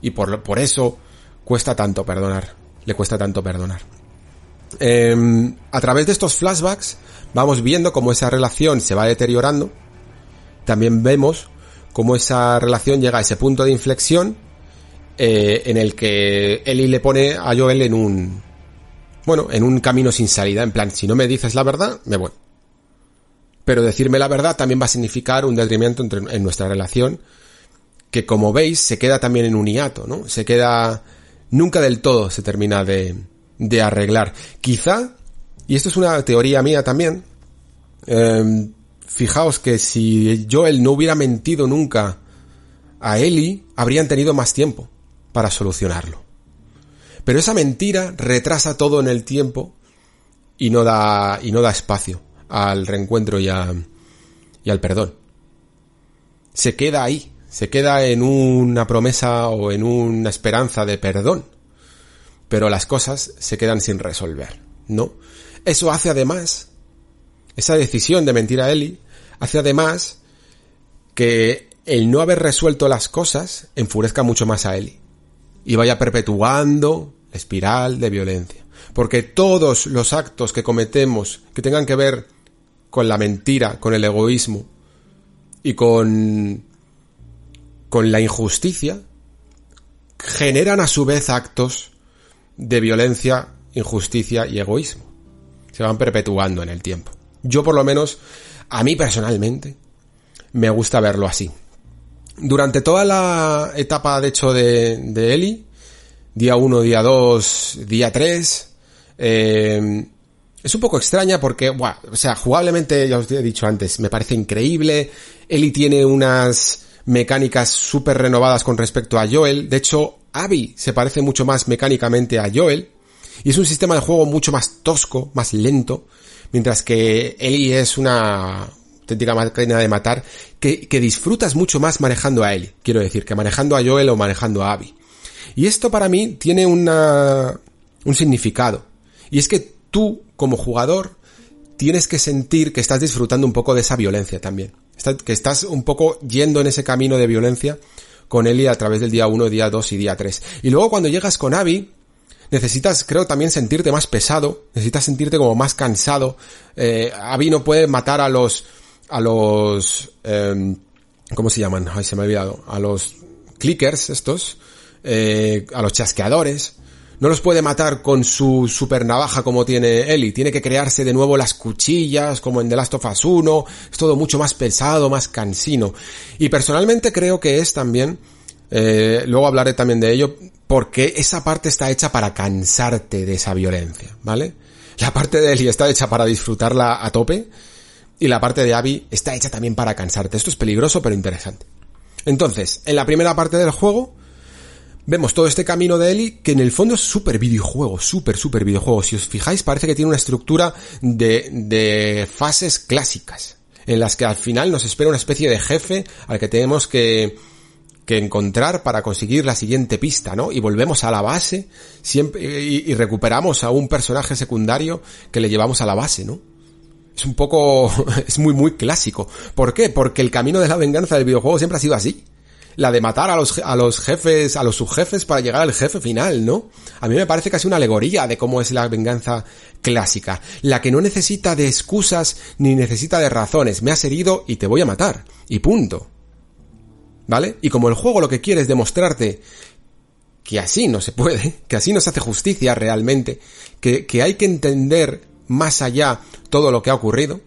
Y por, por eso cuesta tanto perdonar, le cuesta tanto perdonar. Em, a través de estos flashbacks vamos viendo cómo esa relación se va deteriorando. También vemos cómo esa relación llega a ese punto de inflexión eh, en el que Ellie le pone a Joel en un, bueno, en un camino sin salida, en plan, si no me dices la verdad, me voy. Pero decirme la verdad también va a significar un detrimento entre, en nuestra relación, que como veis se queda también en un hiato, ¿no? Se queda, nunca del todo se termina de, de arreglar. Quizá, y esto es una teoría mía también, em, fijaos que si Joel no hubiera mentido nunca a Ellie, habrían tenido más tiempo para solucionarlo. Pero esa mentira retrasa todo en el tiempo y no da, y no da espacio al reencuentro y, y al perdón. Se queda ahí, se queda en una promesa o en una esperanza de perdón. Pero las cosas se quedan sin resolver, ¿no? Eso hace además, esa decisión de mentir a Eli, hace además que el no haber resuelto las cosas enfurezca mucho más a Eli y vaya perpetuando la espiral de violencia. Porque todos los actos que cometemos que tengan que ver con la mentira, con el egoísmo y con con la injusticia generan a su vez actos de violencia, injusticia y egoísmo. Se van perpetuando en el tiempo. Yo por lo menos, a mí personalmente, me gusta verlo así durante toda la etapa, de hecho, de, de Eli, día 1, día 2, día 3, eh, es un poco extraña porque, buah, o sea, jugablemente, ya os he dicho antes, me parece increíble. Eli tiene unas mecánicas súper renovadas con respecto a Joel. De hecho, Abby se parece mucho más mecánicamente a Joel. Y es un sistema de juego mucho más tosco, más lento, mientras que Ellie es una auténtica máquina de matar que, que disfrutas mucho más manejando a Ellie, quiero decir, que manejando a Joel o manejando a Abby. Y esto para mí tiene una, un significado. Y es que tú, como jugador, tienes que sentir que estás disfrutando un poco de esa violencia también. Que estás un poco yendo en ese camino de violencia con Ellie a través del día 1, día 2 y día 3. Y luego cuando llegas con Abby, necesitas, creo, también sentirte más pesado, necesitas sentirte como más cansado. Eh, Abby no puede matar a los, a los, eh, ¿cómo se llaman? Ay, se me ha olvidado. A los clickers estos, eh, a los chasqueadores. No los puede matar con su super navaja como tiene Ellie. Tiene que crearse de nuevo las cuchillas como en The Last of Us 1. Es todo mucho más pesado, más cansino. Y personalmente creo que es también, eh, luego hablaré también de ello, porque esa parte está hecha para cansarte de esa violencia, ¿vale? La parte de Ellie está hecha para disfrutarla a tope y la parte de Abby está hecha también para cansarte. Esto es peligroso pero interesante. Entonces, en la primera parte del juego, vemos todo este camino de Ellie que en el fondo es súper videojuego, súper, súper videojuego. Si os fijáis, parece que tiene una estructura de, de fases clásicas, en las que al final nos espera una especie de jefe al que tenemos que, que encontrar para conseguir la siguiente pista, ¿no? Y volvemos a la base siempre y, y recuperamos a un personaje secundario que le llevamos a la base, ¿no? Es un poco, es muy, muy clásico. ¿Por qué? Porque el camino de la venganza del videojuego siempre ha sido así la de matar a los, a los jefes, a los subjefes para llegar al jefe final, ¿no? A mí me parece casi una alegoría de cómo es la venganza clásica, la que no necesita de excusas ni necesita de razones, me has herido y te voy a matar, y punto. ¿Vale? Y como el juego lo que quiere es demostrarte que así no se puede, que así no se hace justicia realmente, que, que hay que entender más allá todo lo que ha ocurrido,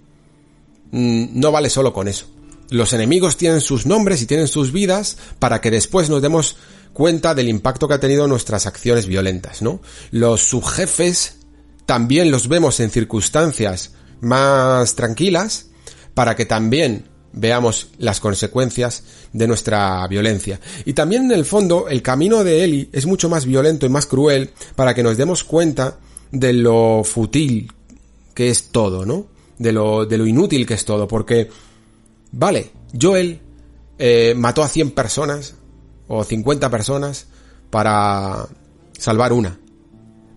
mm, no vale solo con eso. Los enemigos tienen sus nombres y tienen sus vidas para que después nos demos cuenta del impacto que ha tenido nuestras acciones violentas, ¿no? Los subjefes también los vemos en circunstancias más tranquilas para que también veamos las consecuencias de nuestra violencia. Y también en el fondo el camino de Eli es mucho más violento y más cruel para que nos demos cuenta de lo fútil que es todo, ¿no? De lo, de lo inútil que es todo, porque Vale, Joel eh, mató a 100 personas o 50 personas para salvar una.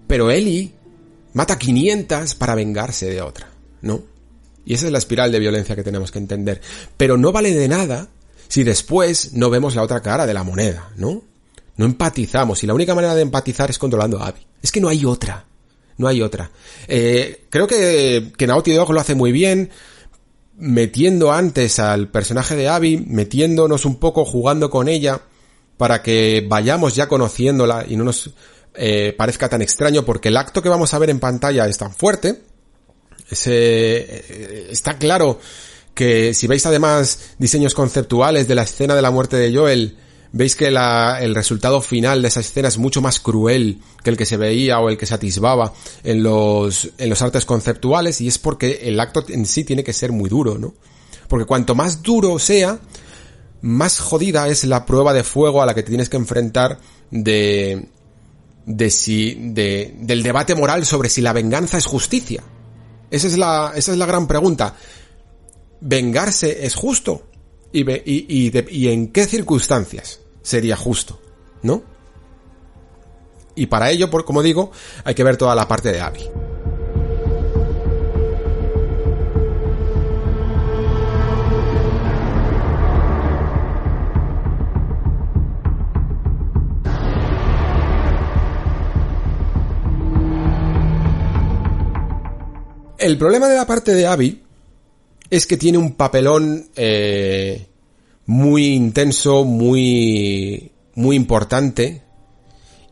Pero Ellie mata 500 para vengarse de otra, ¿no? Y esa es la espiral de violencia que tenemos que entender. Pero no vale de nada si después no vemos la otra cara de la moneda, ¿no? No empatizamos. Y la única manera de empatizar es controlando a Abby. Es que no hay otra. No hay otra. Eh, creo que, que Naughty Dog lo hace muy bien metiendo antes al personaje de Abby, metiéndonos un poco, jugando con ella, para que vayamos ya conociéndola y no nos eh, parezca tan extraño, porque el acto que vamos a ver en pantalla es tan fuerte, ese, eh, está claro que si veis además diseños conceptuales de la escena de la muerte de Joel, veis que el resultado final de esa escena es mucho más cruel que el que se veía o el que se atisbaba en los, en los artes conceptuales y es porque el acto en sí tiene que ser muy duro, ¿no? Porque cuanto más duro sea, más jodida es la prueba de fuego a la que te tienes que enfrentar de, de si, de, del debate moral sobre si la venganza es justicia. Esa es la, esa es la gran pregunta. ¿Vengarse es justo? Y, y, y, en qué circunstancias sería justo, ¿no? Y para ello, por, como digo, hay que ver toda la parte de Abby. El problema de la parte de Abby es que tiene un papelón eh, muy intenso, muy, muy importante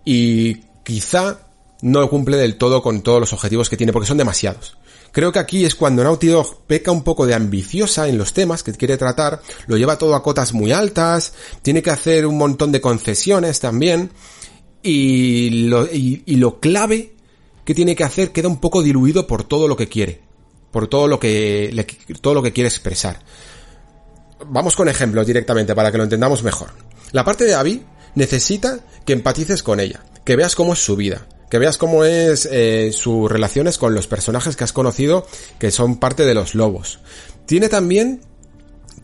y quizá no cumple del todo con todos los objetivos que tiene porque son demasiados. Creo que aquí es cuando Naughty Dog peca un poco de ambiciosa en los temas que quiere tratar, lo lleva todo a cotas muy altas, tiene que hacer un montón de concesiones también, y lo, y lo clave que tiene que hacer queda un poco diluido por todo lo que quiere por todo lo que, todo lo que quiere expresar. Vamos con ejemplos directamente para que lo entendamos mejor. La parte de Abby necesita que empatices con ella, que veas cómo es su vida, que veas cómo es eh, sus relaciones con los personajes que has conocido que son parte de los lobos. Tiene también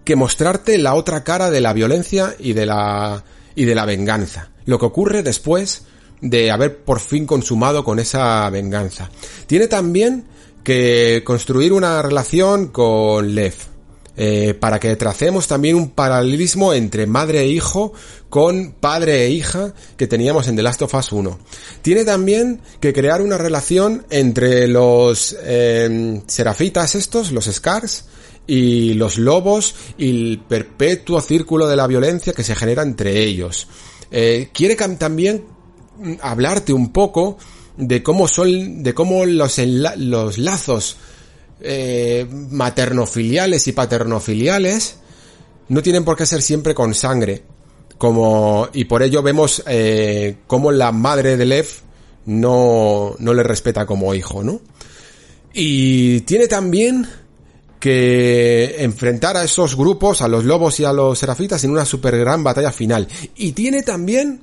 que mostrarte la otra cara de la violencia y de la y de la venganza. Lo que ocurre después de haber por fin consumado con esa venganza. Tiene también que construir una relación con Lev. Eh, para que tracemos también un paralelismo entre madre e hijo con padre e hija que teníamos en The Last of Us 1. Tiene también que crear una relación entre los eh, serafitas estos, los Scars, y los lobos y el perpetuo círculo de la violencia que se genera entre ellos. Eh, quiere también hablarte un poco de cómo son, de cómo los, los lazos eh, maternofiliales y paternofiliales no tienen por qué ser siempre con sangre. Como, y por ello vemos eh, cómo la madre de Lev no, no le respeta como hijo, ¿no? Y tiene también que enfrentar a esos grupos, a los lobos y a los serafitas en una super gran batalla final. Y tiene también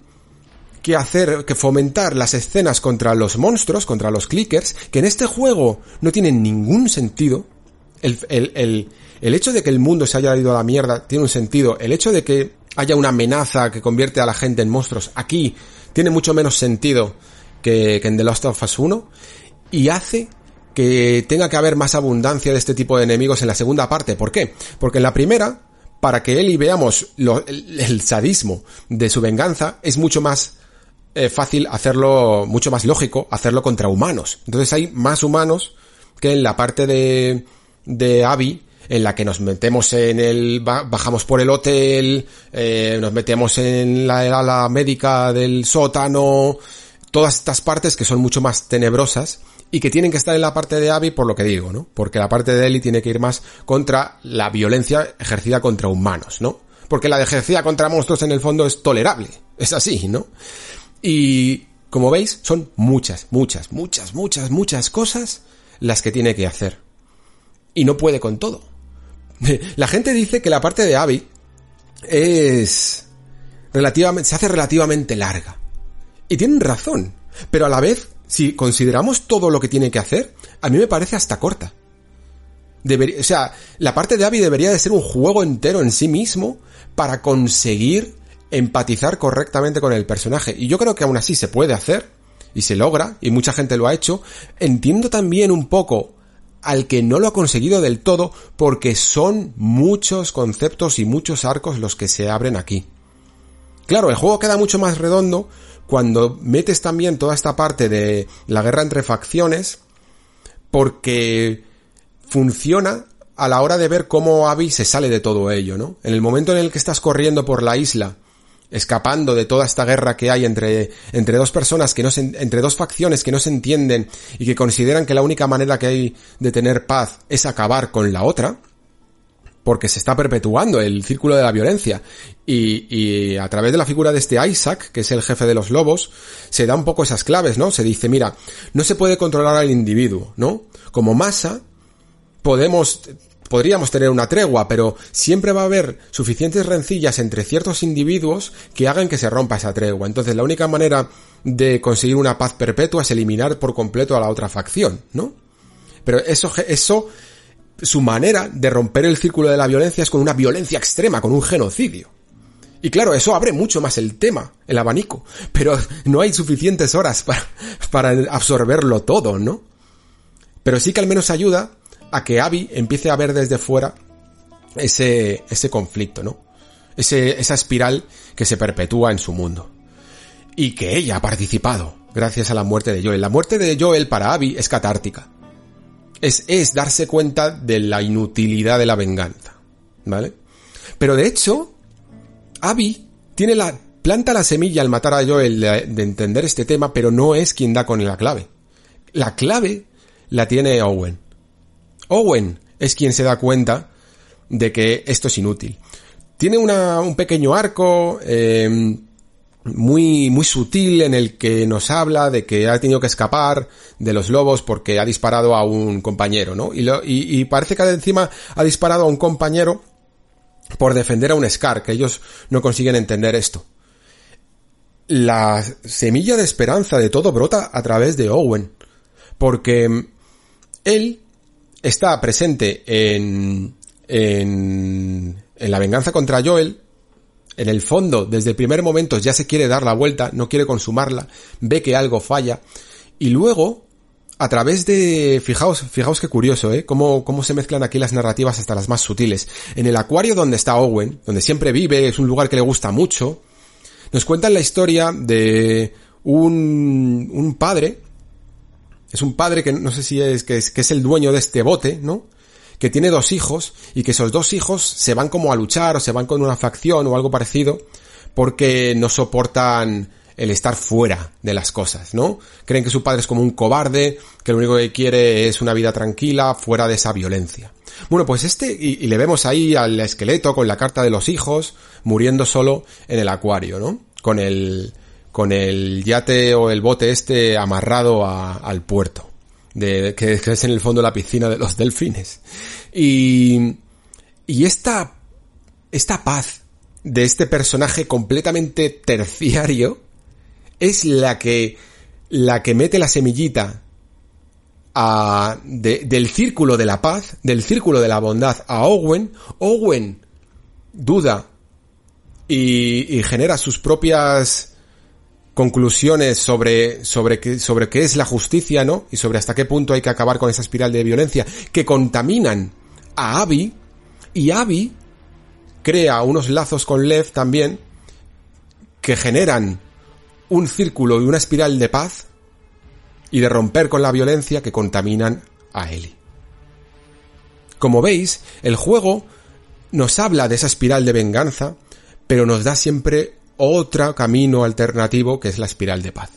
que hacer, que fomentar las escenas contra los monstruos, contra los clickers, que en este juego no tienen ningún sentido. El, el, el, el hecho de que el mundo se haya ido a la mierda tiene un sentido. El hecho de que haya una amenaza que convierte a la gente en monstruos aquí tiene mucho menos sentido que, en The Lost of Us 1 y hace que tenga que haber más abundancia de este tipo de enemigos en la segunda parte. ¿Por qué? Porque en la primera, para que Eli veamos el, sadismo de su venganza, es mucho más eh, fácil hacerlo, mucho más lógico hacerlo contra humanos. Entonces hay más humanos que en la parte de, de Abby, en la que nos metemos en el, bajamos por el hotel, eh, nos metemos en la, la médica del sótano, todas estas partes que son mucho más tenebrosas y que tienen que estar en la parte de Abby por lo que digo, ¿no? Porque la parte de Ellie tiene que ir más contra la violencia ejercida contra humanos, ¿no? Porque la ejercida contra monstruos en el fondo es tolerable, es así, ¿no? Y como veis, son muchas, muchas, muchas, muchas, muchas cosas las que tiene que hacer. Y no puede con todo. La gente dice que la parte de Abby es relativamente, se hace relativamente larga. Y tienen razón. Pero a la vez si consideramos todo lo que tiene que hacer, a mí me parece hasta corta. O sea, la parte de Abby debería de ser un juego entero en sí mismo para conseguir empatizar correctamente con el personaje. Y yo creo que aún así se puede hacer, y se logra, y mucha gente lo ha hecho. Entiendo también un poco al que no lo ha conseguido del todo, porque son muchos conceptos y muchos arcos los que se abren aquí. Claro, el juego queda mucho más redondo cuando metes también toda esta parte de la guerra entre facciones, porque funciona a la hora de ver cómo Abby se sale de todo ello, ¿no? En el momento en el que estás corriendo por la isla, escapando de toda esta guerra que hay entre, entre dos personas que no se, entre dos facciones que no se entienden y que consideran que la única manera que hay de tener paz es acabar con la otra, porque se está perpetuando el círculo de la violencia. Y, y, a través de la figura de este Isaac, que es el jefe de los lobos, se da un poco esas claves, ¿no? Se dice, mira, no se puede controlar al individuo, ¿no? Como masa, podemos, podríamos tener una tregua, pero siempre va a haber suficientes rencillas entre ciertos individuos que hagan que se rompa esa tregua. Entonces la única manera de conseguir una paz perpetua es eliminar por completo a la otra facción, ¿no? Pero eso, eso su manera de romper el círculo de la violencia es con una violencia extrema, con un genocidio. Y claro, eso abre mucho más el tema, el abanico, pero no hay suficientes horas para, para absorberlo todo, ¿no? Pero sí que al menos ayuda a que Abby empiece a ver desde fuera ese, ese conflicto, ¿no? Ese, esa espiral que se perpetúa en su mundo. Y que ella ha participado gracias a la muerte de Joel. La muerte de Joel para Abby es catártica es, es darse cuenta de la inutilidad de la venganza. ¿Vale? Pero de hecho, Abby tiene la, planta la semilla al matar a Joel de, de entender este tema, pero no es quien da con la clave. La clave la tiene Owen. Owen es quien se da cuenta de que esto es inútil. Tiene una, un pequeño arco, eh, muy, muy sutil en el que nos habla de que ha tenido que escapar de los lobos porque ha disparado a un compañero, ¿no? Y, lo, y, y parece que encima ha disparado a un compañero por defender a un Scar, que ellos no consiguen entender esto. la semilla de esperanza de todo brota a través de Owen. Porque él está presente en, en, en la venganza contra Joel. En el fondo, desde el primer momento ya se quiere dar la vuelta, no quiere consumarla, ve que algo falla. Y luego, a través de, fijaos, fijaos qué curioso, ¿eh? Cómo, cómo se mezclan aquí las narrativas hasta las más sutiles. En el acuario donde está Owen, donde siempre vive, es un lugar que le gusta mucho, nos cuentan la historia de un, un padre, es un padre que no sé si es que, es que es el dueño de este bote, ¿no? Que tiene dos hijos y que esos dos hijos se van como a luchar o se van con una facción o algo parecido porque no soportan el estar fuera de las cosas, ¿no? Creen que su padre es como un cobarde, que lo único que quiere es una vida tranquila, fuera de esa violencia. Bueno, pues este, y, y, le vemos ahí al esqueleto con la carta de los hijos, muriendo solo en el acuario, ¿no? Con el, con el yate o el bote este amarrado al puerto, de, que, es en el fondo la piscina de los delfines. Y, y esta, esta paz de este personaje completamente terciario, es la que, la que mete la semillita a, de, del círculo de la paz, del círculo de la bondad a Owen. Owen duda y, y genera sus propias conclusiones sobre, sobre, qué, sobre qué es la justicia, ¿no? Y sobre hasta qué punto hay que acabar con esa espiral de violencia que contaminan a Abby y Abby crea unos lazos con Lev también que generan un círculo y una espiral de paz y de romper con la violencia que contaminan a Ellie. Como veis, el juego nos habla de esa espiral de venganza, pero nos da siempre otro camino alternativo que es la espiral de paz.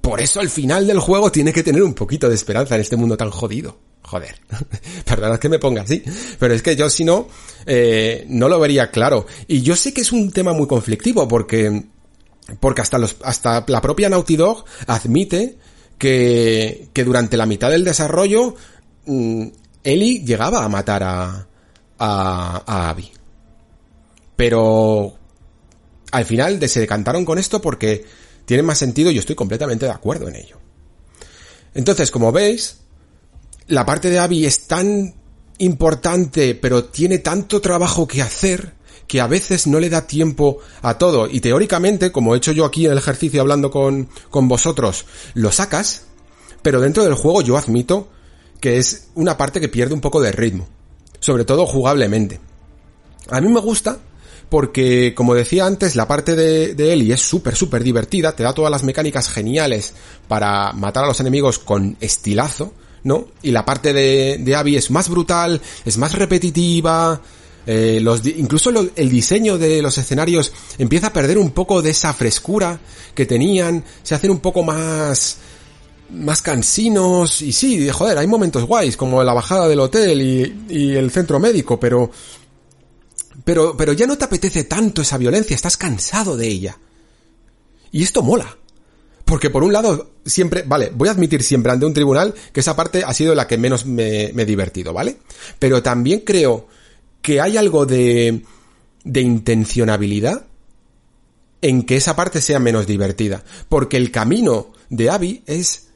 Por eso el final del juego tiene que tener un poquito de esperanza en este mundo tan jodido. Joder, perdonad que me ponga así, pero es que yo si no, eh, no lo vería claro. Y yo sé que es un tema muy conflictivo porque porque hasta los, hasta la propia Naughty Dog admite que, que durante la mitad del desarrollo, mmm, Ellie llegaba a matar a, a, a Abby. Pero al final se decantaron con esto porque tiene más sentido y estoy completamente de acuerdo en ello. Entonces, como veis, la parte de Abby es tan importante, pero tiene tanto trabajo que hacer que a veces no le da tiempo a todo y teóricamente, como he hecho yo aquí en el ejercicio hablando con, con vosotros, lo sacas, pero dentro del juego yo admito que es una parte que pierde un poco de ritmo, sobre todo jugablemente. A mí me gusta porque, como decía antes, la parte de, de Ellie es súper, súper divertida, te da todas las mecánicas geniales para matar a los enemigos con estilazo, ¿no? Y la parte de, de Abby es más brutal, es más repetitiva, eh, los, incluso el diseño de los escenarios empieza a perder un poco de esa frescura que tenían, se hacen un poco más más cansinos y sí, joder, hay momentos guays como la bajada del hotel y, y el centro médico, pero pero pero ya no te apetece tanto esa violencia, estás cansado de ella. Y esto mola. Porque por un lado, siempre, vale, voy a admitir siempre ante un tribunal que esa parte ha sido la que menos me, me he divertido, ¿vale? Pero también creo que hay algo de, de intencionabilidad en que esa parte sea menos divertida. Porque el camino de Abby es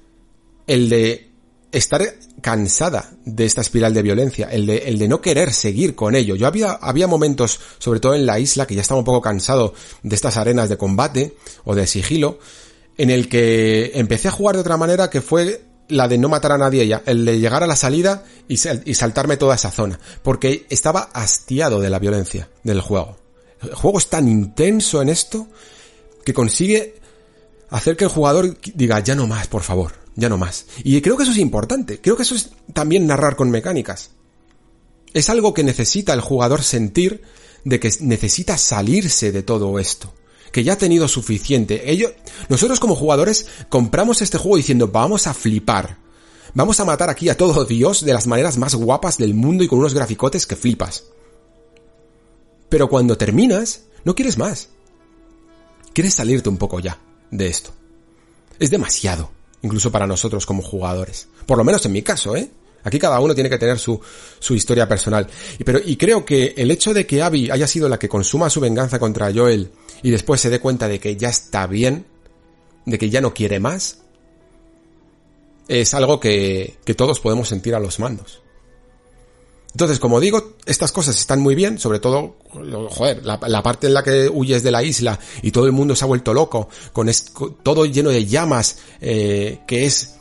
el de estar cansada de esta espiral de violencia, el de, el de no querer seguir con ello. Yo había, había momentos, sobre todo en la isla, que ya estaba un poco cansado de estas arenas de combate o de sigilo, en el que empecé a jugar de otra manera que fue la de no matar a nadie ya, el de llegar a la salida y, y, saltarme toda esa zona, porque estaba hastiado de la violencia del juego. El juego es tan intenso en esto que consigue hacer que el jugador diga ya no más, por favor, ya no más. Y creo que eso es importante, creo que eso es también narrar con mecánicas. Es algo que necesita el jugador sentir de que necesita salirse de todo esto que ya ha tenido suficiente. Ellos, nosotros como jugadores compramos este juego diciendo vamos a flipar. Vamos a matar aquí a todo Dios de las maneras más guapas del mundo y con unos graficotes que flipas. Pero cuando terminas, no quieres más. Quieres salirte un poco ya de esto. Es demasiado, incluso para nosotros como jugadores. Por lo menos en mi caso, ¿eh? Aquí cada uno tiene que tener su, su historia personal. Y, pero, y creo que el hecho de que Abby haya sido la que consuma su venganza contra Joel y después se dé cuenta de que ya está bien, de que ya no quiere más, es algo que, que todos podemos sentir a los mandos. Entonces, como digo, estas cosas están muy bien, sobre todo, joder, la, parte en la que huyes de la isla y todo el mundo se ha vuelto loco, con, todo lleno de llamas, eh, que es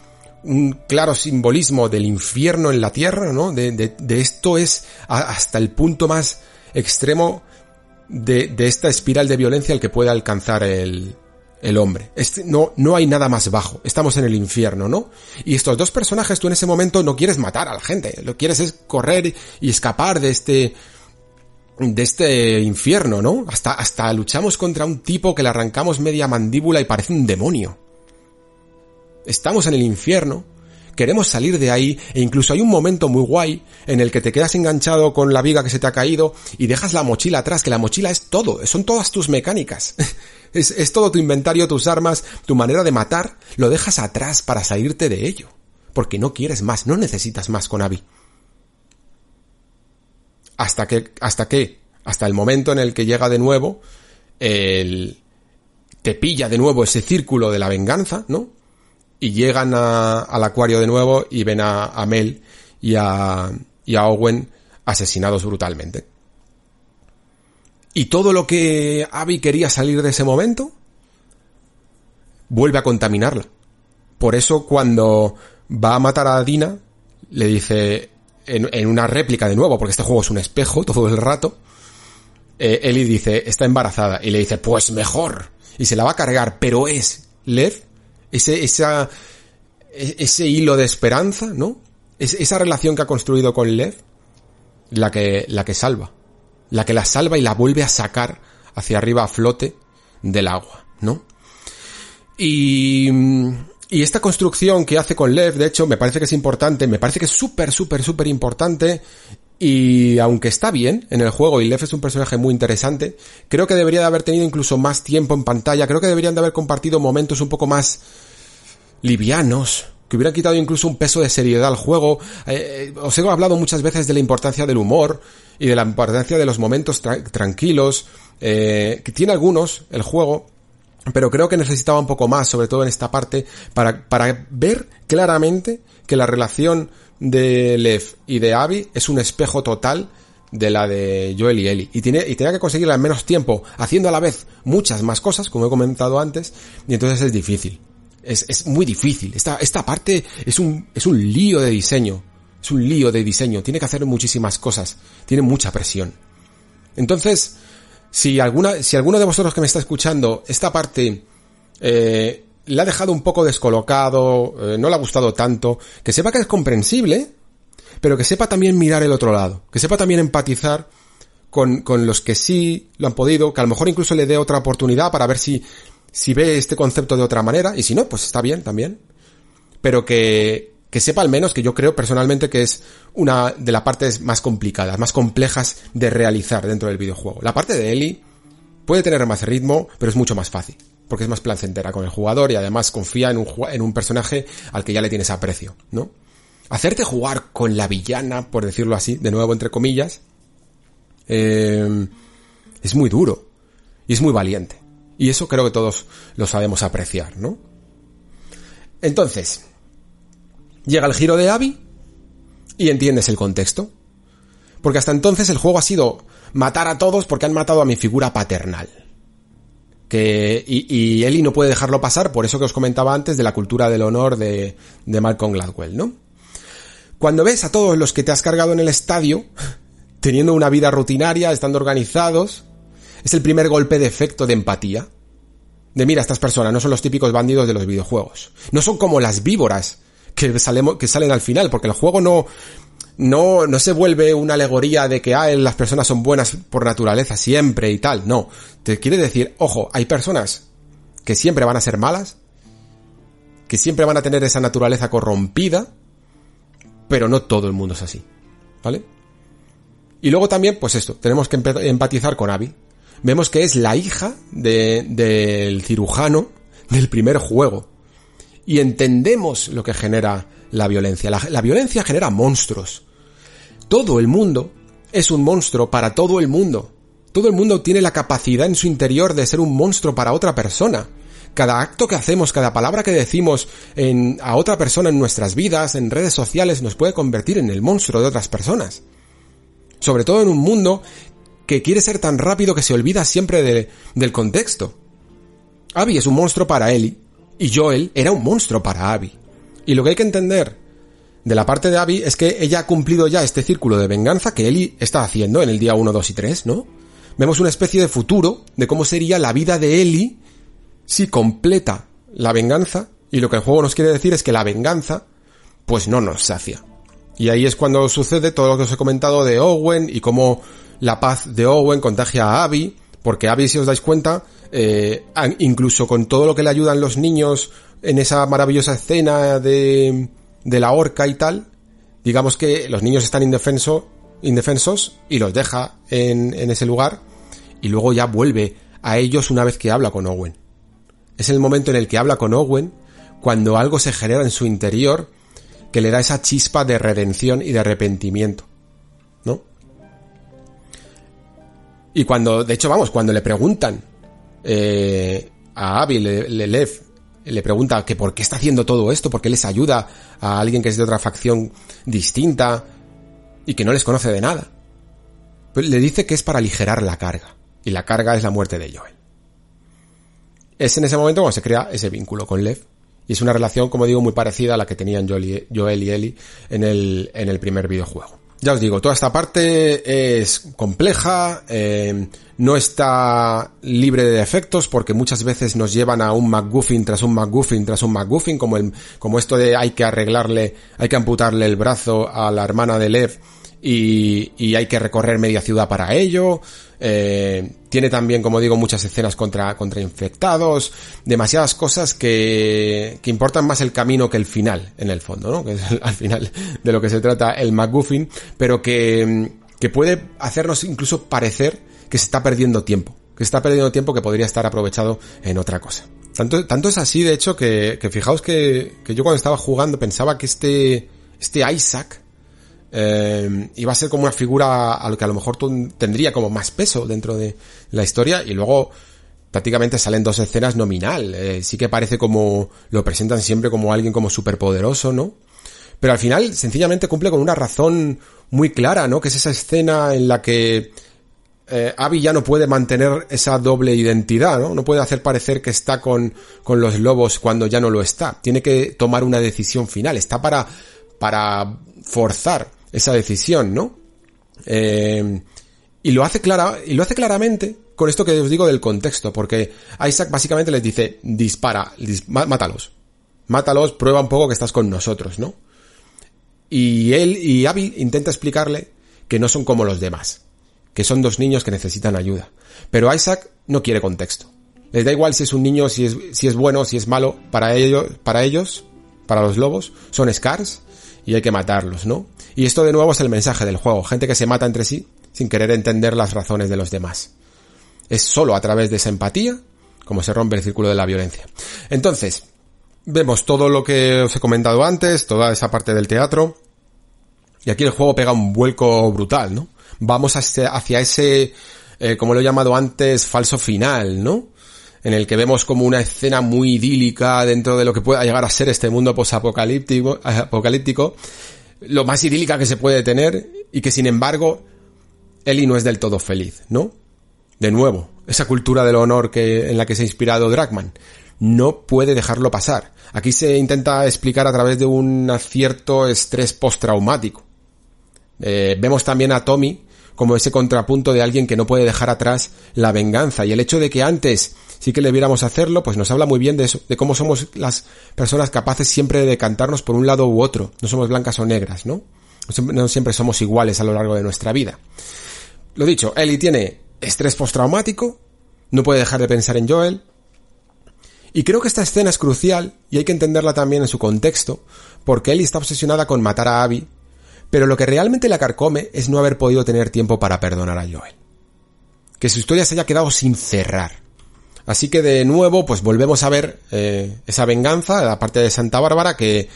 un claro simbolismo del infierno en la tierra, ¿no? De, de, esto es hasta el punto más extremo de, de esta espiral de violencia al que puede alcanzar el, el hombre. No, no hay nada más bajo. Estamos en el infierno, ¿no? Y estos dos personajes, tú en ese momento no quieres matar a la gente. Lo que quieres es correr y escapar de este, de este infierno, ¿no? Hasta, hasta luchamos contra un tipo que le arrancamos media mandíbula y parece un demonio. Estamos en el infierno, queremos salir de ahí e incluso hay un momento muy guay en el que te quedas enganchado con la viga que se te ha caído y dejas la mochila atrás, que la mochila es todo, son todas tus mecánicas. Es, todo tu inventario, tus armas, tu manera de matar, lo dejas atrás para salirte de ello. Porque no quieres más, no necesitas más con Abby. Hasta que, hasta que, hasta el momento en el que llega de nuevo, el, te pilla de nuevo ese círculo de la venganza, ¿no? Y llegan al acuario de nuevo y ven a, Mel y a, y a Owen asesinados brutalmente. Y todo lo que Abby quería salir de ese momento, vuelve a contaminarla. Por eso cuando va a matar a Dina, le dice, en, una réplica de nuevo, porque este juego es un espejo todo el rato, eh, Ellie dice, está embarazada, y le dice, pues mejor, y se la va a cargar, pero es Lev, ese, esa, e, ese hilo de esperanza, ¿no? Es, esa relación que ha construido con Lev, la que, la que salva la que la salva y la vuelve a sacar hacia arriba a flote del agua, ¿no? Y, y esta construcción que hace con Lev, de hecho, me parece que es importante, me parece que es súper, súper, súper importante. Y aunque está bien en el juego y Lev es un personaje muy interesante, creo que debería de haber tenido incluso más tiempo en pantalla, creo que deberían de haber compartido momentos un poco más livianos, que hubieran quitado incluso un peso de seriedad al juego. Eh, os he hablado muchas veces de la importancia del humor y de la importancia de los momentos tranquilos, eh, que tiene algunos el juego, pero creo que necesitaba un poco más, sobre todo en esta parte, para, para ver claramente que la relación de Lev y de Abby es un espejo total de la de Joel y Ellie. Y, tiene, y tenía que conseguirla en menos tiempo, haciendo a la vez muchas más cosas, como he comentado antes, y entonces es difícil. Es, es muy difícil. Esta, esta parte es un, es un lío de diseño. Es un lío de diseño. Tiene que hacer muchísimas cosas. Tiene mucha presión. Entonces, si alguna, si alguno de vosotros que me está escuchando, esta parte, eh, le ha dejado un poco descolocado, eh, no le ha gustado tanto, que sepa que es comprensible, pero que sepa también mirar el otro lado. Que sepa también empatizar con, con los que sí lo han podido, que a lo mejor incluso le dé otra oportunidad para ver si si ve este concepto de otra manera, y si no, pues está bien también. Pero que, que sepa al menos que yo creo personalmente que es una de las partes más complicadas, más complejas de realizar dentro del videojuego. La parte de Ellie puede tener más ritmo, pero es mucho más fácil. Porque es más placentera con el jugador y además confía en un, en un personaje al que ya le tienes aprecio, ¿no? Hacerte jugar con la villana, por decirlo así, de nuevo entre comillas, eh, es muy duro y es muy valiente. Y eso creo que todos lo sabemos apreciar, ¿no? Entonces, llega el giro de Abby y entiendes el contexto. Porque hasta entonces el juego ha sido matar a todos porque han matado a mi figura paternal. Que, y, y Ellie no puede dejarlo pasar, por eso que os comentaba antes de la cultura del honor de, de Malcolm Gladwell, ¿no? Cuando ves a todos los que te has cargado en el estadio, teniendo una vida rutinaria, estando organizados, es el primer golpe de efecto de empatía. De mira, estas personas no son los típicos bandidos de los videojuegos. No son como las víboras que, salen al final, porque el juego no, no, no se vuelve una alegoría de que ah, las personas son buenas por naturaleza siempre y tal. No. Te quiere decir, ojo, hay personas que siempre van a ser malas, que siempre van a tener esa naturaleza corrompida, pero no todo el mundo es así. ¿Vale? Y luego también, pues esto, tenemos que empatizar con Abby vemos que es la hija del cirujano del primer juego. Y entendemos lo que genera la violencia. La, violencia genera monstruos. Todo el mundo es un monstruo para todo el mundo. Todo el mundo tiene la capacidad en su interior de ser un monstruo para otra persona. Cada acto que hacemos, cada palabra que decimos a otra persona en nuestras vidas, en redes sociales, nos puede convertir en el monstruo de otras personas. Sobre todo en un mundo que quiere ser tan rápido que se olvida siempre de, del contexto. Abby es un monstruo para Ellie y Joel era un monstruo para Abby. Y lo que hay que entender de la parte de Abby es que ella ha cumplido ya este círculo de venganza que Ellie está haciendo en el día 1, 2 y 3, ¿no? Vemos una especie de futuro de cómo sería la vida de Ellie si completa la venganza, y lo que el juego nos quiere decir es que la venganza, pues no nos sacia. Y ahí es cuando sucede todo lo que os he comentado de Owen y cómo la paz de Owen contagia a Abby, porque Abby, si os dais cuenta, eh, incluso con todo lo que le ayudan los niños en esa maravillosa escena de, de la horca y tal, digamos que los niños están indefenso, indefensos y los deja en, en ese lugar y luego ya vuelve a ellos una vez que habla con Owen. Es el momento en el que habla con Owen cuando algo se genera en su interior que le da esa chispa de redención y de arrepentimiento. Y cuando, de hecho, vamos, cuando le preguntan eh, a Abby, le, le, Lev, le pregunta que por qué está haciendo todo esto, por qué les ayuda a alguien que es de otra facción distinta y que no les conoce de nada. Pues le dice que es para aligerar la carga. Y la carga es la muerte de Joel. Es en ese momento cuando se crea ese vínculo con Lev. Y es una relación, como digo, muy parecida a la que tenían Joel y Ellie en el, en el primer videojuego. Ya os digo, toda esta parte es compleja, eh, no está libre de defectos porque muchas veces nos llevan a un McGuffin tras un McGuffin tras un McGuffin, como, el, como esto de hay que arreglarle, hay que amputarle el brazo a la hermana de Lev y hay que recorrer media ciudad para ello. Eh, tiene también, como digo, muchas escenas contra, contra infectados, demasiadas cosas que, que importan más el camino que el final, en el fondo, ¿no? Que es al final de lo que se trata el McGuffin, pero que, que puede hacernos incluso parecer que se está perdiendo tiempo, que se está perdiendo tiempo que podría estar aprovechado en otra cosa. Tanto, tanto es así, de hecho, que, que fijaos que, que yo cuando estaba jugando pensaba que este, este Isaac, eh, iba a ser como una figura a lo que a lo mejor tendría como más peso dentro de la historia y luego prácticamente salen dos escenas nominal. Eh, sí que parece como lo presentan siempre como alguien como superpoderoso, ¿no? Pero al final sencillamente cumple con una razón muy clara, ¿no? Que es esa escena en la que eh, Abby ya no puede mantener esa doble identidad, ¿no? No puede hacer parecer que está con, con los lobos cuando ya no lo está. Tiene que tomar una decisión final. Está para, para forzar esa decisión, ¿no? Eh, y lo hace clara, y lo hace claramente con esto que os digo del contexto, porque Isaac básicamente les dice, dispara, mátalos. Mátalos, prueba un poco que estás con nosotros, ¿no? Y él y Abby intenta explicarle que no son como los demás, que son dos niños que necesitan ayuda. Pero Isaac no quiere contexto. Les da igual si es un niño, si es, si es bueno, si es malo, para ellos, para ellos, para los lobos, son Scars y hay que matarlos, ¿no? Y esto de nuevo es el mensaje del juego, gente que se mata entre sí sin querer entender las razones de los demás. Es solo a través de esa empatía como se rompe el círculo de la violencia. Entonces, vemos todo lo que os he comentado antes, toda esa parte del teatro, y aquí el juego pega un vuelco brutal, ¿no? Vamos hacia ese, eh, como lo he llamado antes, falso final, ¿no? En el que vemos como una escena muy idílica dentro de lo que pueda llegar a ser este mundo posapocalíptico, apocalíptico, lo más idílica que se puede tener y que sin embargo Ellie no es del todo feliz, ¿no? De nuevo, esa cultura del honor que, en la que se ha inspirado Dragman no puede dejarlo pasar. Aquí se intenta explicar a través de un cierto estrés postraumático. Eh, vemos también a Tommy como ese contrapunto de alguien que no puede dejar atrás la venganza y el hecho de que antes sí que debiéramos hacerlo, pues nos habla muy bien de eso, de cómo somos las personas capaces siempre de decantarnos por un lado u otro. No somos blancas o negras, ¿no? No siempre somos iguales a lo largo de nuestra vida. Lo dicho, Ellie tiene estrés postraumático, no puede dejar de pensar en Joel. Y creo que esta escena es crucial y hay que entenderla también en su contexto, porque Ellie está obsesionada con matar a Abby, pero lo que realmente la carcome es no haber podido tener tiempo para perdonar a Joel. Que su historia se haya quedado sin cerrar. Así que de nuevo, pues volvemos a ver eh, esa venganza, la parte de Santa Bárbara, que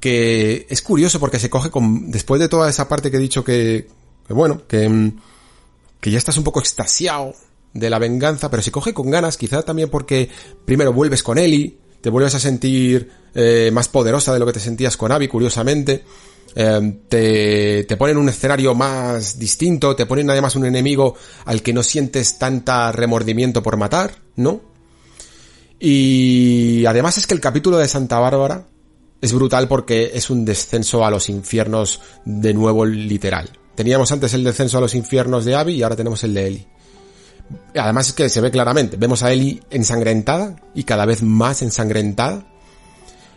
que es curioso porque se coge con, después de toda esa parte que he dicho que, que bueno, que, mm, que ya estás un poco extasiado de la venganza, pero se coge con ganas, quizá también porque primero vuelves con Ellie, te vuelves a sentir eh, más poderosa de lo que te sentías con Abby, curiosamente, eh, te, te ponen un escenario más distinto, te ponen además un enemigo al que no sientes tanta remordimiento por matar, ¿no? Y además es que el capítulo de Santa Bárbara es brutal porque es un descenso a los infiernos de nuevo literal. Teníamos antes el descenso a los infiernos de Abby y ahora tenemos el de Ellie. Además es que se ve claramente, vemos a Ellie ensangrentada y cada vez más ensangrentada.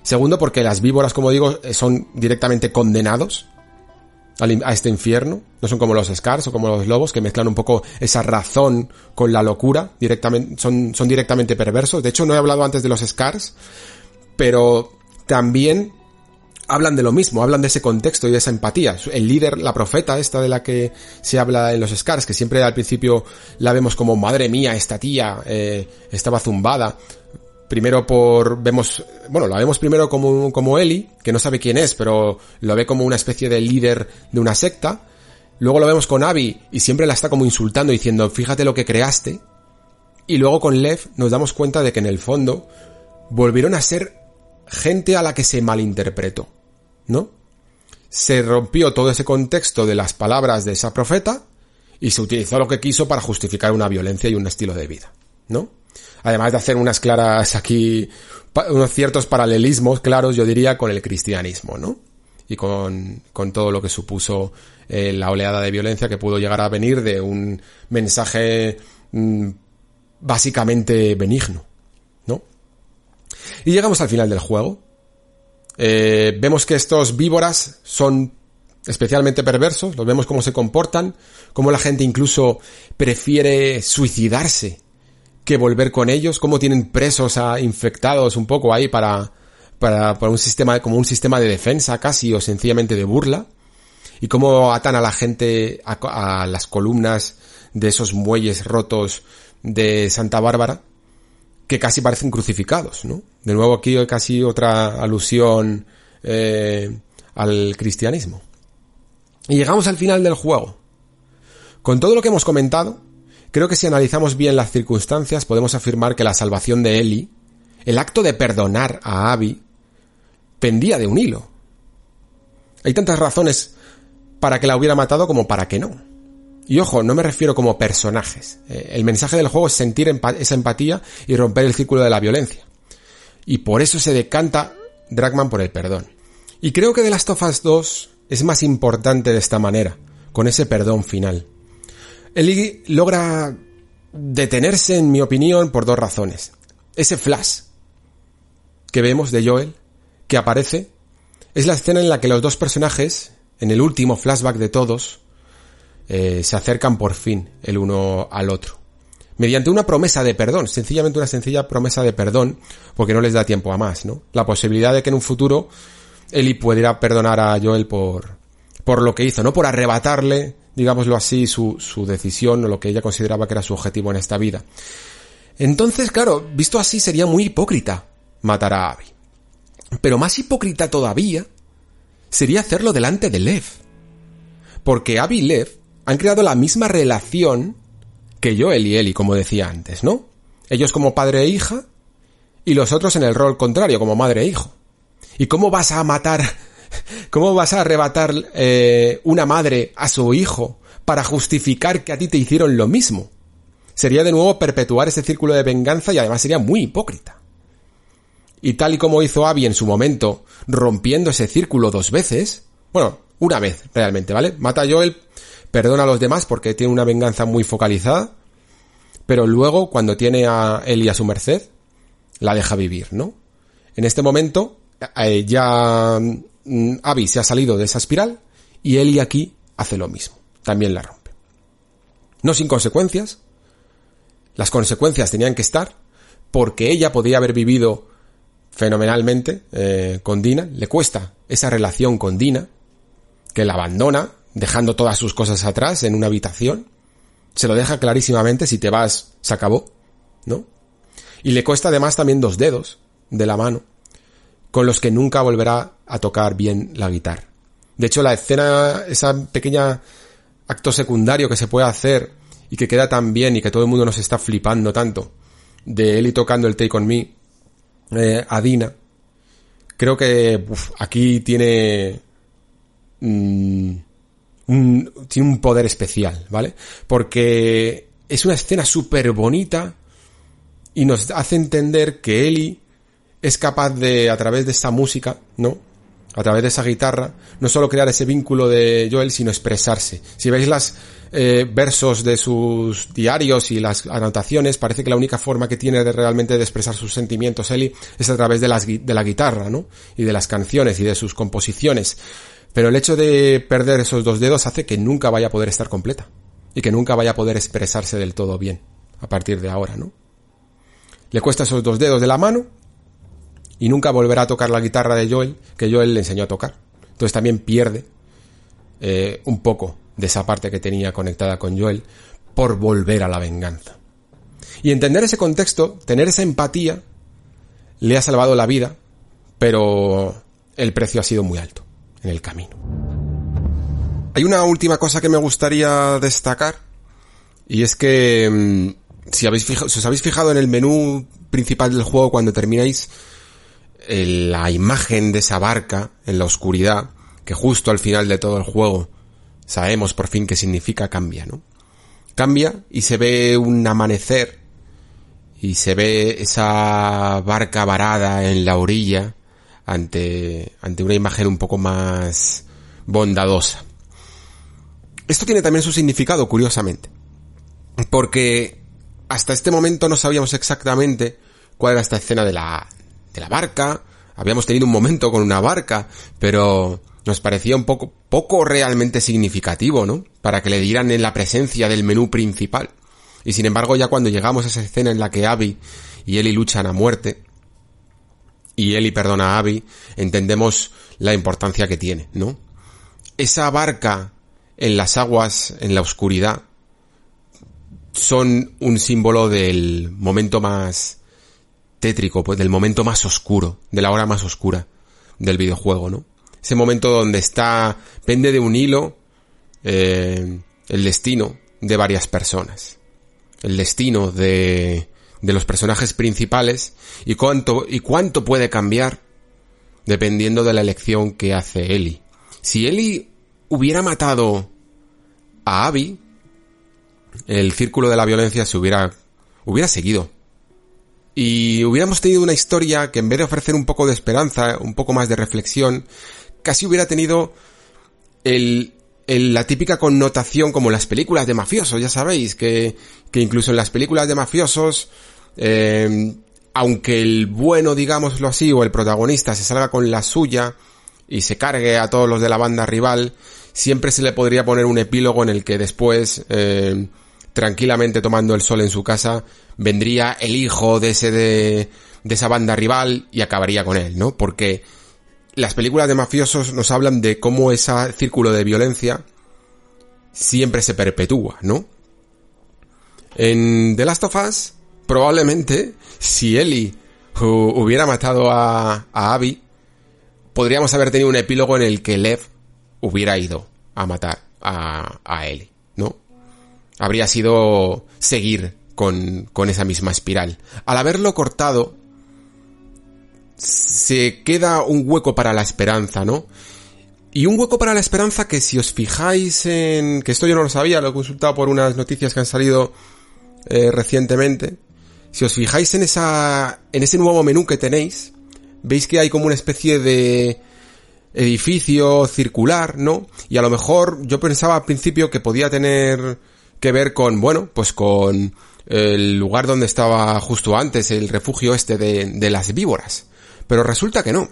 Segundo, porque las víboras, como digo, son directamente condenados a este infierno. No son como los Scars o como los lobos que mezclan un poco esa razón con la locura. Directamente, son, son directamente perversos. De hecho, no he hablado antes de los Scars, pero también hablan de lo mismo, hablan de ese contexto y de esa empatía. El líder, la profeta esta de la que se habla en los Scars, que siempre al principio la vemos como madre mía, esta tía eh, estaba zumbada. Primero por, vemos, bueno, la vemos primero como, como Eli, que no sabe quién es, pero lo ve como una especie de líder de una secta. Luego lo vemos con Abby y siempre la está como insultando diciendo, fíjate lo que creaste. Y luego con Lev nos damos cuenta de que en el fondo volvieron a ser gente a la que se malinterpretó. ¿no? Se rompió todo ese contexto de las palabras de esa profeta y se utilizó lo que quiso para justificar una violencia y un estilo de vida, ¿no? Además de hacer unas claras aquí, unos ciertos paralelismos claros, yo diría, con el cristianismo, ¿no? Y con, con todo lo que supuso eh, la oleada de violencia que pudo llegar a venir de un mensaje mm, básicamente benigno, ¿no? Y llegamos al final del juego, eh, vemos que estos víboras son especialmente perversos, los vemos cómo se comportan, cómo la gente incluso prefiere suicidarse que volver con ellos, cómo tienen presos a infectados un poco ahí para, para, para un sistema, como un sistema de defensa casi o sencillamente de burla, y cómo atan a la gente a, las columnas de esos muelles rotos de Santa Bárbara, que casi parecen crucificados, ¿no? De nuevo aquí hay casi otra alusión eh, al cristianismo. Y llegamos al final del juego. Con todo lo que hemos comentado, creo que si analizamos bien las circunstancias podemos afirmar que la salvación de Eli, el acto de perdonar a Abby, pendía de un hilo. Hay tantas razones para que la hubiera matado como para que no. Y ojo, no me refiero como personajes. Eh, el mensaje del juego es sentir esa empatía y romper el círculo de la violencia. Y por eso se decanta Dragman por el perdón. Y creo que The Last of Us 2 es más importante de esta manera, con ese perdón final. Ellie logra detenerse, en mi opinión, por dos razones. Ese flash que vemos de Joel, que aparece, es la escena en la que los dos personajes, en el último flashback de todos, eh, se acercan por fin el uno al otro. Mediante una promesa de perdón, sencillamente una sencilla promesa de perdón, porque no les da tiempo a más, ¿no? La posibilidad de que en un futuro Eli pudiera perdonar a Joel por, por lo que hizo, no por arrebatarle, digámoslo así, su, su decisión o lo que ella consideraba que era su objetivo en esta vida. Entonces, claro, visto así sería muy hipócrita matar a Abby. Pero más hipócrita todavía sería hacerlo delante de Lev. Porque Abby y Lev han creado la misma relación que Joel y Eli, como decía antes, ¿no? Ellos como padre e hija y los otros en el rol contrario, como madre e hijo. ¿Y cómo vas a matar, cómo vas a arrebatar eh, una madre a su hijo para justificar que a ti te hicieron lo mismo? Sería de nuevo perpetuar ese círculo de venganza y además sería muy hipócrita. Y tal y como hizo Abby en su momento, rompiendo ese círculo dos veces, bueno, una vez realmente, ¿vale? Mata a Joel perdona a los demás porque tiene una venganza muy focalizada, pero luego, cuando tiene a y a su merced, la deja vivir, ¿no? En este momento, eh, ya Abby se ha salido de esa espiral y Eli aquí hace lo mismo, también la rompe. No sin consecuencias, las consecuencias tenían que estar porque ella podía haber vivido fenomenalmente eh, con Dina, le cuesta esa relación con Dina, que la abandona, dejando todas sus cosas atrás en una habitación. Se lo deja clarísimamente, si te vas, se acabó, ¿no? Y le cuesta además también dos dedos de la mano, con los que nunca volverá a tocar bien la guitarra. De hecho, la escena, esa pequeña acto secundario que se puede hacer y que queda tan bien y que todo el mundo nos está flipando tanto, de Eli tocando el Take On Me eh, a Dina, creo que aquí tiene mm, un, tiene un poder especial, ¿vale? Porque es una escena súper bonita y nos hace entender que Eli es capaz de, a través de esta música, ¿no? A través de esa guitarra, no solo crear ese vínculo de Joel, sino expresarse. Si veis las eh, versos de sus diarios y las anotaciones, parece que la única forma que tiene de realmente de expresar sus sentimientos Eli es a través de, de la guitarra, ¿no? Y de las canciones y de sus composiciones. Pero el hecho de perder esos dos dedos hace que nunca vaya a poder estar completa. Y que nunca vaya a poder expresarse del todo bien. A partir de ahora, ¿no? Le cuesta esos dos dedos de la mano y nunca volverá a tocar la guitarra de Joel que Joel le enseñó a tocar. Entonces también pierde eh, un poco de esa parte que tenía conectada con Joel por volver a la venganza. Y entender ese contexto, tener esa empatía, le ha salvado la vida, pero el precio ha sido muy alto en el camino. Hay una última cosa que me gustaría destacar, y es que mm, si, habéis si os habéis fijado en el menú principal del juego cuando termináis, la imagen de esa barca en la oscuridad, que justo al final de todo el juego sabemos por fin qué significa, cambia, ¿no? Cambia y se ve un amanecer y se ve esa barca varada en la orilla ante, ante una imagen un poco más bondadosa. Esto tiene también su significado, curiosamente, porque hasta este momento no sabíamos exactamente cuál era esta escena de la, de la barca, habíamos tenido un momento con una barca, pero nos parecía un poco, poco realmente significativo, ¿no? Para que le dieran en la presencia del menú principal. Y sin embargo, ya cuando llegamos a esa escena en la que Abby y Ellie luchan a muerte, y Ellie perdona a Abby, entendemos la importancia que tiene, ¿no? Esa barca en las aguas, en la oscuridad, son un símbolo del momento más tétrico, pues del momento más oscuro, de la hora más oscura del videojuego, ¿no? Ese momento donde está, pende de un hilo, eh, el destino de varias personas. El destino de, de los personajes principales y cuánto, y cuánto puede cambiar dependiendo de la elección que hace Ellie. Si Ellie hubiera matado a Abby, el círculo de la violencia se hubiera, hubiera seguido y hubiéramos tenido una historia que en vez de ofrecer un poco de esperanza, un poco más de reflexión, casi hubiera tenido el, la típica connotación como las películas de mafiosos, ya sabéis, que, que incluso en las películas de mafiosos, eh, aunque el bueno, digámoslo así, o el protagonista se salga con la suya y se cargue a todos los de la banda rival, siempre se le podría poner un epílogo en el que después, eh, tranquilamente tomando el sol en su casa, vendría el hijo de ese de, de esa banda rival y acabaría con él, ¿no? Porque las películas de mafiosos nos hablan de cómo ese círculo de violencia siempre se perpetúa, ¿no? En The Last of Us, probablemente, si Ellie hubiera matado a, a Abby, podríamos haber tenido un epílogo en el que Lev hubiera ido a matar a, a Ellie. Habría sido seguir con, con esa misma espiral. Al haberlo cortado, se queda un hueco para la esperanza, ¿no? Y un hueco para la esperanza que si os fijáis en... que esto yo no lo sabía, lo he consultado por unas noticias que han salido eh, recientemente. Si os fijáis en esa... en ese nuevo menú que tenéis, veis que hay como una especie de edificio circular, ¿no? Y a lo mejor yo pensaba al principio que podía tener que ver con, bueno, pues con el lugar donde estaba justo antes, el refugio este de, de las víboras. Pero resulta que no.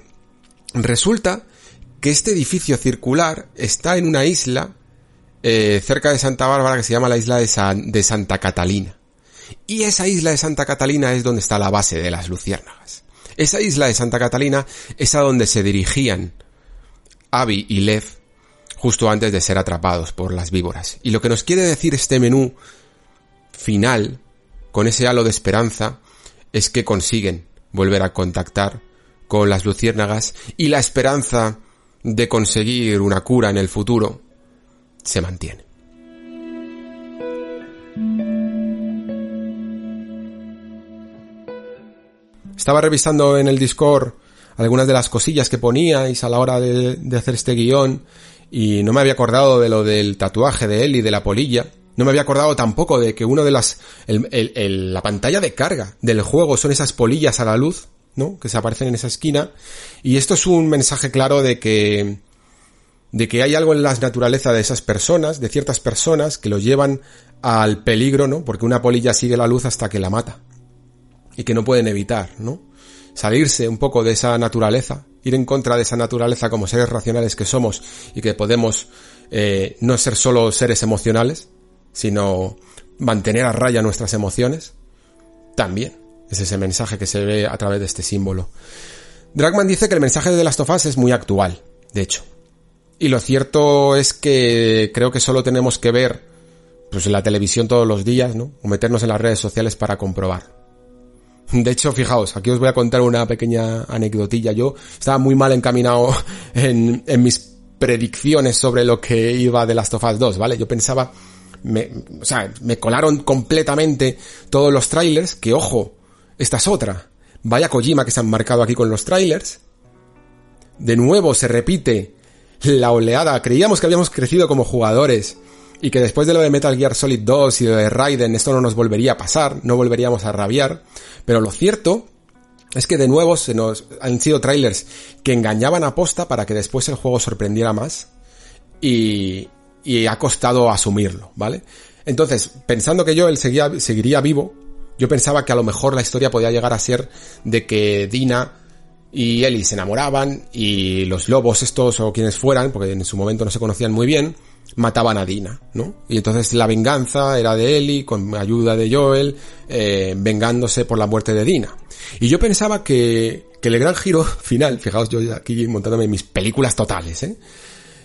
Resulta que este edificio circular está en una isla eh, cerca de Santa Bárbara que se llama la isla de, de Santa Catalina. Y esa isla de Santa Catalina es donde está la base de las luciérnagas. Esa isla de Santa Catalina es a donde se dirigían Abby y Lev justo antes de ser atrapados por las víboras. Y lo que nos quiere decir este menú final, con ese halo de esperanza, es que consiguen volver a contactar con las luciérnagas y la esperanza de conseguir una cura en el futuro se mantiene. Estaba revisando en el Discord algunas de las cosillas que poníais a la hora de, hacer este guion y no me había acordado de lo del tatuaje de él y de la polilla. No me había acordado tampoco de que uno de las... la pantalla de carga del juego son esas polillas a la luz, ¿no? Que se aparecen en esa esquina. Y esto es un mensaje claro de que... de que hay algo en la naturaleza de esas personas, de ciertas personas, que los llevan al peligro, ¿no? Porque una polilla sigue la luz hasta que la mata y que no pueden evitar, ¿no? Salirse un poco de esa naturaleza, ir en contra de esa naturaleza como seres racionales que somos y que podemos eh, no ser solo seres emocionales, sino mantener a raya nuestras emociones, también es ese mensaje que se ve a través de este símbolo. Dragman dice que el mensaje de Last of Us es muy actual, de hecho. Y lo cierto es que creo que solo tenemos que ver pues la televisión todos los días, ¿no? O meternos en las redes sociales para comprobar. De hecho, fijaos, aquí os voy a contar una pequeña anecdotilla. Yo estaba muy mal encaminado en, mis predicciones sobre lo que iba de Last of Us 2, ¿vale? Yo pensaba, me, o sea, me colaron completamente todos los trailers, que ojo, esta es otra. Vaya Kojima que se han marcado aquí con los trailers. De nuevo se repite la oleada. Creíamos que habíamos crecido como jugadores y que después de lo de Metal Gear Solid 2 y de Raiden esto no nos volvería a pasar, no volveríamos a rabiar, pero lo cierto es que de nuevo se nos han sido trailers que engañaban a posta para que después el juego sorprendiera más y, y ha costado asumirlo, ¿vale? Entonces, pensando que yo él seguía, seguiría vivo, yo pensaba que a lo mejor la historia podía llegar a ser de que Dina y Ellie se enamoraban y los lobos estos o quienes fueran, porque en su momento no se conocían muy bien, mataban a Dina, ¿no? Y entonces la venganza era de Ellie, con ayuda de Joel, eh, vengándose por la muerte de Dina. Y yo pensaba que, que el gran giro final, fijaos yo aquí montándome mis películas totales, ¿eh?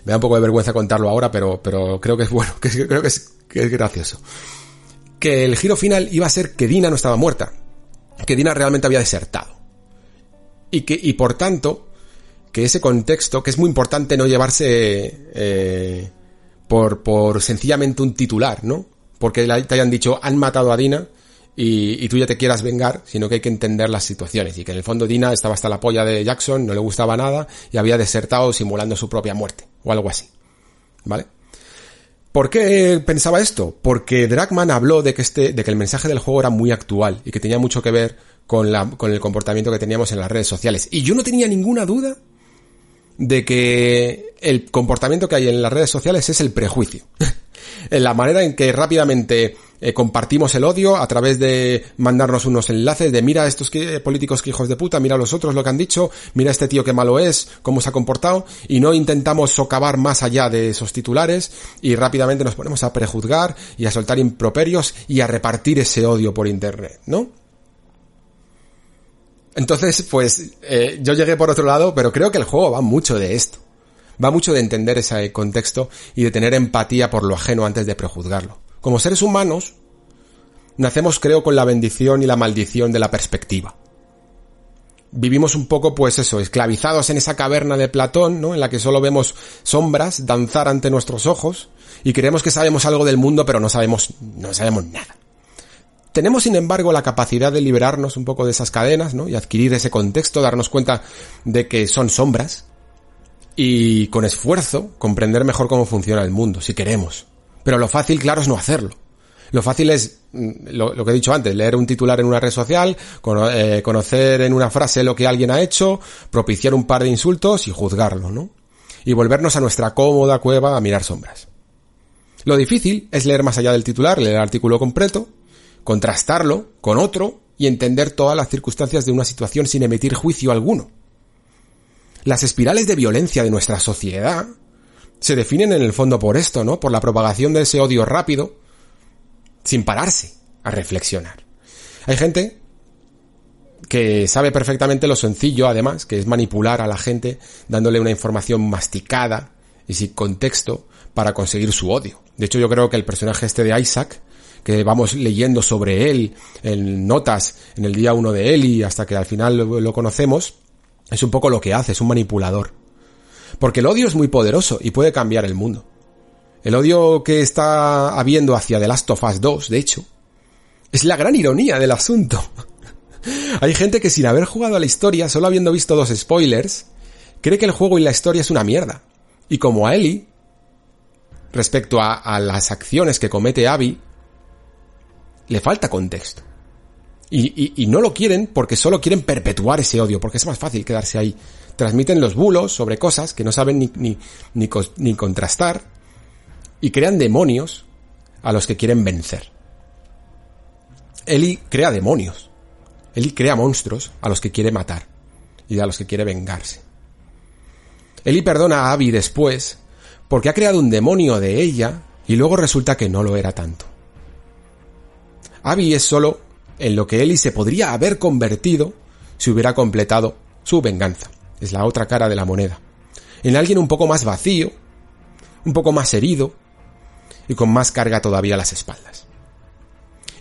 Me da un poco de vergüenza contarlo ahora, pero, pero creo que es bueno, que creo que es, gracioso. Que el giro final iba a ser que Dina no estaba muerta, que Dina realmente había desertado. Y que, y por tanto, que ese contexto, que es muy importante no llevarse, eh, por, por sencillamente un titular, ¿no? Porque te hayan dicho, han matado a Dina y, y, tú ya te quieras vengar, sino que hay que entender las situaciones. Y que en el fondo Dina estaba hasta la polla de Jackson, no le gustaba nada y había desertado simulando su propia muerte, o algo así. ¿Vale? ¿Por qué pensaba esto? Porque Dragman habló de que este, de que el mensaje del juego era muy actual y que tenía mucho que ver con la, con el comportamiento que teníamos en las redes sociales. Y yo no tenía ninguna duda de que el comportamiento que hay en las redes sociales es el prejuicio. en la manera en que rápidamente eh, compartimos el odio a través de mandarnos unos enlaces de mira a estos políticos que hijos de puta, mira a los otros lo que han dicho, mira a este tío que malo es, cómo se ha comportado, y no intentamos socavar más allá de esos titulares y rápidamente nos ponemos a prejuzgar y a soltar improperios y a repartir ese odio por internet, ¿no? Entonces, pues eh, yo llegué por otro lado, pero creo que el juego va mucho de esto. Va mucho de entender ese contexto y de tener empatía por lo ajeno antes de prejuzgarlo. Como seres humanos, nacemos creo con la bendición y la maldición de la perspectiva. Vivimos un poco, pues eso, esclavizados en esa caverna de Platón, ¿no? En la que solo vemos sombras danzar ante nuestros ojos y creemos que sabemos algo del mundo, pero no sabemos, no sabemos nada. Tenemos, sin embargo, la capacidad de liberarnos un poco de esas cadenas, ¿no? Y adquirir ese contexto, darnos cuenta de que son sombras y con esfuerzo comprender mejor cómo funciona el mundo, si queremos. Pero lo fácil, claro, es no hacerlo. Lo fácil es, mm, lo, que he dicho antes, leer un titular en una red social, eh, conocer en una frase lo que alguien ha hecho, propiciar un par de insultos y juzgarlo, ¿no? Y volvernos a nuestra cómoda cueva a mirar sombras. Lo difícil es leer más allá del titular, leer el artículo completo, contrastarlo con otro y entender todas las circunstancias de una situación sin emitir juicio alguno. Las espirales de violencia de nuestra sociedad se definen en el fondo por esto, ¿no? Por la propagación de ese odio rápido sin pararse a reflexionar. Hay gente que sabe perfectamente lo sencillo, además, que es manipular a la gente dándole una información masticada y sin contexto para conseguir su odio. De hecho, yo creo que el personaje este de Isaac que vamos leyendo sobre él en notas en el día uno de él y hasta que al final lo, conocemos, Es un poco lo que hace, es un manipulador. Porque el odio es muy poderoso y puede cambiar el mundo. El odio que está habiendo hacia The Last of Us 2, de hecho, es la gran ironía del asunto. Hay gente que sin haber jugado a la historia, solo habiendo visto dos spoilers, cree que el juego y la historia es una mierda. Y como a Ellie, respecto a, las acciones que comete Abby, le falta contexto. Y, no lo quieren porque solo quieren perpetuar ese odio, porque es más fácil quedarse ahí. Transmiten los bulos sobre cosas que no saben ni, ni, ni contrastar y crean demonios a los que quieren vencer. Eli crea demonios. Eli crea monstruos a los que quiere matar y a los que quiere vengarse. Eli perdona a Abby después porque ha creado un demonio de ella y luego resulta que no lo era tanto. Abby es solo en lo que Eli se podría haber convertido si hubiera completado su venganza. Es la otra cara de la moneda. En alguien un poco más vacío, un poco más herido y con más carga todavía a las espaldas.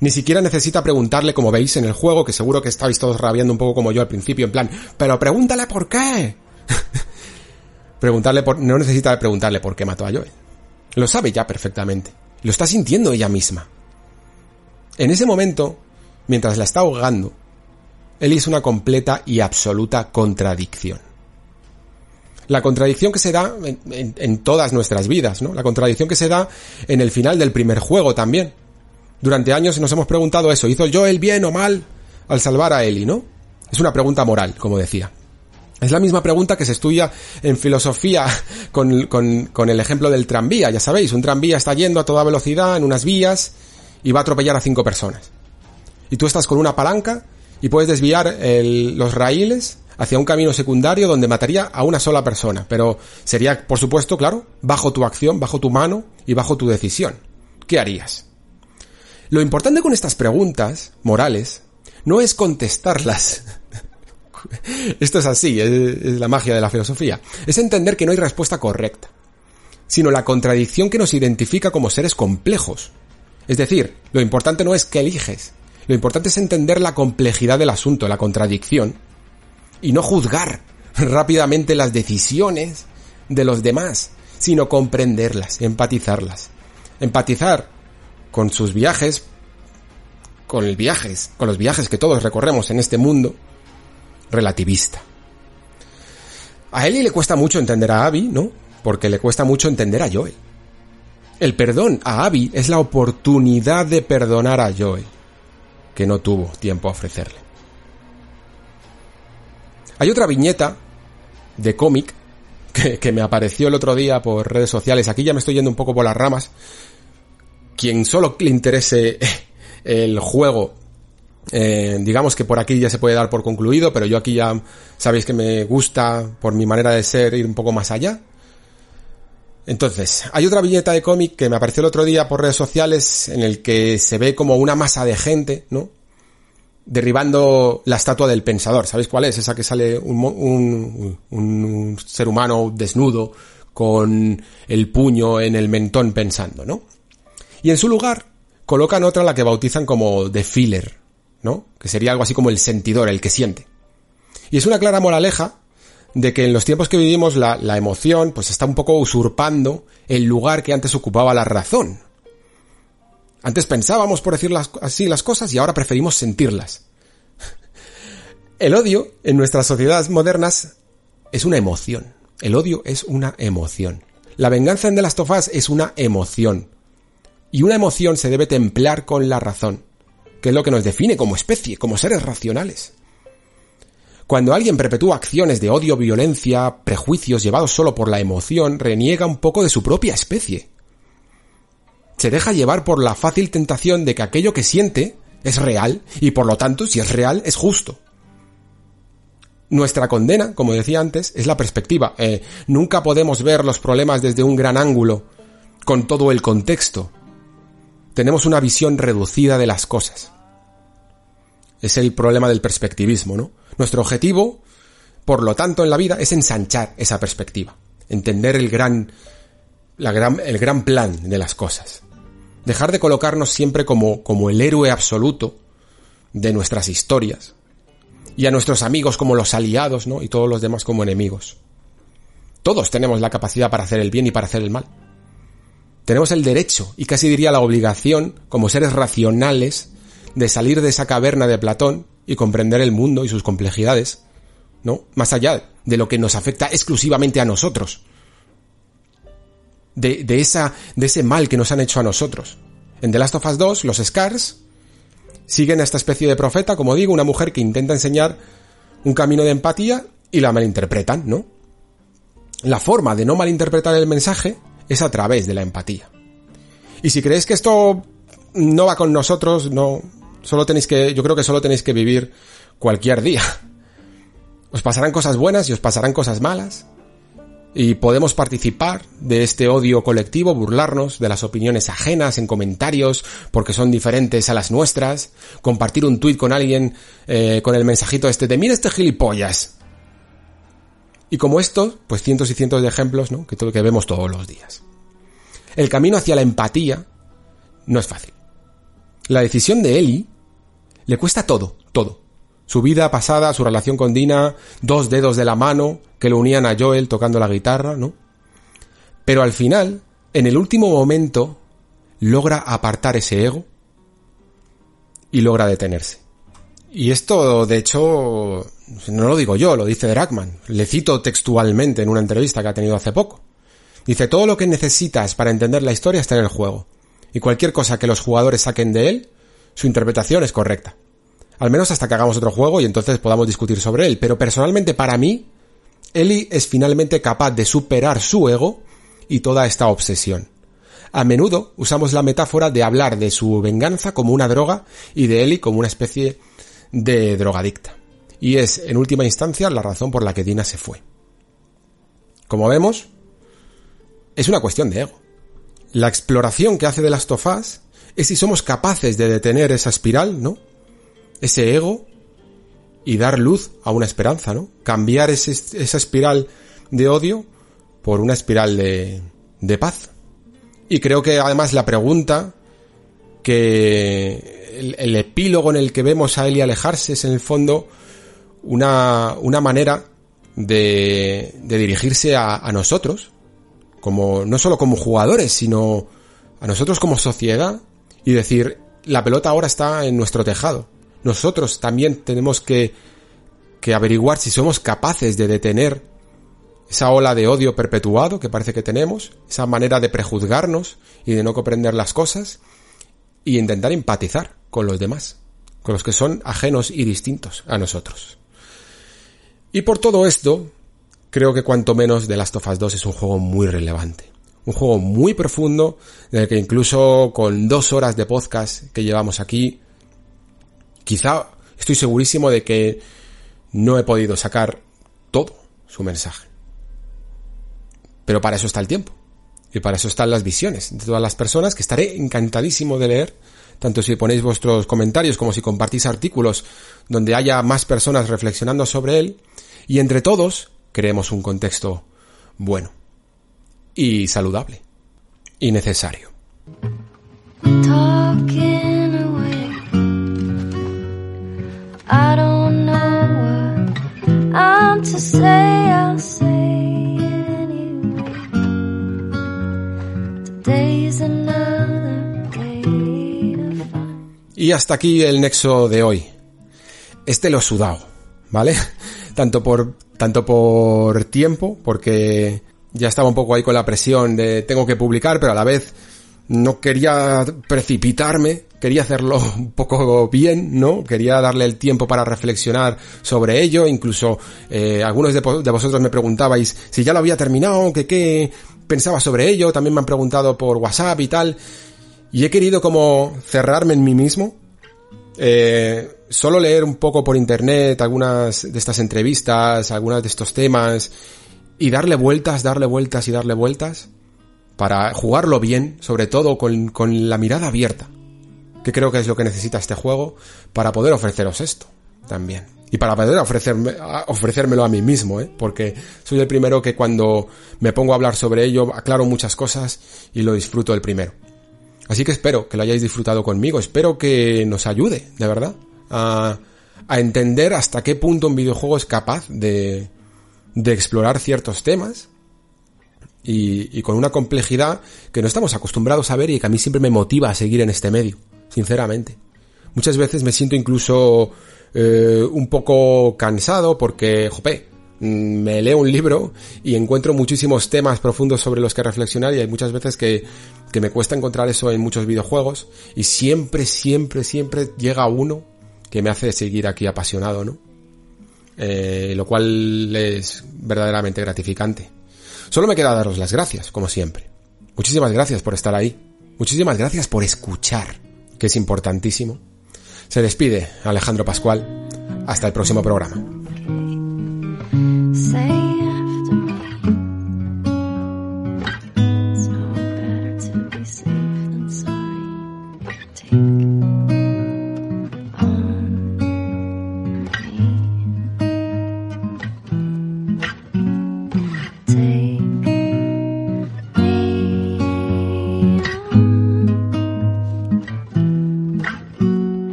Ni siquiera necesita preguntarle, como veis en el juego, que seguro que estáis todos rabiando un poco como yo al principio, en plan, pero pregúntale por qué. preguntarle por, no necesita preguntarle por qué mató a Joel. Lo sabe ya perfectamente. Lo está sintiendo ella misma. En ese momento, mientras la está ahogando, él es una completa y absoluta contradicción. La contradicción que se da en, todas nuestras vidas, ¿no? La contradicción que se da en el final del primer juego también. Durante años nos hemos preguntado eso, ¿hizo yo el bien o mal al salvar a Eli, no? Es una pregunta moral, como decía. Es la misma pregunta que se estudia en filosofía con, el ejemplo del tranvía, ya sabéis, un tranvía está yendo a toda velocidad en unas vías y va a atropellar a cinco personas. Y tú estás con una palanca y puedes desviar los raíles hacia un camino secundario donde mataría a una sola persona, pero sería, por supuesto, claro, bajo tu acción, bajo tu mano y bajo tu decisión. ¿Qué harías? Lo importante con estas preguntas morales no es contestarlas. Esto es así, es, la magia de la filosofía. Es entender que no hay respuesta correcta, sino la contradicción que nos identifica como seres complejos. Es decir, lo importante no es qué eliges, lo importante es entender la complejidad del asunto, la contradicción, y no juzgar rápidamente las decisiones de los demás, sino comprenderlas, empatizarlas. Empatizar con sus viajes, con viajes, con los viajes que todos recorremos en este mundo relativista. A Ellie le cuesta mucho entender a Abby, ¿no? Porque le cuesta mucho entender a Joel. El perdón a Abby es la oportunidad de perdonar a Joel, que no tuvo tiempo a ofrecerle. Hay otra viñeta de cómic que, que, me apareció el otro día por redes sociales. Aquí ya me estoy yendo un poco por las ramas, quien solo le interese el juego, eh, digamos que por aquí ya se puede dar por concluido, pero yo aquí ya sabéis que me gusta, por mi manera de ser, ir un poco más allá. Entonces, hay otra viñeta de cómic que me apareció el otro día por redes sociales en el que se ve como una masa de gente, ¿no? Derribando la estatua del pensador. ¿Sabéis cuál es? Esa que sale un, un ser humano desnudo con el puño en el mentón pensando, ¿no? Y en su lugar colocan otra la que bautizan como The Feeler, ¿no? Que sería algo así como el sentidor, el que siente. Y es una clara moraleja de que en los tiempos que vivimos la, emoción pues está un poco usurpando el lugar que antes ocupaba la razón. Antes pensábamos por decir así las cosas y ahora preferimos sentirlas. El odio en nuestras sociedades modernas es una emoción. El odio es una emoción. La venganza en The Last es una emoción. Y una emoción se debe templar con la razón, que es lo que nos define como especie, como seres racionales. Cuando alguien perpetúa acciones de odio, violencia, prejuicios llevados solo por la emoción, reniega un poco de su propia especie. Se deja llevar por la fácil tentación de que aquello que siente es real y por lo tanto, si es real, es justo. Nuestra condena, como decía antes, es la perspectiva. Eh, nunca podemos ver los problemas desde un gran ángulo, con todo el contexto, tenemos una visión reducida de las cosas. Es el problema del perspectivismo, ¿no? Nuestro objetivo, por lo tanto, en la vida es ensanchar esa perspectiva, entender el gran, gran, el gran plan de las cosas. Dejar de colocarnos siempre como, como el héroe absoluto de nuestras historias y a nuestros amigos como los aliados, ¿no? Y todos los demás como enemigos. Todos tenemos la capacidad para hacer el bien y para hacer el mal. Tenemos el derecho, y casi diría la obligación, como seres racionales, de salir de esa caverna de Platón y comprender el mundo y sus complejidades, ¿no? Más allá de lo que nos afecta exclusivamente a nosotros. De, de, esa, de ese mal que nos han hecho a nosotros. En The Last of Us 2, los Scars siguen a esta especie de profeta, como digo, una mujer que intenta enseñar un camino de empatía y la malinterpretan, ¿no? La forma de no malinterpretar el mensaje es a través de la empatía. Y si creéis que esto no va con nosotros, no, solo tenéis que, yo creo que solo tenéis que vivir cualquier día. Os pasarán cosas buenas y os pasarán cosas malas. Y podemos participar de este odio colectivo, burlarnos de las opiniones ajenas en comentarios porque son diferentes a las nuestras, compartir un tuit con alguien eh, con el mensajito este de mira este gilipollas. Y como esto, pues cientos y cientos de ejemplos, ¿no? Que, que vemos todos los días. El camino hacia la empatía no es fácil. La decisión de Eli le cuesta todo, todo. Su vida pasada, su relación con Dina, dos dedos de la mano que lo unían a Joel tocando la guitarra, ¿no? Pero al final, en el último momento, logra apartar ese ego y logra detenerse. Y esto, de hecho, no lo digo yo, lo dice Dragman. Le cito textualmente en una entrevista que ha tenido hace poco. Dice, todo lo que necesitas para entender la historia está en el juego. Y cualquier cosa que los jugadores saquen de él, su interpretación es correcta. Al menos hasta que hagamos otro juego y entonces podamos discutir sobre él. Pero personalmente para mí, Ellie es finalmente capaz de superar su ego y toda esta obsesión. A menudo usamos la metáfora de hablar de su venganza como una droga y de Ellie como una especie de drogadicta. Y es, en última instancia, la razón por la que Dina se fue. Como vemos, es una cuestión de ego. La exploración que hace de las tofás es si somos capaces de detener esa espiral, ¿no? Ese ego y dar luz a una esperanza, ¿no? Cambiar esa espiral de odio por una espiral de, de paz. Y creo que además la pregunta que el, el, epílogo en el que vemos a Eli alejarse es en el fondo una, una manera de, de dirigirse a, a, nosotros, como, no solo como jugadores, sino a nosotros como sociedad y decir, la pelota ahora está en nuestro tejado nosotros también tenemos que, que averiguar si somos capaces de detener esa ola de odio perpetuado que parece que tenemos, esa manera de prejuzgarnos y de no comprender las cosas, y intentar empatizar con los demás, con los que son ajenos y distintos a nosotros. Y por todo esto, creo que cuanto menos The Last of Us 2 es un juego muy relevante. Un juego muy profundo, en el que incluso con dos horas de podcast que llevamos aquí, Quizá estoy segurísimo de que no he podido sacar todo su mensaje. Pero para eso está el tiempo. Y para eso están las visiones de todas las personas que estaré encantadísimo de leer, tanto si ponéis vuestros comentarios como si compartís artículos donde haya más personas reflexionando sobre él. Y entre todos creemos un contexto bueno y saludable y necesario. Y hasta aquí el nexo de hoy. Este lo he sudado, ¿vale? Tanto por, tanto por tiempo, porque ya estaba un poco ahí con la presión de tengo que publicar, pero a la vez no quería precipitarme, quería hacerlo un poco bien, ¿no? Quería darle el tiempo para reflexionar sobre ello, incluso eh, algunos de, vosotros me preguntabais si ya lo había terminado, que qué pensaba sobre ello, también me han preguntado por WhatsApp y tal, y he querido como cerrarme en mí mismo, eh, solo leer un poco por internet algunas de estas entrevistas, algunas de estos temas, y darle vueltas, darle vueltas y darle vueltas, para jugarlo bien, sobre todo con, con la mirada abierta, que creo que es lo que necesita este juego para poder ofreceros esto también. Y para poder ofrecerme, ofrecérmelo a mí mismo, ¿eh? porque soy el primero que cuando me pongo a hablar sobre ello aclaro muchas cosas y lo disfruto el primero. Así que espero que lo hayáis disfrutado conmigo, espero que nos ayude, de verdad, a, a entender hasta qué punto un videojuego es capaz de, de explorar ciertos temas y, y, con una complejidad que no estamos acostumbrados a ver y que a mí siempre me motiva a seguir en este medio, sinceramente. Muchas veces me siento incluso eh, un poco cansado porque, jope, mm, me leo un libro y encuentro muchísimos temas profundos sobre los que reflexionar y hay muchas veces que, que me cuesta encontrar eso en muchos videojuegos y siempre, siempre, siempre llega uno que me hace seguir aquí apasionado, ¿no? Eh, lo cual es verdaderamente gratificante. Solo me queda daros las gracias, como siempre. Muchísimas gracias por estar ahí. Muchísimas gracias por escuchar, que es importantísimo. Se despide Alejandro Pascual. Hasta el próximo programa.